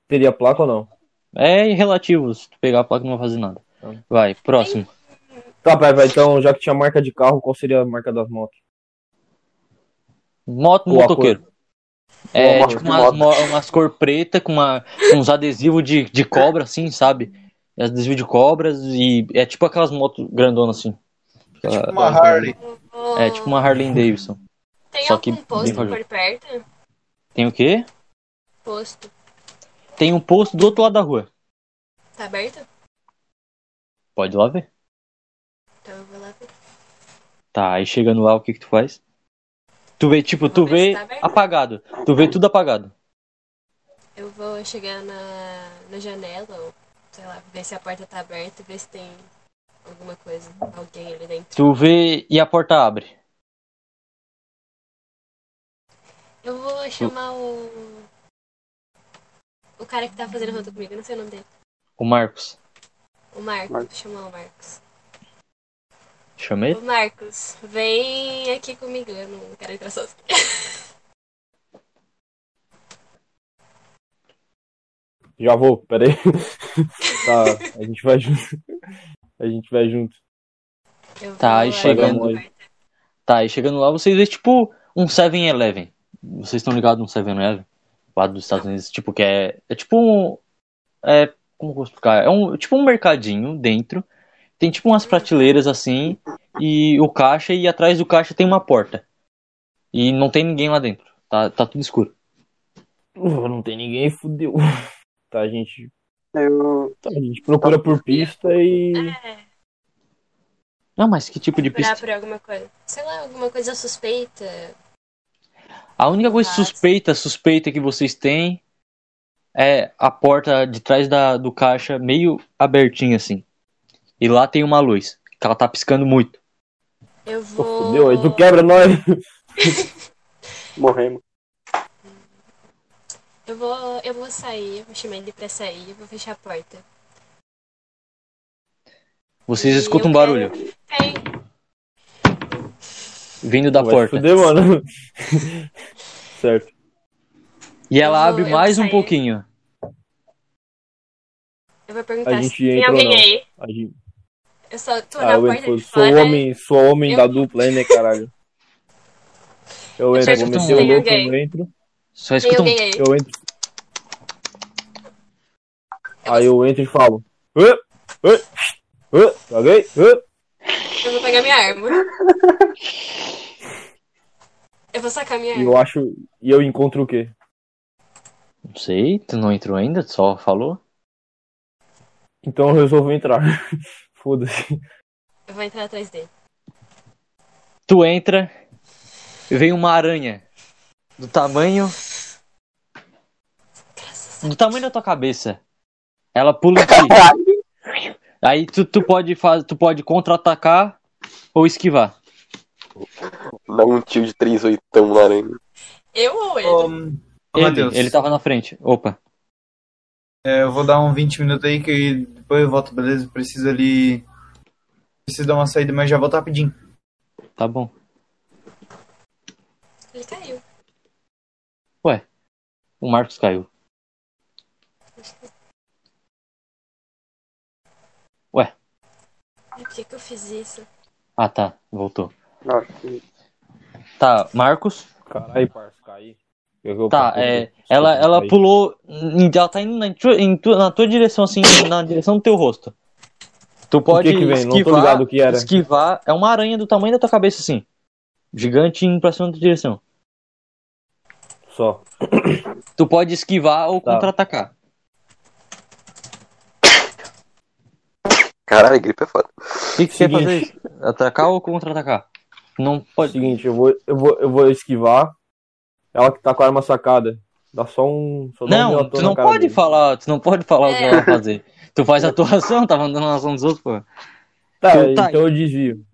Teria placa ou não? É relativo. Se tu pegar a placa não vai fazer nada. Tá. Vai, próximo. Tá, vai, vai. Então, já que tinha marca de carro, qual seria a marca das motos? Moto Ou motoqueiro. É, Uma tipo umas, mo- umas cor preta com uma, uns adesivos de, de cobra, assim, sabe? Adesivo de cobras e é tipo aquelas motos grandonas, assim. Tipo uma Harley. É tipo uma Harley Davidson. Tem só algum que posto por perto? Tem o quê? Posto. Tem um posto do outro lado da rua. Tá aberto? Pode ir lá ver. Então eu vou lá ver. Tá, aí chegando lá, o que que tu faz? Tu vê, tipo, tu vê tá apagado. Tu vê tudo apagado. Eu vou chegar na, na janela, ou sei lá, ver se a porta tá aberta e ver se tem alguma coisa, alguém ali dentro. Tu vê e a porta abre. Eu vou chamar o. O cara que tá fazendo ronda comigo, eu não sei o nome dele. O Marcos. O Marcos, Marcos. vou chamar o Marcos. Chama ele? Ô Marcos, vem aqui comigo, eu não quero entrar sozinho. Já vou, peraí. tá, a gente vai junto. A gente vai junto. Tá, abrir chegando-. Tá, aí chegando lá, vocês vê tipo um 7-Eleven. Vocês estão ligados no 7-Eleven? Lá dos Estados Unidos, tipo, que é. É tipo um. É. Como eu vou explicar? É um, tipo um mercadinho dentro. Tem tipo umas prateleiras assim. E o caixa, e atrás do caixa tem uma porta. E não tem ninguém lá dentro. Tá, tá tudo escuro. Não tem ninguém, fudeu. Tá, a gente, Eu, tá, a gente procura por pista e. É, Não, mas que tipo de pista? por alguma coisa. Sei lá, alguma coisa suspeita. A única coisa suspeita, suspeita que vocês têm é a porta de trás da, do caixa meio abertinha assim. E lá tem uma luz, que ela tá piscando muito. Eu vou. fudeu, aí tu quebra nós. morremos. Eu vou, eu vou sair, eu vou chamar ele pra sair, eu vou fechar a porta. Vocês E escutam um eu quero- barulho Tem. vindo da Vai porta. Fuder, mano. certo. E ela vou- abre mais um pouquinho. Eu vou perguntar A se gente tem entra ou alguém não? aí. A gente... Eu só tô Ah, na eu porta entro. de Sou fora. o homem, sou o homem Eu- da dupla aí, né, caralho? Eu entro, vou se meter o louco, eu entro. Só alguém aí. Eu entro. Aí eu entro e falo. Oi, oi, alguém? Oi. Eu vou pegar minha arma. Eu vou sacar minha E arma. eu acho. E eu encontro o quê? Não sei, tu não entrou ainda, tu só falou. Então eu resolvo entrar. Foda-se. Eu vou entrar atrás dele. Tu entra, vem uma aranha do tamanho do tamanho da tua cabeça. Ela pula em ti. Aí tu, tu pode fazer, tu pode contra-atacar ou esquivar. Dá um tiro de 3 oitão na aranha. Eu ou ele? Ô, Ele, ele tava na frente. Opa. É, eu vou dar um 20 minutos aí que depois eu volto, beleza? Preciso ali. Preciso dar uma saída, mas já volto rapidinho. Tá bom. Ele caiu. O Marcos caiu. Por que, que eu fiz isso? Ah, tá. Voltou. Que Tá, Marcos. Caralho, parça, caí. Tá, é. Ela, ela pulou. Ela tá indo na, tua- em tu- na tua direção, assim, na direção do teu rosto. Tu pode que que vem? Não tô esquivar. que era. Esquivar. É uma aranha do tamanho da tua cabeça, assim. Gigante indo pra cima da tua direção. Só. Tu pode esquivar ou Tá. contra-atacar. Caralho, gripe é foda. O que, que você quer fazer? Atacar ou contra-atacar? Não pode. seguinte, eu vou, eu vou, eu vou esquivar. Ela que tá com a arma sacada. Dá só um. Só um Não, relatão tu não pode dele. falar, tu não pode falar o que É. ela vai fazer. Tu faz a tua ação, tá mandando a ação dos outros, pô. Tá, Tu- tá, então eu desvio.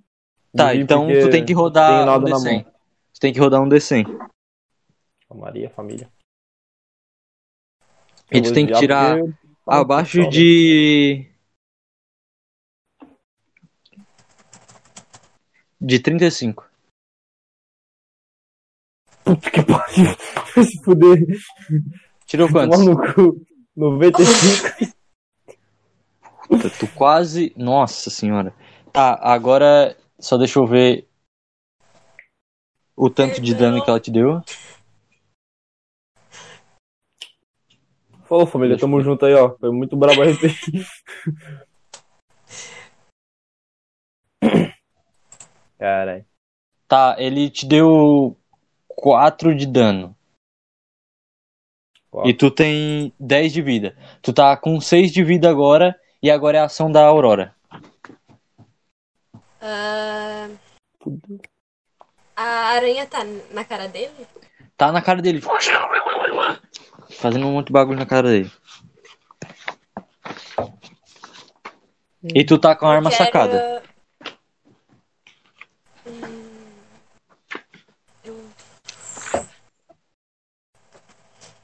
Tá, Desvio então porque tu tem que rodar um nada na D100. mão. Tu tem que rodar um D100. A Maria, família. E tu tem que tirar porque- abaixo Tá, de. De 35. Puta que pariu. Vai se fuder. Tirou Tomar quantos? no cu. 95. Puta, tu quase. Nossa senhora. Tá, agora só deixa eu ver o tanto de dano que ela te deu. Falou, família. Tamo junto aí, ó. Foi muito brabo a RP. Caralho. Tá, ele te deu 4 de dano. Quatro. E tu tem 10 de vida. Tu tá com 6 de vida agora. E agora é a ação da Aurora. Ah, a aranha tá na cara dele? Tá na cara dele. Fazendo um monte de bagulho na cara dele. E tu tá com a arma quero- sacada. Hum, Eu...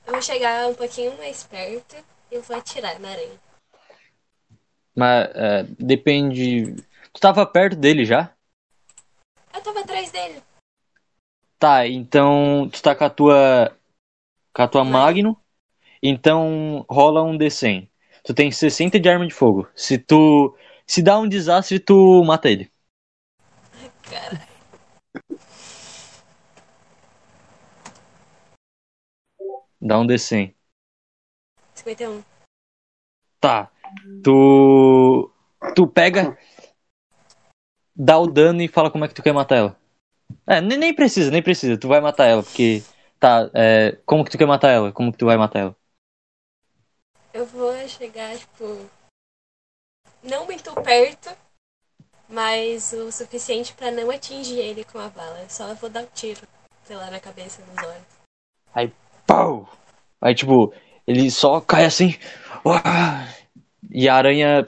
eu vou chegar um pouquinho mais perto e eu vou atirar na aranha. Mas é, depende. Tu tava perto dele já? Eu tava atrás dele. Tá, então tu tá com a tua. Com a tua Magno. Então rola um D100. Tu tem 60 de arma de fogo. Se tu. Se dá um desastre, tu mata ele. Cara, Dá um D100. 51. Tá. Tu. Tu pega. Dá o dano e fala como é que tu quer matar ela. É, nem, nem precisa, nem precisa. Tu vai matar ela, porque. Tá, é, como que tu quer matar ela? Como que tu vai matar ela? Eu vou chegar, tipo. Não muito perto, mas o suficiente pra não atingir ele com a bala. Só vou dar um tiro, sei lá, na cabeça, nos olhos. Pau! Aí, tipo, ele só cai assim. E a aranha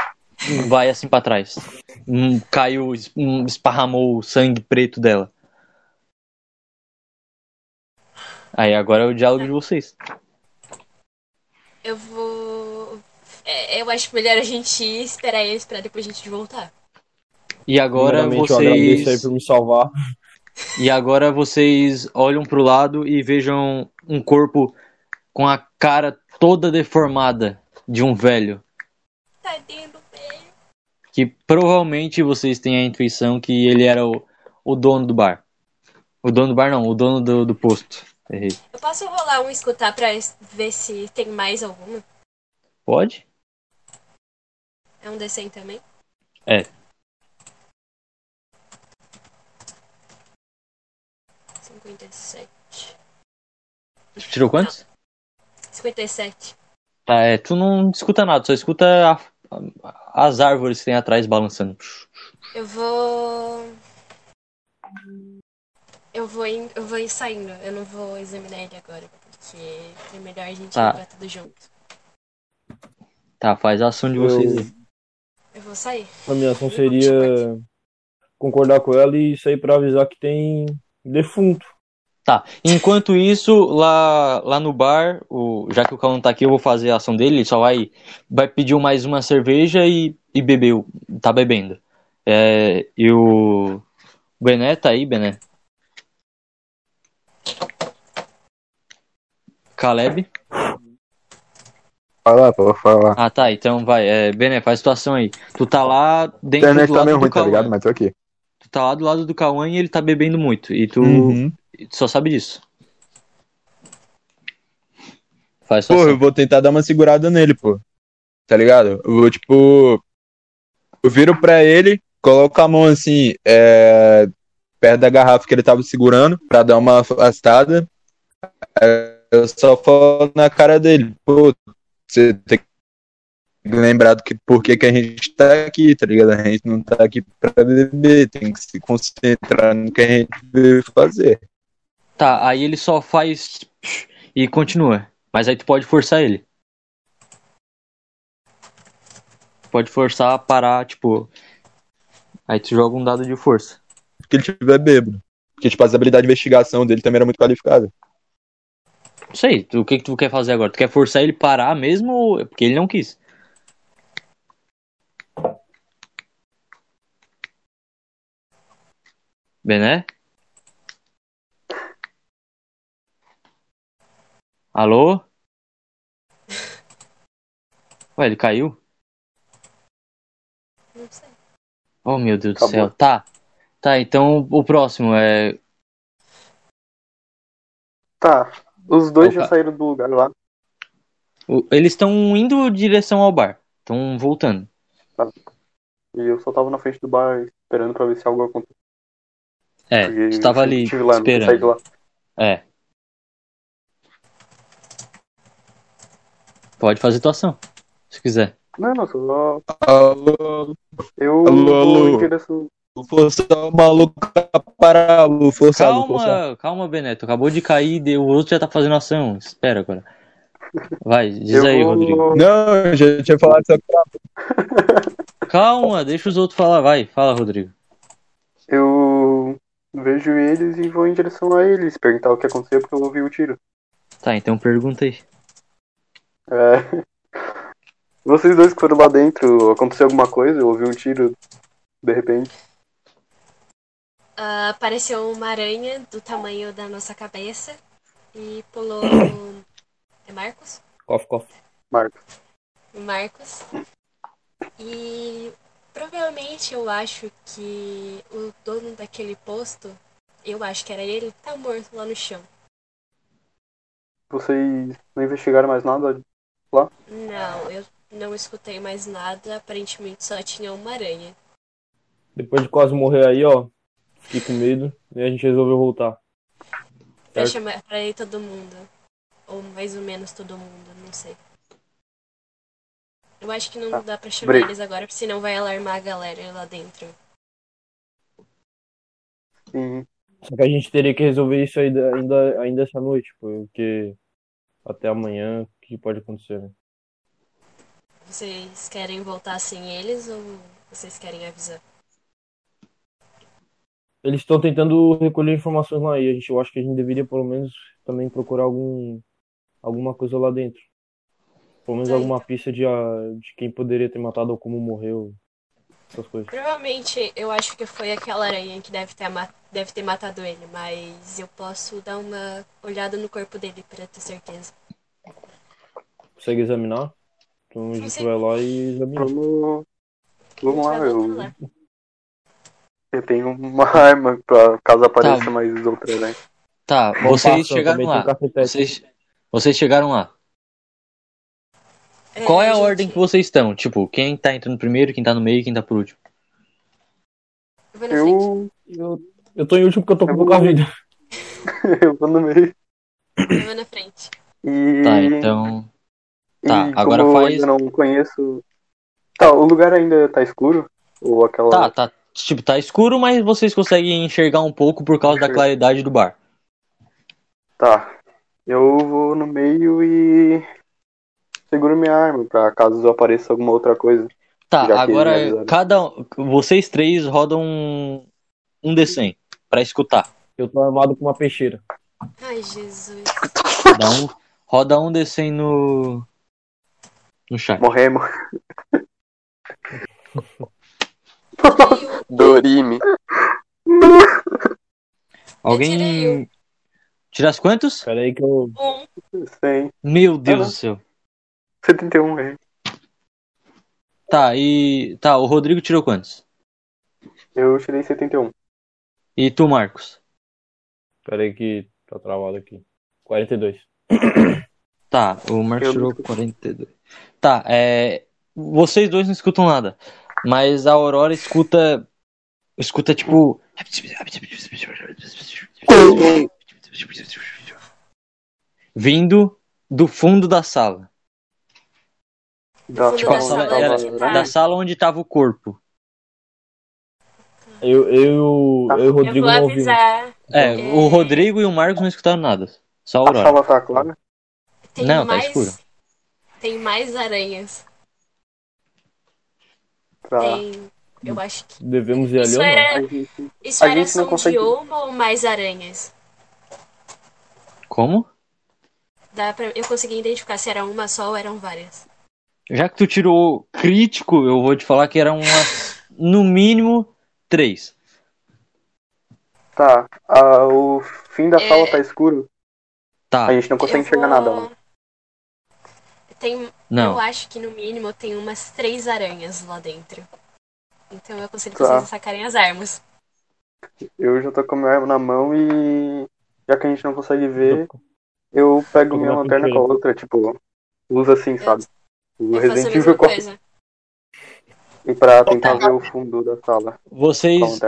vai assim pra trás. Caiu, es- esparramou o sangue preto dela. Aí agora é o diálogo de vocês. Eu vou. é, eu acho melhor a gente esperar eles pra depois a gente voltar. E agora Primeiramente, eu agradeço aí vocês. por me salvar. E agora vocês olham pro lado e vejam um corpo com a cara toda deformada de um velho. Tadinho do velho. Que provavelmente vocês têm a intuição que ele era o, o dono do bar. O dono do bar não, o dono do, do posto. Errei. Eu posso rolar um escutar pra ver se tem mais alguma? Pode? É um D100 também? É. Cinquenta e sete. Tirou quantos? 57. Tá, é, tu não escuta nada, só escuta a- a- as árvores que tem atrás balançando. Eu vou. Eu vou, in... eu vou ir saindo. Eu não vou examinar ele agora, porque é melhor a gente Tá. ir pra tudo junto. Tá, faz a ação de vocês aí. Eu vou vou sair. A minha ação seria concordar com ela e sair pra avisar que tem defunto. Tá. Enquanto isso, lá, lá no bar, o, já que o Calão tá aqui, eu vou fazer a ação dele. Ele só vai, vai pedir mais uma cerveja e, e beber. o- Tá bebendo. É, e o Bené tá aí, Bené? Caleb? Fala, pô, fala. Ah, tá. Então vai. É, Bené, faz a situação aí. Tu tá lá dentro internet do tá lado meio do ruim, tá ligado? Mas tô aqui. Tu tá lá do lado do Cauã e ele tá bebendo muito. E tu, Uhum. e tu só sabe disso. Faz Pô, eu situação. vou tentar dar uma segurada nele, pô. Tá ligado? Eu vou, tipo. Eu viro pra ele, coloco a mão assim, é, perto da garrafa que ele tava segurando, pra dar uma afastada. É, Eu só falo na cara dele, pô, você tem que lembrar do que por que que a gente tá aqui, tá ligado? A gente não tá aqui pra beber, tem que se concentrar no que a gente veio fazer. Tá, aí ele só faz e continua. Mas aí tu pode forçar ele. Pode forçar a parar, tipo. Aí tu joga um dado de força. Porque ele tiver bêbado. Porque, tipo, as habilidades de investigação dele também era muito qualificada. Não sei, tu- o que, que tu quer fazer agora? Tu quer forçar ele parar mesmo? ou- Porque ele não quis. Bené? Alô? Ué, ele caiu? Não sei. Oh, meu Deus do Acabou. céu. Tá. Tá, então o próximo é. Tá. Os dois Opa. já saíram do lugar lá. Eles estão indo em direção ao bar. Estão voltando. E eu só tava na frente do bar esperando pra ver se algo acontecia. É, Porque tu tava eu ali lá, esperando. É. Pode fazer tua ação, se quiser. Não, não, só. Alô, Eu Alô, alô. em direção. vou forçar o maluco a parar, vou forçar, vou forçar. Calma, calma, Beneto. Acabou de cair, deu- o outro já tá fazendo ação. Espera agora. Vai, diz eu aí, vou... Rodrigo. Não, eu já tinha falado isso aqui. Calma, deixa os outros falar. Vai, fala, Rodrigo. Eu vejo eles e vou em direção a eles, perguntar o que aconteceu porque eu ouvi o tiro. Tá, então pergunta aí. É... Vocês dois que foram lá dentro, aconteceu alguma coisa? Eu ouvi um tiro de repente. Ah, apareceu uma aranha do tamanho da nossa cabeça e pulou. É Marcos? Cof, cof. Marcos. Marcos. E provavelmente eu acho que o dono daquele posto, eu acho que era ele, tá morto lá no chão. Vocês não investigaram mais nada? Não, eu não escutei mais nada, aparentemente só tinha uma aranha. Depois de quase morrer aí, ó. Fiquei com medo. E a gente resolveu voltar. Pra chamar pra ir todo mundo. Ou mais ou menos todo mundo, não sei. Eu acho que não Tá. dá pra chamar Bre- eles agora, porque senão vai alarmar a galera lá dentro. Sim. Só que a gente teria que resolver isso ainda, ainda, ainda essa noite, porque até amanhã o que pode acontecer, né? Vocês querem voltar sem eles ou vocês querem avisar? Eles estão tentando recolher informações lá e a gente, eu acho que a gente deveria pelo menos também procurar algum, alguma coisa lá dentro. Pelo menos Tá, alguma pista de, ah, de quem poderia ter matado ou como morreu. Essas coisas. Provavelmente eu acho que foi aquela aranha que deve ter, deve ter matado ele, mas eu posso dar uma olhada no corpo dele pra ter certeza. Consegue examinar? Então a gente vai lá e examina. Vamos. Lá, eu, lá. eu tenho uma arma pra caso apareça mais outra, né? Tá, vocês chegaram lá. um. Vocês, vocês chegaram lá. Qual é a gente- ordem que vocês estão? Tipo, quem tá entrando primeiro, quem tá no meio e quem tá por último? Eu vou na frente. Eu. Eu, tô em último porque eu tô com Eu pouca vou- vida. eu vou no meio. Eu vou na frente. E. Tá, então. Tá, e agora como faz- eu ainda não conheço. Tá, o lugar ainda tá escuro? Ou aquela. Tá, tá. Tipo, tá escuro, mas vocês conseguem enxergar um pouco por causa da claridade do bar. Tá. Eu vou no meio e seguro minha arma pra caso apareça alguma outra coisa. Tá, agora cada um- vocês três rodam um um D100 pra escutar. Eu tô armado com uma peixeira. Ai, Jesus. Dá um, roda um D100 no no chat. Morremos. Dorime. Alguém tirasse quantos? Pera aí que eu. Um. 100. Meu Deus Ah, do céu. 71, é. Tá, e tá, o Rodrigo tirou quantos? Eu tirei 71. E tu, Marcos? Pera aí que tá travado aqui. 42. Tá, o Marcos tirou escuto. 42. Tá, é. Vocês dois não escutam nada. Mas a Aurora escuta. Escuta tipo. Vindo do fundo da sala. Da Tipo, a da sala sala era onde tá- da sala onde tava o corpo. Eu, eu, eu e o Eu Rodrigo vou não ouvimos. avisar. É, o Rodrigo e o Marcos não escutaram nada. Só a A Aurora. sala tá clara? Tem Não, tá mais... escuro. Tem mais aranhas. Pra... Tem. Eu acho que. Devemos ir ali Isso ou não? é. A gente... Isso A era gente não som consegue- de uma ou mais aranhas? Como? Dá pra... Eu consegui identificar se era uma só ou eram várias. Já que tu tirou crítico, eu vou te falar que eram umas, no mínimo três. Tá. Ah, o fim da É. sala tá escuro. Tá, A gente não consegue Eu enxergar vou- nada. Né? Tem... Eu não. acho que no mínimo tem umas três aranhas lá dentro. Então eu aconselho Tá. vocês a sacarem as armas. Eu já tô com a minha arma na mão e. Já que a gente não consegue ver, eu pego minha uma lanterna com a outra, tipo, usa assim, sabe? O Resident Evil coisa. E pra tentar ver o fundo da sala Vocês,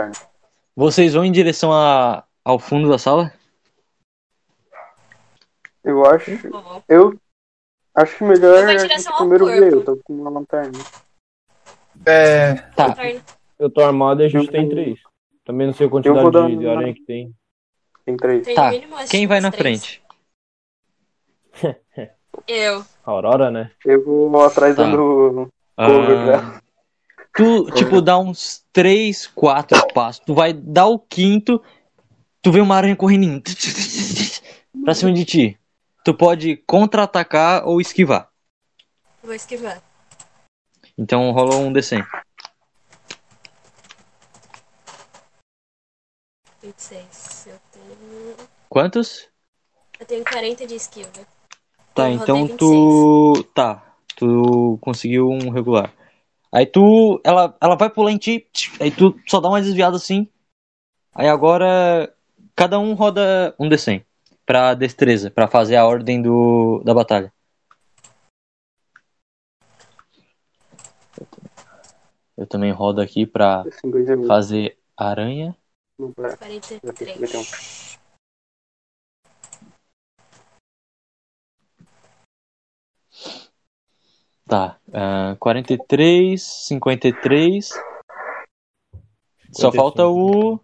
vocês vão em direção a, ao fundo da sala? Eu acho. Eu acho que melhor a gente primeiro corpo. ver. Eu tô com uma lanterna. É, Tá. Eu tô armado e a gente Eu tem três. Também não sei a quantidade de, de aranha que tem. Tem três. Tem Tá. Quem vai na três. frente? Eu. Aurora, né? Eu vou atrás Tá. dando cover Ah, dela. tu, tipo, dá uns três, quatro passos. Tu vai dar o quinto, tu vê uma aranha correndo em- pra cima de ti. Tu pode contra-atacar ou esquivar. Vou esquivar. Então rola um D100. 26. Eu tenho. Quantos? Eu tenho 40 de esquiva. Tá, Eu então tu. Tá, tu conseguiu um regular. Aí tu. Ela, ela vai pular em ti, aí tu só dá uma desviada assim. Aí agora. Cada um roda um D100 pra destreza, pra fazer a ordem do, da batalha. Eu também rodo aqui pra 51. fazer aranha. Não, pera. 43. Tá, ah, 43, 53. Só 55. falta o.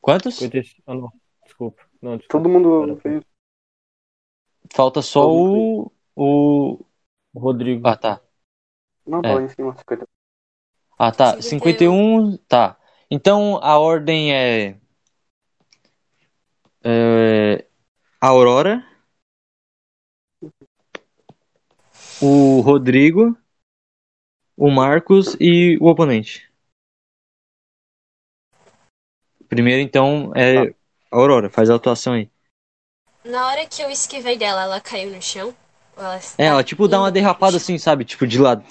Quantos? 55. Ah, não. Desculpa. Não, desculpa. Todo mundo fez. Falta só o. O. O Rodrigo. Ah, tá. Não, tá É. em cima, 50. Ah, tá. 51. 51. Tá. Então a ordem é. é Aurora. O Rodrigo. O Marcos e o oponente. Primeiro, então, é. Aurora, faz a atuação aí. Na hora que eu esquivei dela, ela caiu no chão? Ela É, ela tipo dá uma derrapada assim, sabe? Tipo de lado.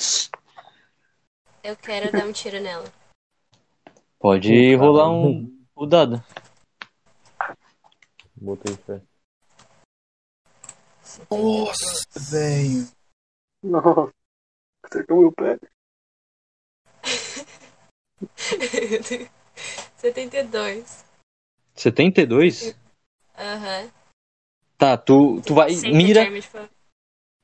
Eu quero dar um tiro nela. Pode Ih, rolar um. O dado. Botei fé. nossa, velho. Nossa. Acertou meu pé. 72. 72? Aham. Tá, tu, tu vai. Save Mira.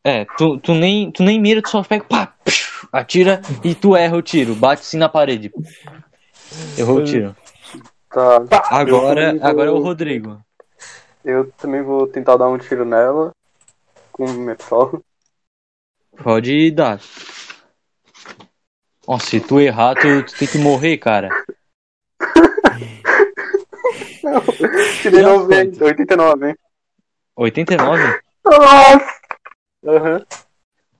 É, tu, tu, nem, tu nem mira, tu só pega, pá, psh, atira e tu erra o tiro. Bate assim na parede. Errou o tiro. Tá. Agora, vou- agora é o Rodrigo. Eu também vou tentar dar um tiro nela. Com o minha pistola. Pode dar. Nossa, se tu errar, tu, tu tem que morrer, cara. Não, tirei E as 90, 89, hein? 89? Nossa! Aham.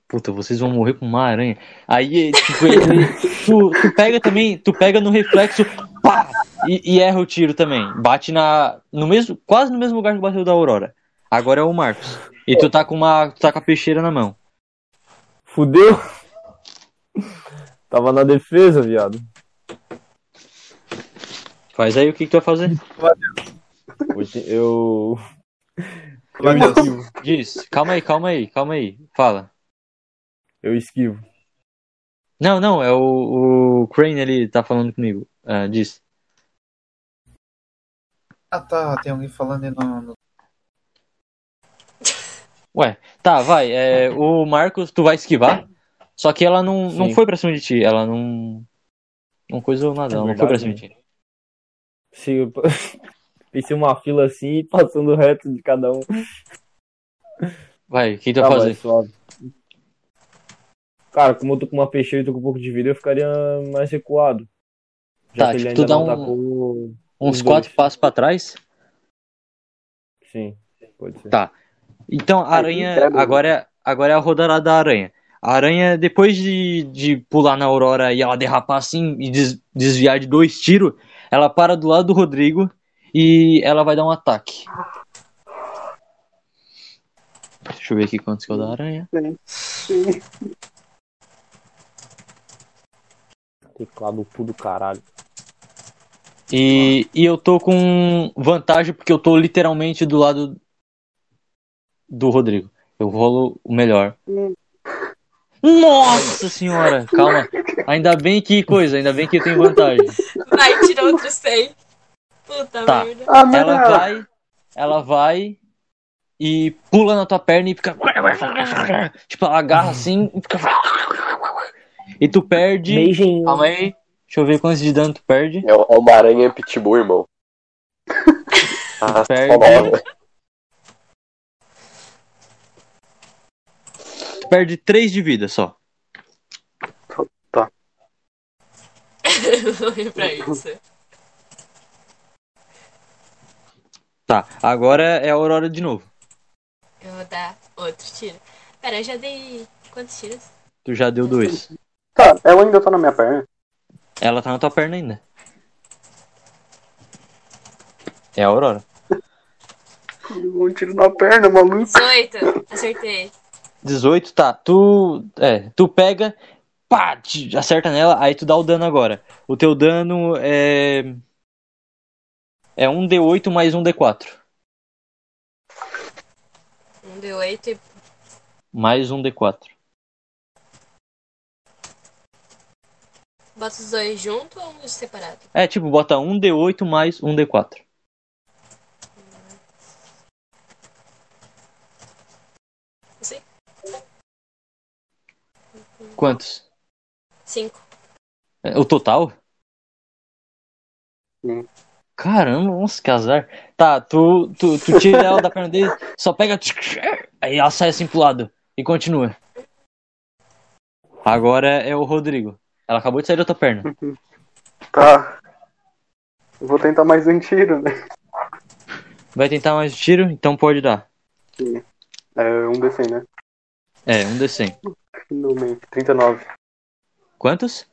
Puta, vocês vão morrer com uma aranha. Aí, tipo, ele, tu, tu pega também, tu pega no reflexo, pá! E, e erra o tiro também. Bate na. No mesmo, quase no mesmo lugar que bateu da Aurora. Agora é o Marcos. E tu tá com uma. Tu tá com a peixeira na mão. Fudeu. Tava na defesa, viado. Faz aí o que, que tu vai fazer. Oite- Eu. Eu esquivo. Diz, calma aí, calma aí, calma aí. Fala. Eu esquivo. Não, não, é o, o Crane, ele tá falando comigo. Ah, diz. Ah, tá. Tem alguém falando aí no. no- Ué, tá, vai. É, o Marcos, tu vai esquivar. Só que ela não, não foi pra cima de ti. Ela não. Não coisou nada, É ela não foi pra verdade, cima de ti. Se eu... Pensei uma fila assim, passando reto de cada um. Vai, o que tu Tá, vai fazer? suave. Cara, como eu tô com uma peixeira e tô com um pouco de vida, eu ficaria mais recuado. Já Tá, que ele tipo, tu ainda dá não um-. Uns quatro dois. passos pra trás. Sim, pode ser. Tá. Então, a aranha. Agora é, agora é a rodada da aranha. A aranha, depois de, de pular na Aurora e ela derrapar assim e des- desviar de dois tiros, ela para do lado do Rodrigo e ela vai dar um ataque. Deixa eu ver aqui quantos que é o da aranha. Sim. Teclado puto do caralho. E, e eu tô com vantagem porque eu tô literalmente do lado do Rodrigo. Eu rolo o melhor. Nossa senhora, calma. Ainda bem que coisa, ainda bem que eu tenho vantagem. Vai, tira outro 100. Puta Tá. merda. Ah, Ela vai, ela vai e pula na tua perna e fica. Tipo, ela agarra assim e fica. E tu perde. Beijinho. Calma aí. Deixa eu ver quantos de dano tu perde. É uma aranha pitbull, irmão. Ah, Perde. foda. Tu perde 3 de vida só. Vou ir pra isso. Tá, agora é a Aurora de novo. Eu vou dar outro tiro. Pera, eu já dei. Quantos tiros? Tu já deu dois. Tá, ela ainda tá na minha perna. Ela tá na tua perna ainda. É a Aurora. Um tiro na perna, maluco. 18. Acertei. 18, tá. Tu, é, tu pega, pá, acerta nela, aí tu dá o dano agora. O teu dano é. É 1d8 mais 1d4. 1d8 e. Mais 1d4. Bota os dois junto ou um separado? É, tipo, bota 1d8 mais 1d4. Quantos? 5. É, O total? Sim. Caramba, nossa, que azar. Tá, tu, tu, tu tira ela da perna dele, só pega. Aí ela sai assim pro lado e continua. Agora é o Rodrigo. Ela acabou de sair da tua perna. Tá. Eu Vou tentar mais um tiro, né? Vai tentar mais um tiro? Então pode dar. É um D100, né? É, um D100. Finalmente. 39. Quantos?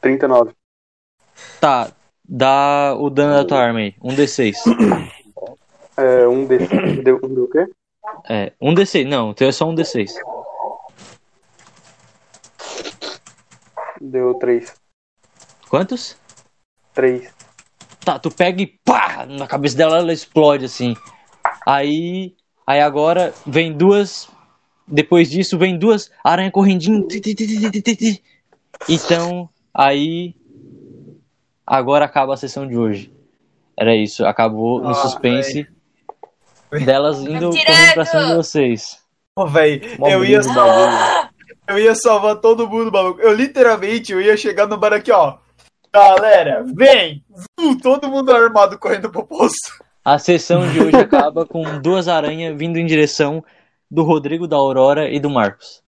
39. Tá, dá o dano da tua arma aí. Um D6. É um D. Deu, um deu o quê? É, um D6. Não, teu é só um D6. Deu 3. Quantos? 3. Tá, tu pega e pá! Na cabeça dela ela explode assim. Aí. Aí agora vem duas. Depois disso vem duas aranha correndinho. Ti. Então, aí. Agora acaba a sessão de hoje. Era isso, acabou no Ah, suspense delas indo tirando! correndo pra cima de vocês. Pô, velho, eu ia, bagulho. eu ia salvar todo mundo, maluco. Eu literalmente eu ia chegar no bar aqui, ó. Galera, vem! Uh, todo mundo armado correndo pro posto. A sessão de hoje acaba com duas aranhas vindo em direção do Rodrigo, da Aurora e do Marcos.